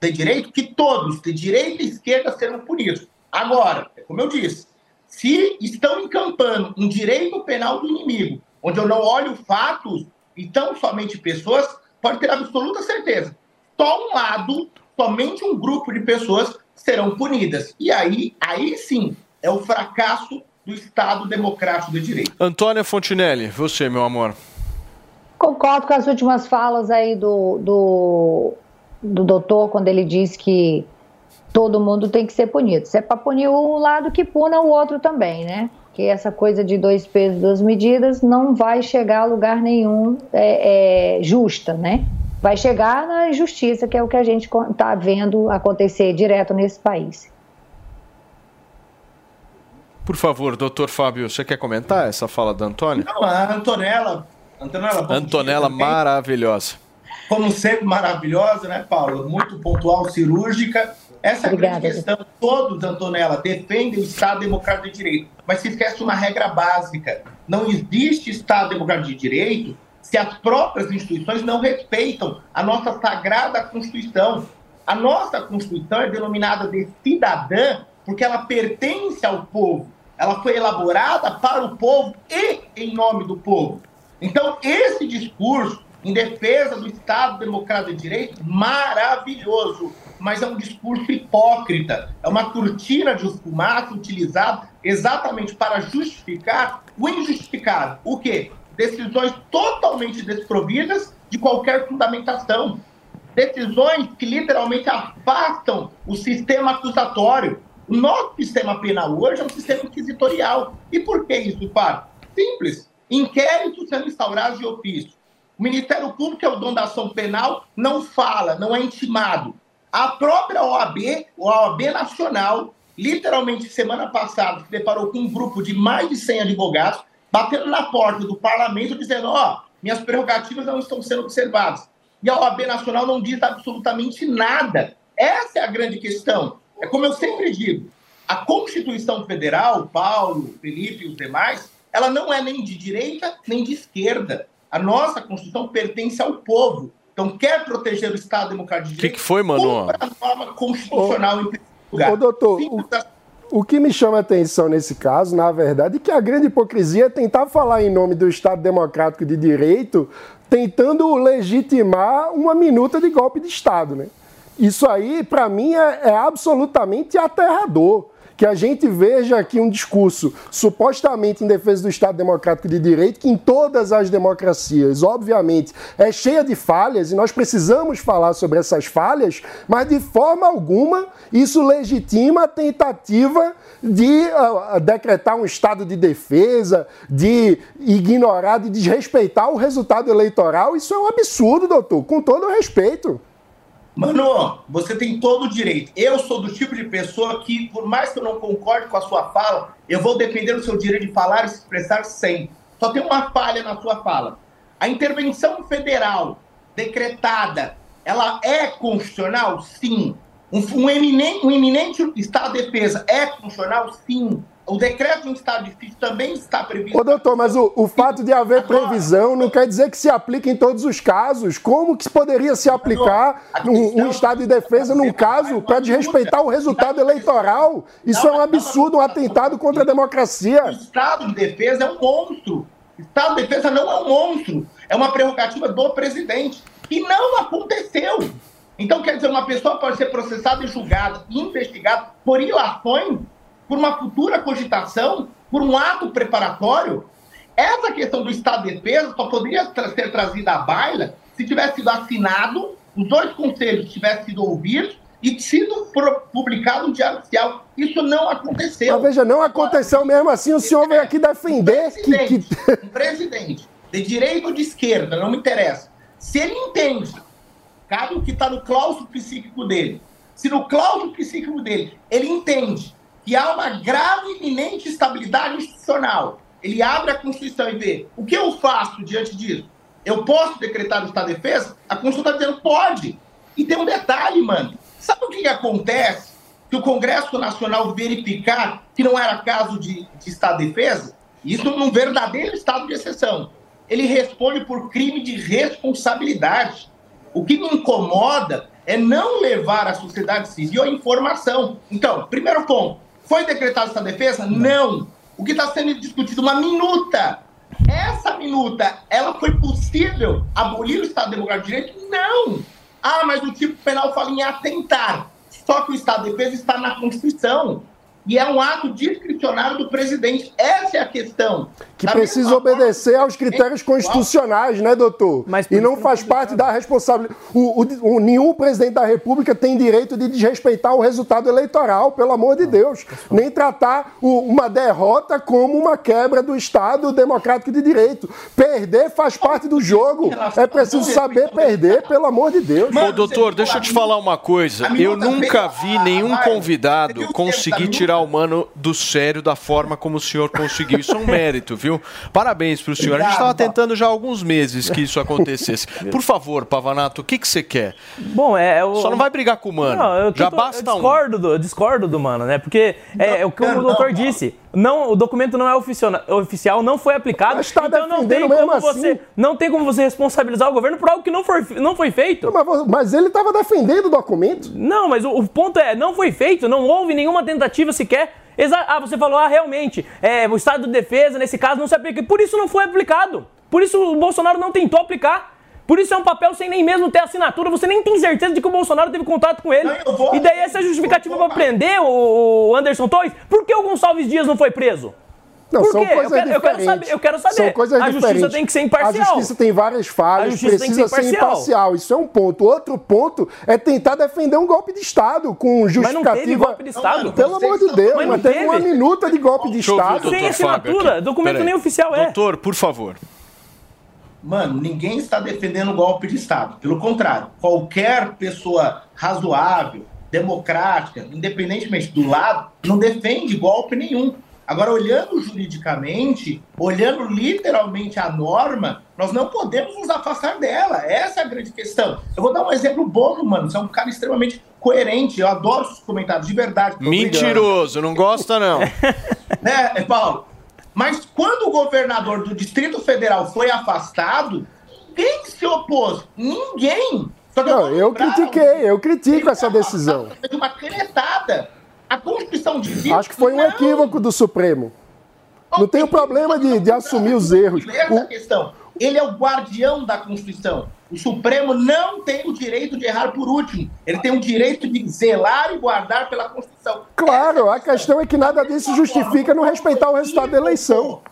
de direito, que todos, de direita e esquerda, serão punidos. Agora, como eu disse, se estão encampando um direito penal do inimigo, onde eu não olho fatos e tão somente pessoas, pode ter absoluta certeza. Só um lado, somente um grupo de pessoas serão punidas. E aí, aí sim, é o fracasso do Estado democrático de direito. Antônia Fontinelli, você, meu amor. Concordo com as últimas falas aí do, do, do doutor, quando ele diz que todo mundo tem que ser punido. Se é para punir um lado, que puna o outro também, né? Que essa coisa de dois pesos, duas medidas não vai chegar a lugar nenhum é, é, justa, né? Vai chegar na injustiça, que é o que a gente está vendo acontecer direto nesse país. Por favor, doutor Fábio, você quer comentar essa fala da Antônia? Não, a Antonella. Antonella, Antonella maravilhosa. Como sempre, maravilhosa, né, Paulo? Muito pontual, cirúrgica. Essa é a grande questão. Todos, Antonella, defendem o Estado Democrático de Direito, mas se esquece uma regra básica. Não existe Estado Democrático de Direito se as próprias instituições não respeitam a nossa sagrada Constituição. A nossa Constituição é denominada de cidadã porque ela pertence ao povo. Ela foi elaborada para o povo e em nome do povo. Então, esse discurso em defesa do Estado Democrático de Direito, maravilhoso, mas é um discurso hipócrita. É uma cortina de fumaça utilizada exatamente para justificar o injustificado. O quê? Decisões totalmente desprovidas de qualquer fundamentação. Decisões que literalmente afastam o sistema acusatório. O nosso sistema penal hoje é um sistema inquisitorial. E por que isso, Fábio? Simples. Inquéritos sendo instaurados de ofício. O Ministério Público, que é o dono da ação penal, não fala, não é intimado. A própria OAB, a OAB Nacional, literalmente semana passada, se deparou com um grupo de mais de 100 advogados, batendo na porta do parlamento, dizendo: Ó, oh, minhas prerrogativas não estão sendo observadas. E a OAB Nacional não diz absolutamente nada. Essa é a grande questão. É como eu sempre digo, a Constituição Federal, Paulo, Felipe e os demais, ela não é nem de direita nem de esquerda. A nossa Constituição pertence ao povo. Então, quer proteger o Estado Democrático de Direito? O que, que, foi, mano? a norma constitucional ô, em primeiro lugar. Ô, doutor, o, o que me chama a atenção nesse caso, na verdade, é que a grande hipocrisia é tentar falar em nome do Estado Democrático de Direito, tentando legitimar uma minuta de golpe de Estado, né? Isso aí, para mim, é, é absolutamente aterrador. Que a gente veja aqui um discurso supostamente em defesa do Estado Democrático de Direito, que em todas as democracias, obviamente, é cheia de falhas e nós precisamos falar sobre essas falhas, mas de forma alguma isso legitima a tentativa de uh, decretar um estado de defesa, de ignorar, de desrespeitar o resultado eleitoral. Isso é um absurdo, doutor, com todo o respeito. Mano, você tem todo o direito. Eu sou do tipo de pessoa que, por mais que eu não concorde com a sua fala, eu vou defender o seu direito de falar e se expressar sempre. Só tem uma falha na sua fala. A intervenção federal decretada, ela é constitucional? Sim. Um, um, eminente, um iminente estado de defesa é constitucional? Sim. O decreto de um estado difícil também está previsto. Ô, doutor, mas o, o fato de haver Agora, previsão não quer dizer que se aplica em todos os casos. Como que poderia se aplicar um, um estado de defesa num caso para desrespeitar o resultado eleitoral? Isso é um absurdo, um atentado contra a democracia. O estado de defesa é um monstro. O estado de defesa não é um monstro. É uma prerrogativa do presidente. E não aconteceu. Então, quer dizer, uma pessoa pode ser processada e julgada, investigada por ilações por uma futura cogitação, por um ato preparatório. Essa questão do estado de defesa só poderia ser trazida à baila se tivesse sido assinado, os dois conselhos tivessem sido ouvidos e sido publicado no Diário Oficial. Isso não aconteceu. Mas veja, não aconteceu mesmo assim, o senhor veio aqui defender um que, que... Um presidente de direita ou de esquerda, não me interessa. Se ele entende, cabe o que está no claustro psíquico dele, se no claustro psíquico dele ele entende que há uma grave iminente estabilidade institucional. Ele abre a Constituição e vê o que eu faço diante disso. Eu posso decretar o estado de defesa? A Constituição está dizendo pode. E tem um detalhe, mano. Sabe o que, que acontece? Que o Congresso Nacional verificar que não era caso de, de estado de defesa, isso num verdadeiro estado de exceção. Ele responde por crime de responsabilidade. O que me incomoda é não levar a sociedade civil à informação. Então, primeiro ponto, foi decretada essa defesa? Não. O que está sendo discutido? Uma minuta. Essa minuta, ela foi possível abolir o Estado Democrático de Direito? Não. Ah, mas o tipo penal fala em atentar. Só que o Estado de Defesa está na Constituição. E é um ato discricionário do presidente. Essa é a questão. Que da precisa obedecer aos critérios constitucionais, né, doutor? Mas e não faz parte da responsabilidade. O, o, o, nenhum presidente da República tem direito de desrespeitar o resultado eleitoral, pelo amor de Deus. Nem tratar o, uma derrota como uma quebra do Estado democrático de direito. Perder faz parte do jogo. É preciso saber perder, pelo amor de Deus. Ô, doutor, deixa eu te falar uma coisa. Eu nunca vi nenhum convidado conseguir tirar tirar o mano do sério da forma como o senhor conseguiu. Isso é um mérito, viu? Parabéns para o senhor. A gente estava tentando já há alguns meses que isso *laughs* acontecesse. Por favor, Pavanato, o que, que você quer? Bom, é. Só não vai brigar com o mano. Não, eu, já basta eu discordo, um. do, eu discordo do mano, né? Porque é, é o que o doutor disse. Não, o documento não é oficial, não foi aplicado. Mas tá então não tem como assim. você não tem como você responsabilizar o governo por algo que não, for, não foi feito. Mas, mas ele estava defendendo o documento. Não, mas o, o, ponto é, não foi feito, não houve nenhuma tentativa sequer. Exa ah, você falou, ah, realmente, é, o estado de defesa, nesse caso, não se aplica. Por isso não foi aplicado. Por isso o Bolsonaro não tentou aplicar. Por isso é um papel sem nem mesmo ter assinatura, você nem tem certeza de que o Bolsonaro teve contato com ele. Não, vou, e daí essa é justificativa para prender o Anderson Torres. Por que o Gonçalves Dias não foi preso? Não, Por são quê? coisas eu quero, diferentes. Eu quero, saber, eu quero saber. São coisas a diferentes. justiça tem que ser imparcial. A justiça tem várias falhas, precisa ser, ser imparcial. Isso é um ponto. Outro ponto é tentar defender um golpe de Estado com justificativa. Mas não teve golpe de Estado. Não, Pelo amor de Deus, mas, mas teve uma minuta de golpe de Estado. Sem assinatura, documento nem oficial é. Doutor, por favor. Mano, ninguém está defendendo golpe de Estado. Pelo contrário, qualquer pessoa razoável, democrática, independentemente do lado, não defende golpe nenhum. Agora, olhando juridicamente, olhando literalmente a norma, nós não podemos nos afastar dela. Essa é a grande questão. Eu vou dar um exemplo bobo, mano. Você é um cara extremamente coerente. Eu adoro seus comentários, de verdade. Mentiroso, não gosta, não. *laughs* né, Paulo? Mas quando o governador do Distrito Federal foi afastado, quem se opôs? Ninguém. Só que Não, eu, eu critiquei, eu critico essa decisão. De uma canetada. A Constituição diz Acho que foi um equívoco do Supremo. Não tem o problema de, de assumir os erros. Essa o... questão. Ele é o guardião da Constituição. O Supremo não tem o direito de errar por último. Ele tem o direito de zelar e guardar pela Constituição. claro. A questão é que nada disso justifica não respeitar o resultado da eleição.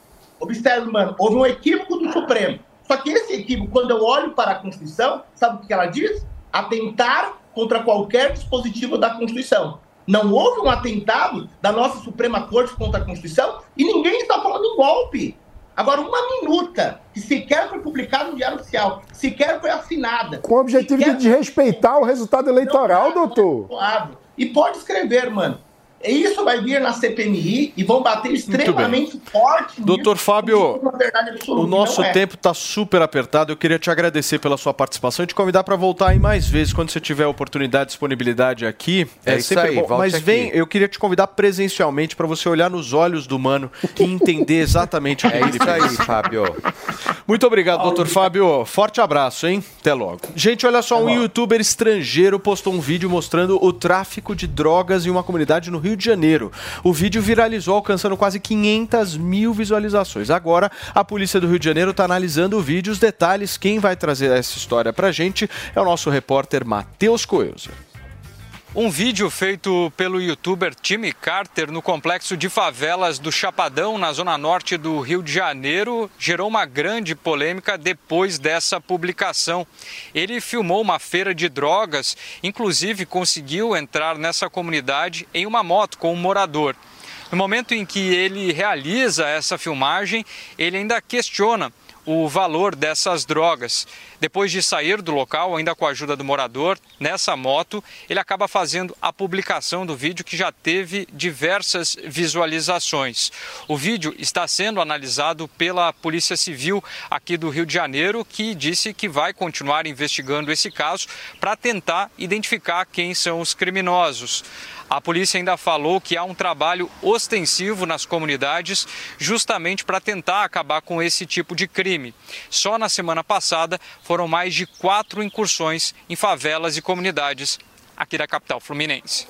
Observe, mano, houve um equívoco do Supremo. Só que esse equívoco, quando eu olho para a Constituição, sabe o que ela diz? Atentar contra qualquer dispositivo da Constituição. Não houve um atentado da nossa Suprema Corte contra a Constituição e ninguém está falando em golpe. Agora, uma minuta, que sequer foi publicada no Diário Oficial, sequer foi assinada. Com o objetivo de desrespeitar o resultado eleitoral, doutor. E pode escrever, mano. Isso vai vir na CPMI e vão bater extremamente forte. Doutor nisso, Fábio, absoluta. O nosso é. tempo está super apertado. Eu queria te agradecer pela sua participação e te convidar para voltar aí mais vezes quando você tiver oportunidade, disponibilidade aqui. É isso aí, volte Mas aqui. vem, eu queria te convidar presencialmente para você olhar nos olhos do mano e entender exatamente o que É ele isso aí, pensa. Fábio. Muito obrigado, doutor Fábio. Forte abraço, hein? Até logo. Gente, olha só, um youtuber estrangeiro postou um vídeo mostrando o tráfico de drogas em uma comunidade no Rio de Janeiro. O vídeo viralizou, alcançando quase 500 mil visualizações. Agora, a polícia do Rio de Janeiro está analisando o vídeo, os detalhes. Quem vai trazer essa história pra gente é o nosso repórter Matheus Coelho. Um vídeo feito pelo youtuber Timmy Carter no complexo de favelas do Chapadão, na zona norte do Rio de Janeiro, gerou uma grande polêmica depois dessa publicação. Ele filmou uma feira de drogas, inclusive conseguiu entrar nessa comunidade em uma moto com um morador. No momento em que ele realiza essa filmagem, ele ainda questiona o valor dessas drogas. Depois de sair do local, ainda com a ajuda do morador, nessa moto, ele acaba fazendo a publicação do vídeo que já teve diversas visualizações. O vídeo está sendo analisado pela Polícia Civil aqui do Rio de Janeiro, que disse que vai continuar investigando esse caso para tentar identificar quem são os criminosos. A polícia ainda falou que há um trabalho ostensivo nas comunidades justamente para tentar acabar com esse tipo de crime. Só na semana passada foram mais de quatro incursões em favelas e comunidades aqui da capital fluminense.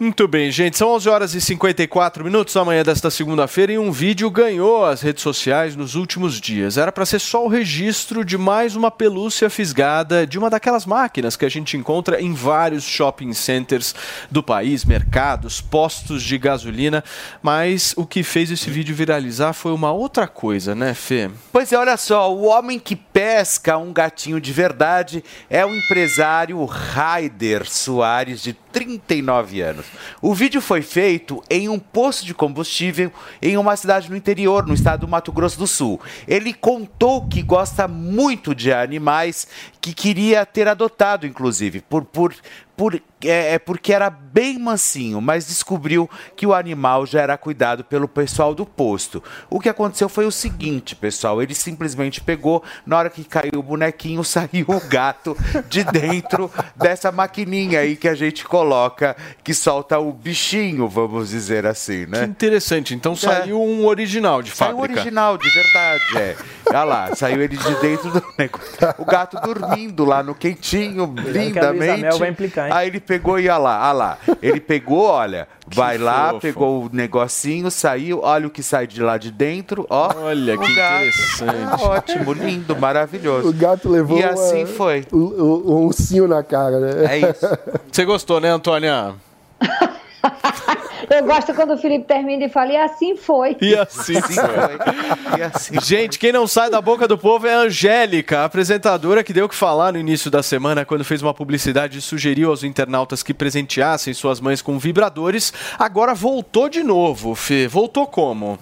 Muito bem, gente. São 11 horas e 54 minutos da manhã desta segunda-feira e um vídeo ganhou as redes sociais nos últimos dias. Era para ser só o registro de mais uma pelúcia fisgada de uma daquelas máquinas que a gente encontra em vários shopping centers do país, mercados, postos de gasolina. Mas o que fez esse vídeo viralizar foi uma outra coisa, né, Fê? Pois é, olha só, o homem que pesca um gatinho de verdade é o empresário Raider Soares, de 39 anos. O vídeo foi feito em um posto de combustível em uma cidade no interior, no estado do Mato Grosso do Sul. Ele contou que gosta muito de animais, que queria ter adotado, inclusive, por, por, por, é, é porque era bem mansinho, mas descobriu que o animal já era cuidado pelo pessoal do posto. O que aconteceu foi o seguinte, pessoal: ele simplesmente pegou, na hora que caiu o bonequinho, *laughs* saiu o gato de dentro dessa maquininha aí que a gente coloca, que solta o bichinho, vamos dizer assim, Que né? interessante. Então saiu um original de Saiu fábrica. original, de verdade, é. Olha lá, saiu ele de dentro do *laughs* negócio. O gato dormindo lá no quentinho, que a Luísa lindamente. Mel vai implicar, hein? Aí ele pegou e olha lá, olha lá. Ele pegou, olha, vai lá, fofo. pegou o negocinho, saiu, olha o que sai de lá de dentro, ó. Olha que gato. interessante. Ah, ótimo, lindo, maravilhoso. O gato levou E assim uma- foi. o, o, o ursinho na cara, né? É isso. Você gostou, né, Antônia? *laughs* Eu gosto quando o Felipe termina e fala, e assim foi. E assim foi. E assim Gente, quem não sai da boca do povo é a Angélica, a apresentadora que deu o que falar no início da semana quando fez uma publicidade e sugeriu aos internautas que presenteassem suas mães com vibradores. Agora voltou de novo, Fê. Voltou como?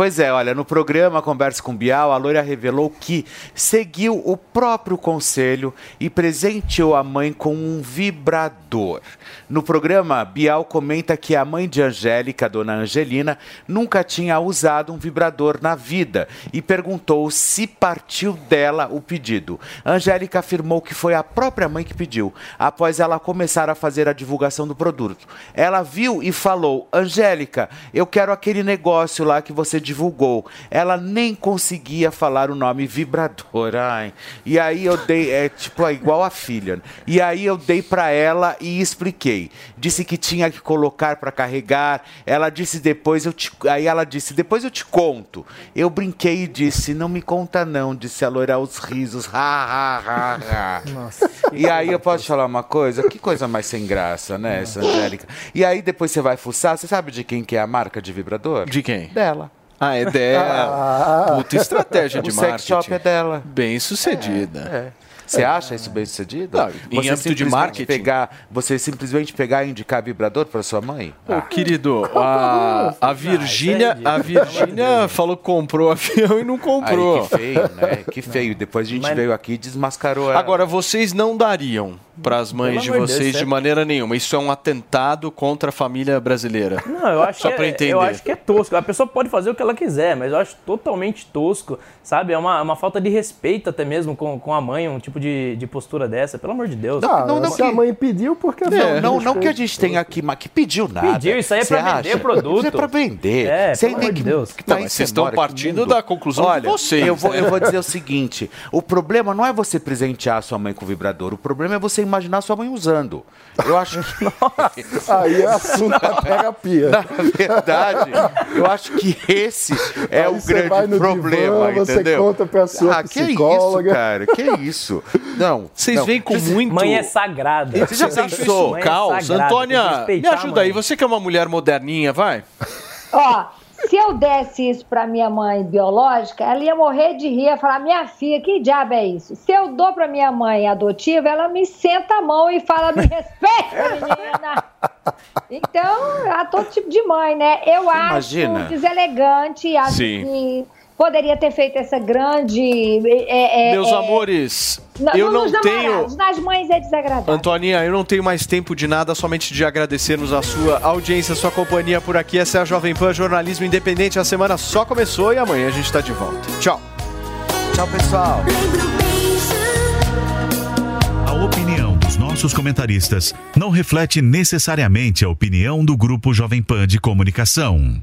Pois é, olha, no programa Conversa com Bial, a loira revelou que seguiu o próprio conselho e presenteou a mãe com um vibrador. No programa, Bial comenta que a mãe de Angélica, dona Angelina, nunca tinha usado um vibrador na vida e perguntou se partiu dela o pedido. Angélica afirmou que foi a própria mãe que pediu, após ela começar a fazer a divulgação do produto. Ela viu e falou: Angélica, eu quero aquele negócio lá que você divulgou. Ela nem conseguia falar o nome vibrador. Ai. E aí eu dei, é tipo, é igual a filha. E aí eu dei pra ela e expliquei. Disse que tinha que colocar pra carregar. Ela disse depois eu te, aí ela disse depois eu te conto. Eu brinquei e disse não me conta não. Disse a loira aos risos. Ha ha ha ha. Nossa. E aí eu posso te falar uma coisa? Que coisa mais sem graça, né, essa Angélica? E aí depois você vai fuçar, você sabe de quem que é a marca de vibrador? De quem? Dela. Ah, é dela. Puta estratégia *laughs* de o marketing. sex shop é dela. Bem sucedida. É. Você acha isso bem sucedido? Não, em âmbito de marketing. Pegar, você simplesmente pegar e indicar vibrador para sua mãe? Ô, querido, *laughs* a, a Virgínia, a Virgínia falou que comprou o avião e não comprou. Aí, que feio, né? Que feio. Depois a gente Mas- veio aqui e desmascarou ela. Agora, vocês não dariam para as mães de de Deus, vocês de sério. maneira nenhuma. Isso é um atentado contra a família brasileira. Não, eu acho, Só que pra é, entender. eu acho que é tosco. A pessoa pode fazer o que ela quiser, mas eu acho totalmente tosco, sabe? É uma, uma falta de respeito até mesmo com, com a mãe, um tipo de, de postura dessa. Pelo amor de Deus. Ah, não, não se a mãe pediu, por que Não, não, não que a gente tenha aqui, mas que pediu nada. Pediu, isso aí é pra vender produto. Isso é pra vender. É, Você pelo amor de que- Deus. que Não, mas você vocês estão que partindo da conclusão de Olha, vocês. Eu vou, eu vou dizer o *laughs* seguinte: o problema não é você presentear a sua mãe com vibrador, o problema é você imaginar sua mãe usando. Eu acho que. *laughs* Aí é assunto da terapia. *laughs* Na verdade, eu acho que esse é Aí o você grande vai no problema, divã, você entendeu? conta pra sua ah, que isso, psicóloga. cara? Que isso? Não. Vocês não. veem com Você- muito. Mãe é sagrada. Você já pensou? isso? Mãe é Caos. Antônia, me ajuda aí. Você que é uma mulher moderninha, vai. Ó, se eu desse isso pra minha mãe biológica, ela ia morrer de rir, ia falar: minha filha, que diabo é isso? Se eu dou pra minha mãe adotiva, ela me senta a mão e fala: me *laughs* respeita, menina. Então, há todo tipo de mãe, né? Eu Imagina. acho deselegante, acho Sim. que poderia ter feito essa grande. é, é, Meus é, amores, na- eu não tenho. Nas mães é desagradável. Antoninha, eu não tenho mais tempo de nada, somente de agradecermos a sua audiência, a sua companhia por aqui. Essa é a Jovem Pan Jornalismo Independente. A semana só começou e amanhã a gente está de volta. Tchau. Tchau, pessoal. A opinião dos nossos comentaristas não reflete necessariamente a opinião do Grupo Jovem Pan de Comunicação.